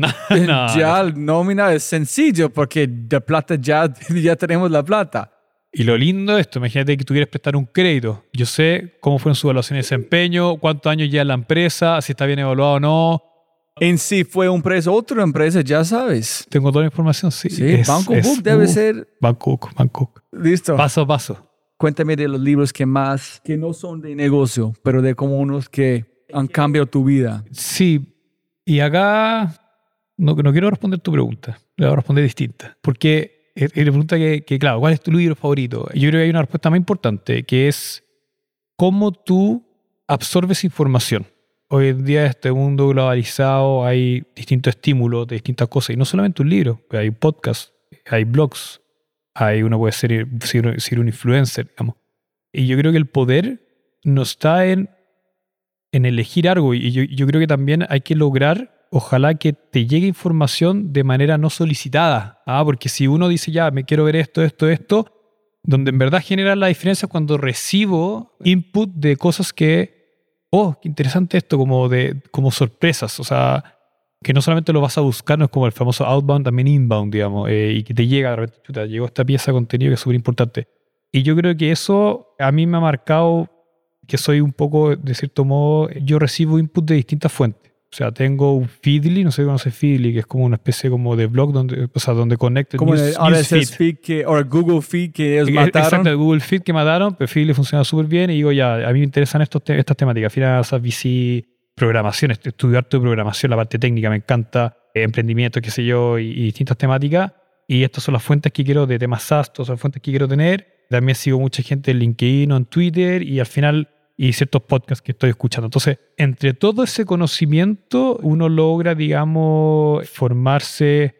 Speaker 1: No,
Speaker 3: ya nómina es sencillo porque de plata ya, ya tenemos la plata.
Speaker 1: Y lo lindo de esto, imagínate que tú quieres prestar un crédito. Yo sé cómo fueron sus evaluaciones de desempeño, cuántos años lleva la empresa, si está bien evaluado o no.
Speaker 3: En sí fue un precio, otra empresa, ya sabes.
Speaker 1: Tengo toda la información, sí.
Speaker 3: Sí,
Speaker 1: Es-
Speaker 3: Banco
Speaker 1: es-
Speaker 3: Book debe
Speaker 1: uh,
Speaker 3: ser.
Speaker 1: Bangkok, Bangkok.
Speaker 3: Listo.
Speaker 1: Paso a paso.
Speaker 3: Cuéntame de los libros que más, que no son de negocio, pero de como unos que han cambiado tu vida.
Speaker 1: Sí, y acá no, no quiero responder tu pregunta, le voy a responder distinta. Porque la pregunta que, que, claro, ¿cuál es tu libro favorito? Yo creo que hay una respuesta más importante, que es cómo tú absorbes información. Hoy en día, en este mundo globalizado, hay distintos estímulos de distintas cosas, y no solamente un libro, hay podcasts, hay blogs, hay uno puede ser, ser, ser un influencer, digamos. Y yo creo que el poder no está en en elegir algo y yo, yo creo que también hay que lograr, ojalá que te llegue información de manera no solicitada, ¿ah? porque si uno dice ya, me quiero ver esto, esto, esto, donde en verdad genera la diferencia es cuando recibo input de cosas que, oh, qué interesante esto, como, de, como sorpresas, o sea, que no solamente lo vas a buscar, no es como el famoso outbound, también inbound, digamos, eh, y que te llega, de repente, chuta, llegó esta pieza de contenido que es súper importante. Y yo creo que eso a mí me ha marcado que soy un poco, de cierto modo, yo recibo input de distintas fuentes. O sea, tengo un Feedly, no sé si conoces Feedly, que es como una especie como de blog donde, o sea, donde conecto
Speaker 3: Como
Speaker 1: news-
Speaker 3: el RSS
Speaker 1: newsfeed.
Speaker 3: feed que, o el Google feed que ellos
Speaker 1: Eh,
Speaker 3: mataron.
Speaker 1: Exacto, el Google Feed que mataron, pero Feedly funciona súper bien y digo, ya, a mí me interesan estos te- estas temáticas, finanzas, VC, programación, est- estudiar tu programación, la parte técnica me encanta, eh, emprendimiento, qué sé yo, y, y distintas temáticas. Y estas son las fuentes que quiero de temas SaaS, son las fuentes que quiero tener. También sigo mucha gente en LinkedIn o en Twitter y al final y ciertos podcasts que estoy escuchando. Entonces, entre todo ese conocimiento, uno logra, digamos, formarse.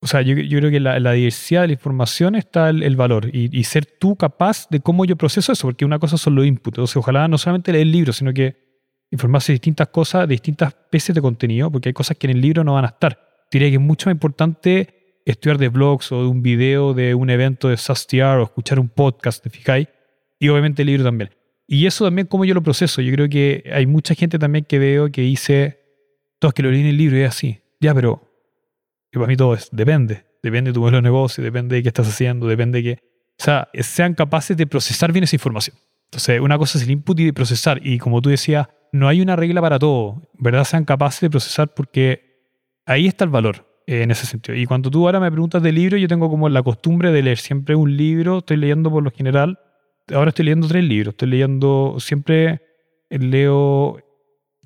Speaker 1: O sea, yo, yo creo que la, la diversidad de la información está el, el valor y, y ser tú capaz de cómo yo proceso eso, porque una cosa son los inputs. Entonces, ojalá no solamente leer libros, sino que informarse de distintas cosas, de distintas especies de contenido, porque hay cosas que en el libro no van a estar. Diría que es mucho más importante estudiar de blogs o de un video de un evento de SaaSTR o escuchar un podcast, ¿te fijáis? Y obviamente el libro también. Y eso también como yo lo proceso. Yo creo que hay mucha gente también que veo que dice, todos que lo leen el libro y es así. Ya, pero y para mí todo es, depende. Depende de tu modelo de negocio, depende de qué estás haciendo, depende de que... O sea, sean capaces de procesar bien esa información. Entonces, una cosa es el input y de procesar. Y como tú decías, no hay una regla para todo. ¿Verdad? Sean capaces de procesar porque ahí está el valor eh, en ese sentido. Y cuando tú ahora me preguntas de libro, yo tengo como la costumbre de leer siempre un libro. Estoy leyendo por lo general. Ahora estoy leyendo tres libros. Estoy leyendo, siempre leo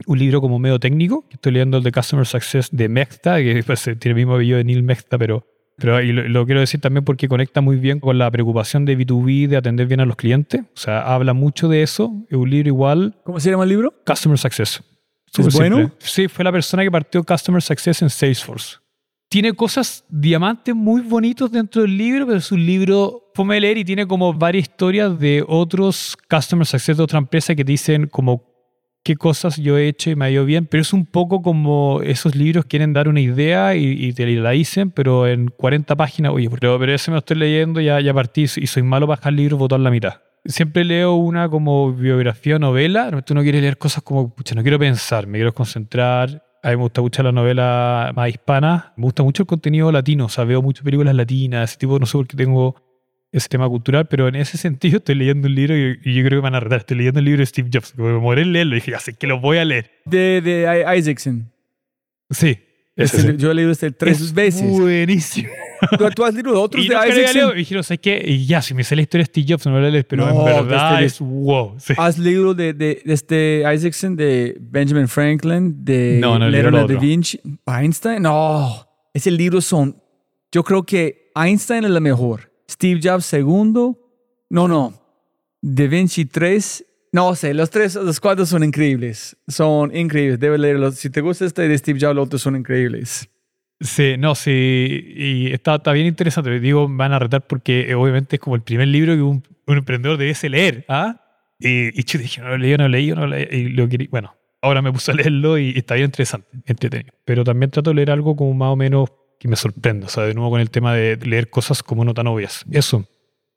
Speaker 1: un libro como medio técnico. Estoy leyendo el de Customer Success de Mexta, que pues, tiene el mismo apellido de Neil Mexta, pero, pero y lo, lo quiero decir también porque conecta muy bien con la preocupación de B2B, de atender bien a los clientes. O sea, habla mucho de eso. Es un libro igual,
Speaker 3: ¿Cómo se llama el libro?
Speaker 1: Customer Success.
Speaker 3: ¿Es bueno?
Speaker 1: Sí, fue la persona que partió Customer Success en Salesforce. Tiene cosas, diamantes muy bonitos dentro del libro, pero es un libro, fome leer y tiene como varias historias de otros Customer Success de otra empresa que dicen como qué cosas yo he hecho y me ha ido bien, pero es un poco como esos libros quieren dar una idea y, y te la dicen, pero en 40 páginas, oye, pero, pero ese me lo estoy leyendo, ya, ya partí y soy malo para dejar libros, botar la mitad. siempre leo una como biografía o novela. Tú no quieres leer cosas como, pucha, no quiero pensar, me quiero concentrar. A mí me gusta mucho la novela más hispana. Me gusta mucho el contenido latino. O sea, veo muchas películas latinas, ese tipo, no sé por qué tengo ese tema cultural, pero en ese sentido estoy leyendo un libro y, y yo creo que me van a retar. Estoy leyendo el libro de Steve Jobs. Me demoré en leerlo y dije, así que lo voy a leer.
Speaker 3: De, de Isaacson.
Speaker 1: Sí. ese sí.
Speaker 3: Yo he leído este tres
Speaker 1: Es
Speaker 3: veces.
Speaker 1: Buenísimo.
Speaker 3: ¿Tú, tú has leído otros
Speaker 1: Y
Speaker 3: de
Speaker 1: no
Speaker 3: Isaacson?
Speaker 1: y dijeron, ¿sabes qué? Y ya, si me sé la historia de Steve Jobs, no me pero
Speaker 3: No,
Speaker 1: en verdad
Speaker 3: este-
Speaker 1: es wow. Sí.
Speaker 3: ¿Has leído de, de, de este Isaacson, de Benjamin Franklin, de
Speaker 1: No, no
Speaker 3: Leonardo da. Vinci? Einstein? No. Ese libro son. Yo creo que Einstein es la mejor. Steve Jobs segundo. No, no. Da Vinci tres. No sé, los tres, los cuatro son increíbles. Son increíbles. Debes leerlos. Si te gusta este de Steve Jobs, los otros son increíbles.
Speaker 1: Sí, no, sí, y está, está bien interesante. Digo, me van a retar porque eh, obviamente es como el primer libro que un, un emprendedor debiese leer, ¿ah? Y, y yo dije, no lo leí, no lo leí, no lo leí, y lo quería, bueno, ahora me puse a leerlo y, y está bien interesante, entretenido. Pero también trato de leer algo como más o menos que me sorprenda, o sea, de nuevo con el tema de leer cosas como no tan obvias. Eso,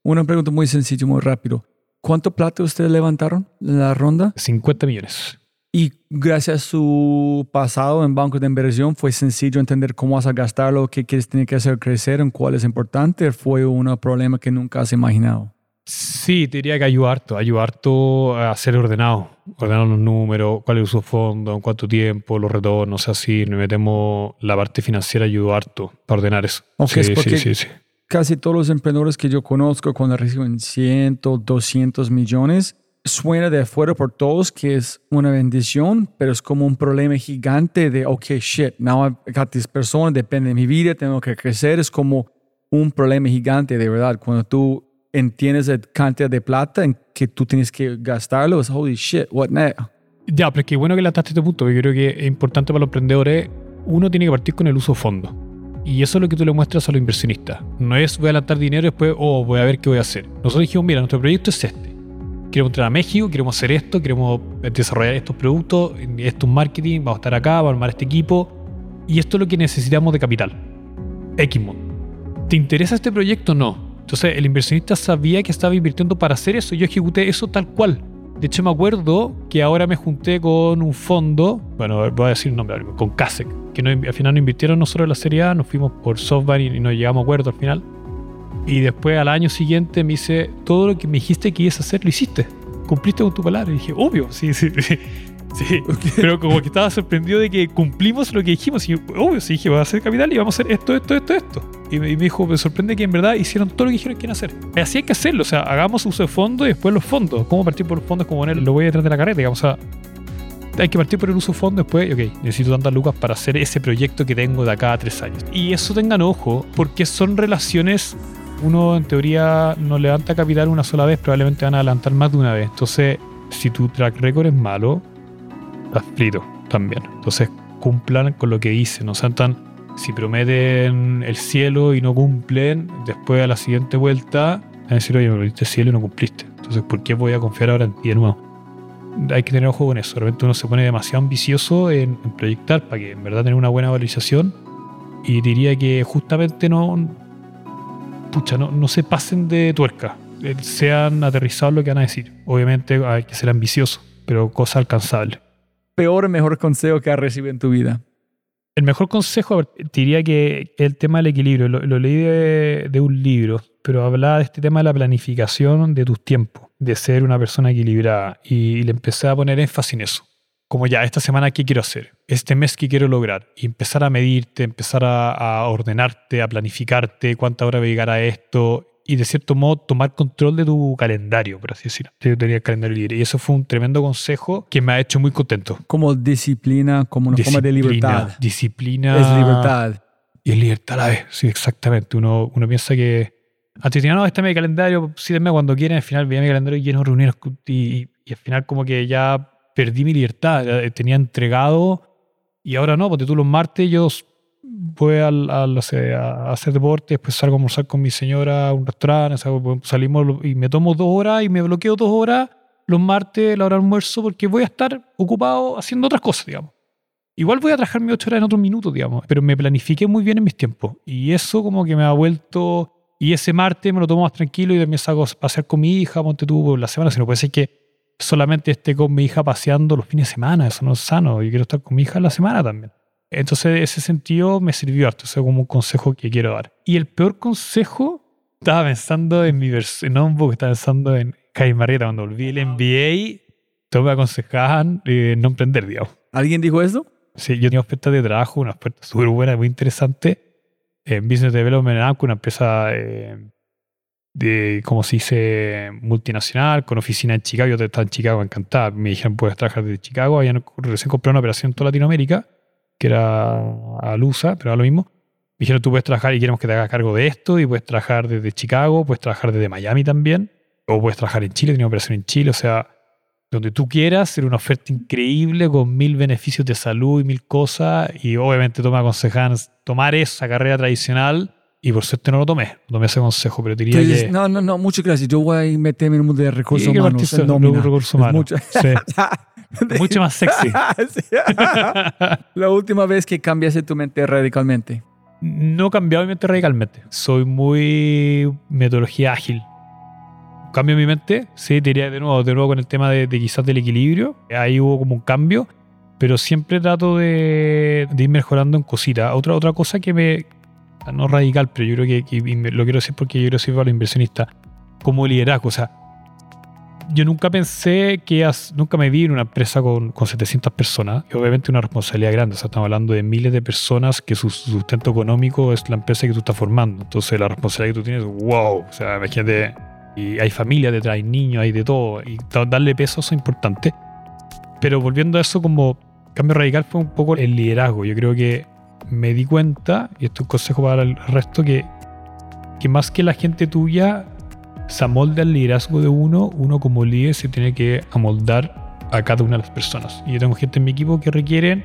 Speaker 3: Una pregunta muy sencilla, muy rápido. ¿Cuánto plata ustedes levantaron en la ronda?
Speaker 1: 50 millones.
Speaker 3: Y gracias a su pasado en bancos de inversión fue sencillo entender cómo vas a gastarlo, qué quieres tener que hacer crecer, en cuál es importante. Fue un problema que nunca has imaginado.
Speaker 1: Sí, te diría que ayuda harto, ayuda harto a ser ordenado, ordenar los números, cuál es de fondo, en cuánto tiempo, los retornos, así, nos metemos la parte financiera ayuda harto para ordenar eso.
Speaker 3: Ok,
Speaker 1: sí,
Speaker 3: es
Speaker 1: sí, sí, sí.
Speaker 3: Casi todos los emprendedores que yo conozco cuando reciben 100, 200 millones, suena de afuera por todos que es una bendición, pero es como un problema gigante de, ok, shit, now I got this person, depende de mi vida, tengo que crecer. Es como un problema gigante de verdad. Cuando tú entiendes la cantidad de plata en que tú tienes que gastarlo, es holy shit, what now?
Speaker 1: Ya, pero es que bueno que lataste este punto, porque creo que es importante para los emprendedores, uno tiene que partir con el uso fondo. Y eso es lo que tú le muestras a los inversionistas. No es voy a adelantar dinero y después, oh, voy a ver qué voy a hacer. Nosotros dijimos, mira, nuestro proyecto es este. Queremos entrar a México, queremos hacer esto, queremos desarrollar estos productos, esto es marketing, vamos a estar acá, vamos a armar este equipo. Y esto es lo que necesitamos de capital. Xmont. ¿Te interesa este proyecto? No. Entonces el inversionista sabía que estaba invirtiendo para hacer eso. Yo ejecuté eso tal cual. De hecho, me acuerdo que ahora me junté con un fondo, bueno, voy a decir un nombre, con Kasek, que no, al final no invirtieron nosotros en la Serie A, nos fuimos por SoftBank y, y nos llegamos a acuerdo al final. Y después al año siguiente me dice, todo lo que me dijiste que ibas a hacer, lo hiciste. Cumpliste con tu palabra. Y dije, obvio, sí, sí, sí. sí. Pero como que estaba sorprendido de que cumplimos lo que dijimos. Y yo, obvio, sí, dije, voy a hacer capital y vamos a hacer esto, esto, esto, esto. Y me, y me dijo, me sorprende que en verdad hicieron todo lo que dijeron que iban a hacer. Así hay que hacerlo, o sea, hagamos uso de fondos y después los fondos. ¿Cómo partir por los fondos? Como poner, lo voy detrás de la carreta, digamos, o sea, hay que partir por el uso de fondos después, ok, necesito tantas lucas para hacer ese proyecto que tengo de acá a tres años. Y eso tengan ojo, porque son relaciones, uno en teoría no levanta capital una sola vez, probablemente van a adelantar más de una vez. Entonces, si tu track record es malo, estás frito también. Entonces, cumplan con lo que dicen, no sean tan si prometen el cielo y no cumplen, después a la siguiente vuelta van a decir, oye, me prometiste el cielo y no cumpliste. Entonces, ¿por qué voy a confiar ahora en ti de nuevo? Hay que tener ojo con eso. De repente uno se pone demasiado ambicioso en, en proyectar para que en verdad tener una buena valorización. Y diría que justamente no, pucha, no, no se pasen de tuerca. Eh, Sean aterrizados lo que van a decir. Obviamente hay que ser ambicioso, pero cosa alcanzable.
Speaker 3: Peor mejor consejo que has recibido en tu vida.
Speaker 1: El mejor consejo, te diría que el tema del equilibrio, lo, lo leí de, de un libro, pero hablaba de este tema de la planificación de tus tiempos, de ser una persona equilibrada, y, y le empecé a poner énfasis en eso. Como ya, esta semana, ¿qué quiero hacer? Este mes, ¿qué quiero lograr? Y empezar a medirte, empezar a, a ordenarte, a planificarte, cuánta hora voy a llegar a esto, y de cierto modo tomar control de tu calendario, por así decirlo. Yo tenía el calendario libre, y eso fue un tremendo consejo que me ha hecho muy contento.
Speaker 3: Como disciplina, como una forma de libertad.
Speaker 1: Disciplina.
Speaker 3: Es libertad.
Speaker 1: Y es libertad a la vez, sí, exactamente. Uno, uno piensa que antes tenía, no, este es mi calendario, sígueme cuando quieran, al final veía mi calendario lleno de reuniones y, y al final como que ya perdí mi libertad, ya tenía entregado y ahora no, porque tú los martes yo voy no sé, a hacer deporte, después salgo a almorzar con mi señora a un restaurante, salgo- salimos y me tomo dos horas y me bloqueo dos horas los martes, la hora de almuerzo, porque voy a estar ocupado haciendo otras cosas, digamos. Igual voy a trabajar mis ocho horas en otros minutos, digamos, pero me planifiqué muy bien en mis tiempos. Y eso como que me ha vuelto Y ese martes me lo tomo más tranquilo y también salgo a pasear con mi hija, monte tú por la semana, si no puede ser que solamente esté con mi hija paseando los fines de semana, eso no es sano, yo quiero estar con mi hija la semana también. Entonces, ese sentido me sirvió harto, eso es como un consejo que quiero dar. Y el peor consejo, estaba pensando en mi versión, no un poco, estaba pensando en Marrieta, cuando volví el MBA, todos me aconsejaban eh, no emprender, digamos.
Speaker 3: ¿Alguien dijo eso?
Speaker 1: Sí, yo tenía ofertas de trabajo, una oferta súper buena, muy interesante, en Business Development una empresa eh, de, como se dice, multinacional, con oficina en Chicago. Yo estaba en Chicago, encantada. Me dijeron, puedes trabajar desde Chicago. Habían recién comprado una operación en toda Latinoamérica, que era a Lusa, pero era lo mismo. Me dijeron, tú puedes trabajar y queremos que te hagas cargo de esto, y puedes trabajar desde Chicago, puedes trabajar desde Miami también, o puedes trabajar en Chile, tenía operación en Chile, o sea, donde tú quieras, era una oferta increíble con mil beneficios de salud y mil cosas. Y obviamente tú me tomar esa carrera tradicional y por suerte no lo tomé. No tomé ese consejo, pero diría
Speaker 3: Entonces,
Speaker 1: que...
Speaker 3: no, no, no, muchas gracias. Yo voy a meterme en el mundo de recursos humanos.
Speaker 1: recursos humanos.
Speaker 3: mucho-
Speaker 1: Sí. Mucho más sexy.
Speaker 3: Sí. La última vez que cambiaste tu mente radicalmente.
Speaker 1: No he cambiado mi mente radicalmente. Soy muy metodología ágil. Cambio mi mente, sí, te diría de nuevo, de nuevo con el tema de, de quizás del equilibrio. Ahí hubo como un cambio, pero siempre trato de, de ir mejorando en cositas. Otra, otra cosa que me. No radical, pero yo creo que, que- lo quiero decir porque yo quiero decir para los inversionistas. Como liderazgo, o sea, yo nunca pensé que as- nunca me vi en una empresa con, con 700 personas y obviamente una responsabilidad grande. O sea, estamos hablando de miles de personas que su sustento económico es la empresa que tú estás formando. Entonces, la responsabilidad que tú tienes, wow. O sea, imagínate, y hay familia detrás, hay niños, hay de todo. Y da- darle peso eso es importante. Pero volviendo a eso, como cambio radical fue un poco el liderazgo. Yo creo que me di cuenta, y esto es un consejo para el resto, que, que más que la gente tuya se amolda el liderazgo de uno, uno como líder se tiene que amoldar a cada una de las personas. Y yo tengo gente en mi equipo que requieren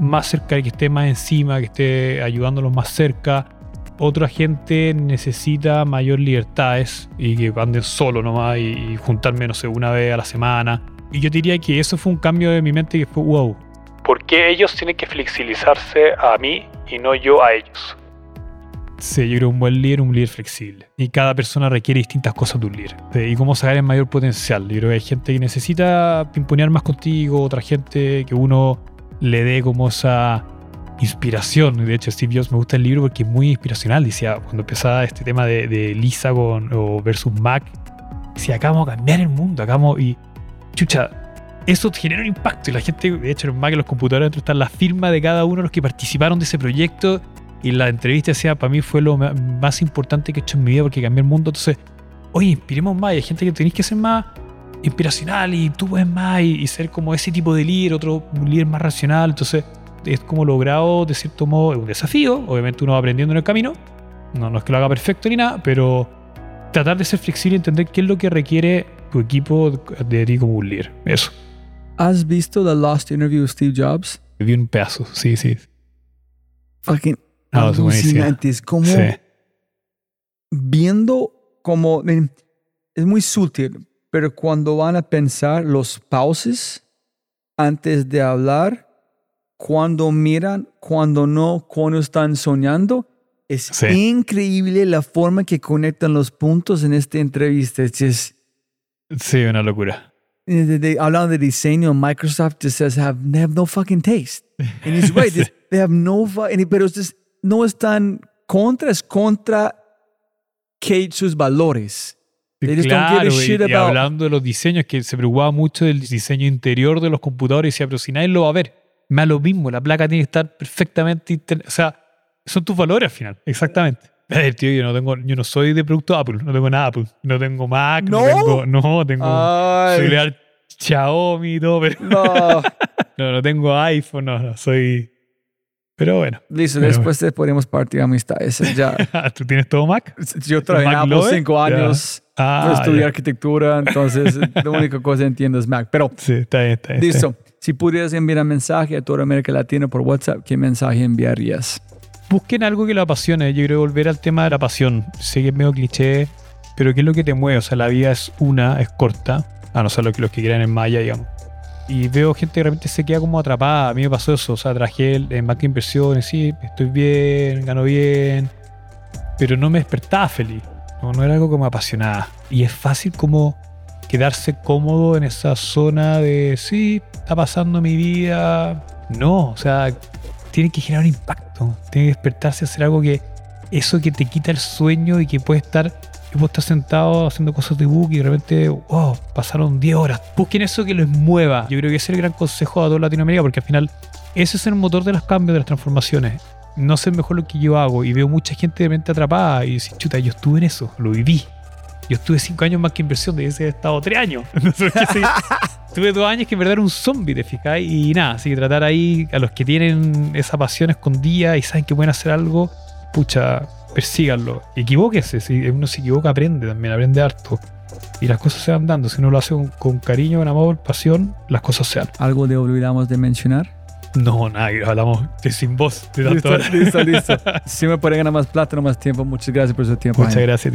Speaker 1: más cerca, que esté más encima, que esté ayudándolos más cerca. Otra gente necesita mayor libertades y que anden solo nomás y, y juntarme, no sé, una vez a la semana. Y yo diría que eso fue un cambio de mi mente que fue, wow,
Speaker 2: ¿Por qué ellos tienen que flexibilizarse a mí y no yo a ellos?
Speaker 1: Sí, yo creo un buen líder un líder flexible. Y cada persona requiere distintas cosas de un líder. Y cómo sacar el mayor potencial. Yo creo que hay gente que necesita pimponear más contigo, otra gente que uno le dé como esa inspiración. De hecho, Steve Jobs me gusta el libro porque es muy inspiracional. Decía, cuando empezaba este tema de, Lisa con, versus Mac, decía, acá vamos a cambiar el mundo, acá vamos... Y, chucha, eso genera un impacto. Y la gente, de hecho, Mac, en los computadores, dentro está la firma de cada uno de los que participaron de ese proyecto. Y la entrevista decía, para mí fue lo más importante que he hecho en mi vida porque cambié el mundo. Entonces, oye, inspiremos más. Y hay gente que tenéis que ser más inspiracional y tú puedes más y, y ser como ese tipo de líder, otro líder más racional. Entonces, es como logrado, de cierto modo, es un desafío. Obviamente uno va aprendiendo en el camino. No, no es que lo haga perfecto ni nada, pero tratar de ser flexible y entender qué es lo que requiere tu equipo de ti como un líder. Eso.
Speaker 3: ¿Has visto The Lost Interview with Steve Jobs?
Speaker 1: Vi un pedazo, sí, sí.
Speaker 3: Fucking
Speaker 1: No, es buenísimo.
Speaker 3: alucinante. Es como
Speaker 1: Sí.
Speaker 3: viendo como... Es muy sutil, pero cuando van a pensar los pauses antes de hablar, cuando miran, cuando no, cuando están soñando, es
Speaker 1: Sí.
Speaker 3: increíble la forma que conectan los puntos en esta entrevista. Es
Speaker 1: Sí, una locura.
Speaker 3: De- de- hablando de diseño, Microsoft just says have, they have no fucking taste. And he's right.
Speaker 1: Sí.
Speaker 3: They have no fu- and- pero es just- no están contra, es contra que sus valores. They just don't give a
Speaker 1: Claro, y,
Speaker 3: shit
Speaker 1: y
Speaker 3: about-
Speaker 1: hablando de los diseños, que se preocupaba mucho del diseño interior de los computadores y decía, pero si nadie lo va a ver, me da lo mismo, la placa tiene que estar perfectamente... inter- O sea, son tus valores al final, exactamente. A ver, tío, yo no, tengo, yo no soy de producto Apple, no tengo nada Apple, no tengo Mac, no,
Speaker 3: ¿No?
Speaker 1: tengo... No, tengo...
Speaker 3: Ay.
Speaker 1: soy leal Xiaomi y todo, pero
Speaker 3: No.
Speaker 1: no, no tengo iPhone, no, no, soy... Pero bueno,
Speaker 3: Listo,
Speaker 1: Pero
Speaker 3: después te podemos partir amistades. Ya.
Speaker 1: ¿tú tienes todo Mac?
Speaker 3: Yo trabajé en Apple cinco años.
Speaker 1: Ah,
Speaker 3: estudié
Speaker 1: ya.
Speaker 3: arquitectura, entonces la única cosa que entiendo es Mac. Pero
Speaker 1: Sí, está bien, está bien. está bien.
Speaker 3: listo. Si pudieras enviar un mensaje a toda América Latina por WhatsApp, ¿qué mensaje enviarías?
Speaker 1: Busquen algo que lo apasione. Yo creo volver al tema de la pasión. Sé que es medio cliché, pero ¿qué es lo que te mueve? O sea, la vida es una, es corta, a no ser los que, los que quieran en Maya, digamos. Y veo gente que de repente se queda como atrapada. A mí me pasó eso. O sea, traje en banca de inversiones, sí, estoy bien, gano bien. pero no me despertaba feliz. No, no era algo que me apasionaba. Y es fácil como quedarse cómodo en esa zona de, sí, está pasando mi vida. No, o sea, tiene que generar impacto. Tiene que despertarse a hacer algo que, eso que te quita el sueño y que puede estar, que puede estar sentado haciendo cosas de book y de repente, wow, pasaron 10 horas. Busquen eso que les mueva. Yo creo que ese es el gran consejo a toda Latinoamérica porque al final ese es el motor de los cambios, de las transformaciones. No sé mejor lo que yo hago y veo mucha gente de mente atrapada y dice, chuta, yo estuve en eso, lo viví. Yo estuve cinco años más que inversión, de ese he estado tres años. Tuve dos años que en verdad era un zombie, ¿te fijas? Y nada, así que tratar ahí a los que tienen esa pasión escondida y saben que pueden hacer algo, pucha, persíganlo. Equivóquese, si uno se equivoca, aprende también, aprende harto. Y las cosas se van dando. Si uno lo hace con, con cariño, con amor, pasión, las cosas se dan.
Speaker 3: ¿Algo de olvidamos de mencionar?
Speaker 1: No, nada, hablamos de sin voz. De
Speaker 3: listo, listo, listo. Si me pueden ganar más plata, no más tiempo. Muchas gracias por su tiempo.
Speaker 1: Muchas
Speaker 3: Jaime.
Speaker 1: gracias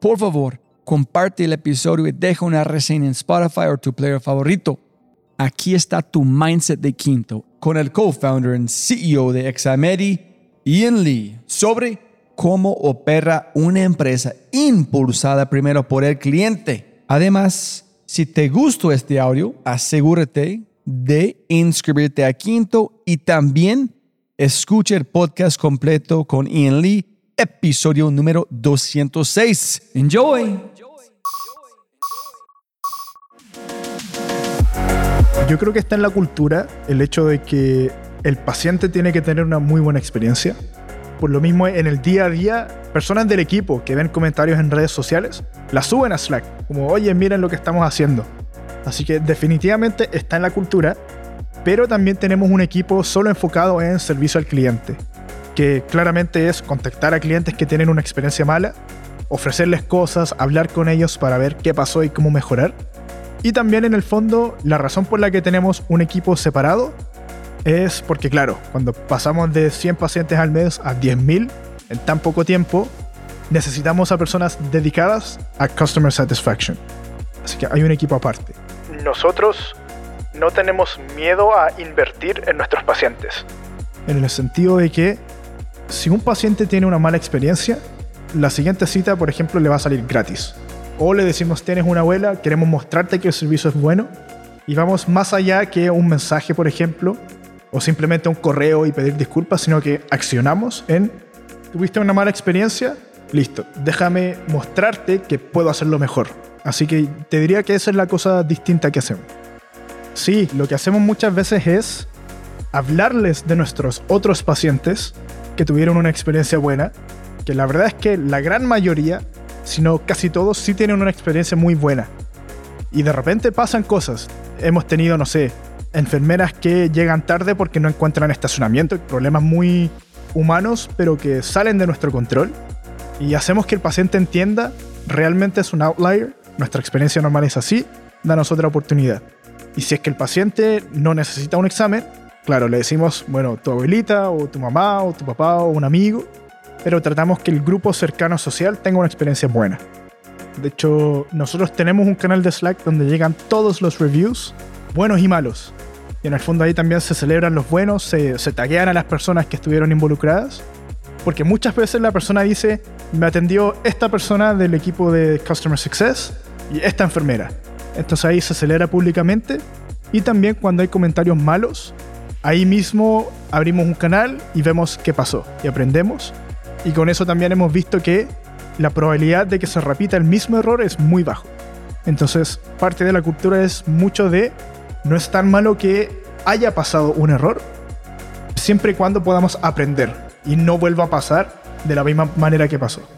Speaker 3: por favor, comparte el episodio y deja una reseña en Spotify o tu player favorito. Aquí está tu mindset de Quinto con el co-founder y CEO de Examedi, Ian Lee, sobre cómo opera una empresa impulsada primero por el cliente. Además, si te gustó este audio, asegúrate de inscribirte a Quinto y también escucha el podcast completo con Ian Lee, episodio número 206. Enjoy.
Speaker 5: Yo creo que está en la cultura el hecho de que el paciente tiene que tener una muy buena experiencia. Por lo mismo, en el día a día, personas del equipo que ven comentarios en redes sociales, la suben a Slack, como, oye, miren lo que estamos haciendo. Así que definitivamente está en la cultura, pero también tenemos un equipo solo enfocado en servicio al cliente, que claramente es contactar a clientes que tienen una experiencia mala, ofrecerles cosas, hablar con ellos para ver qué pasó y cómo mejorar. Y también en el fondo, la razón por la que tenemos un equipo separado es porque, claro, cuando pasamos de 100 pacientes al mes a 10.000 en tan poco tiempo, necesitamos a personas dedicadas a Customer Satisfaction. Así que hay un equipo aparte. Nosotros no tenemos miedo a invertir en nuestros pacientes. En el sentido de que si un paciente tiene una mala experiencia, la siguiente cita, por ejemplo, le va a salir gratis. O le decimos, tienes una abuela, queremos mostrarte que el servicio es bueno. Y vamos más allá que un mensaje, por ejemplo, o simplemente un correo y pedir disculpas, sino que accionamos en, tuviste una mala experiencia, listo, déjame mostrarte que puedo hacerlo mejor. Así que te diría que esa es la cosa distinta que hacemos. Sí, lo que hacemos muchas veces es hablarles de nuestros otros pacientes que tuvieron una experiencia buena, que la verdad es que la gran mayoría, si no casi todos, sí tienen una experiencia muy buena. Y de repente pasan cosas. Hemos tenido, no sé, enfermeras que llegan tarde porque no encuentran estacionamiento, problemas muy humanos, pero que salen de nuestro control. Y hacemos que el paciente entienda, realmente es un outlier, nuestra experiencia normal es así, danos otra oportunidad. Y si es que el paciente no necesita un examen, claro, le decimos, bueno, tu abuelita o tu mamá o tu papá o un amigo, pero tratamos que el grupo cercano social tenga una experiencia buena. De hecho, nosotros tenemos un canal de Slack donde llegan todos los reviews, buenos y malos. Y en el fondo ahí también se celebran los buenos, se, se taguean a las personas que estuvieron involucradas. Porque muchas veces la persona dice, me atendió esta persona del equipo de Customer Success y esta enfermera. Entonces ahí se celebra públicamente. Y también cuando hay comentarios malos, ahí mismo abrimos un canal y vemos qué pasó y aprendemos. Y con eso también hemos visto que la probabilidad de que se repita el mismo error es muy bajo. Entonces, parte de la cultura es mucho de no es tan malo que haya pasado un error, siempre y cuando podamos aprender y no vuelva a pasar de la misma manera que pasó.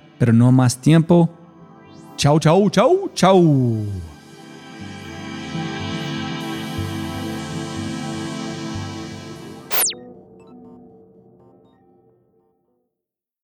Speaker 3: pero no más tiempo. Chau, chau, chau, chau.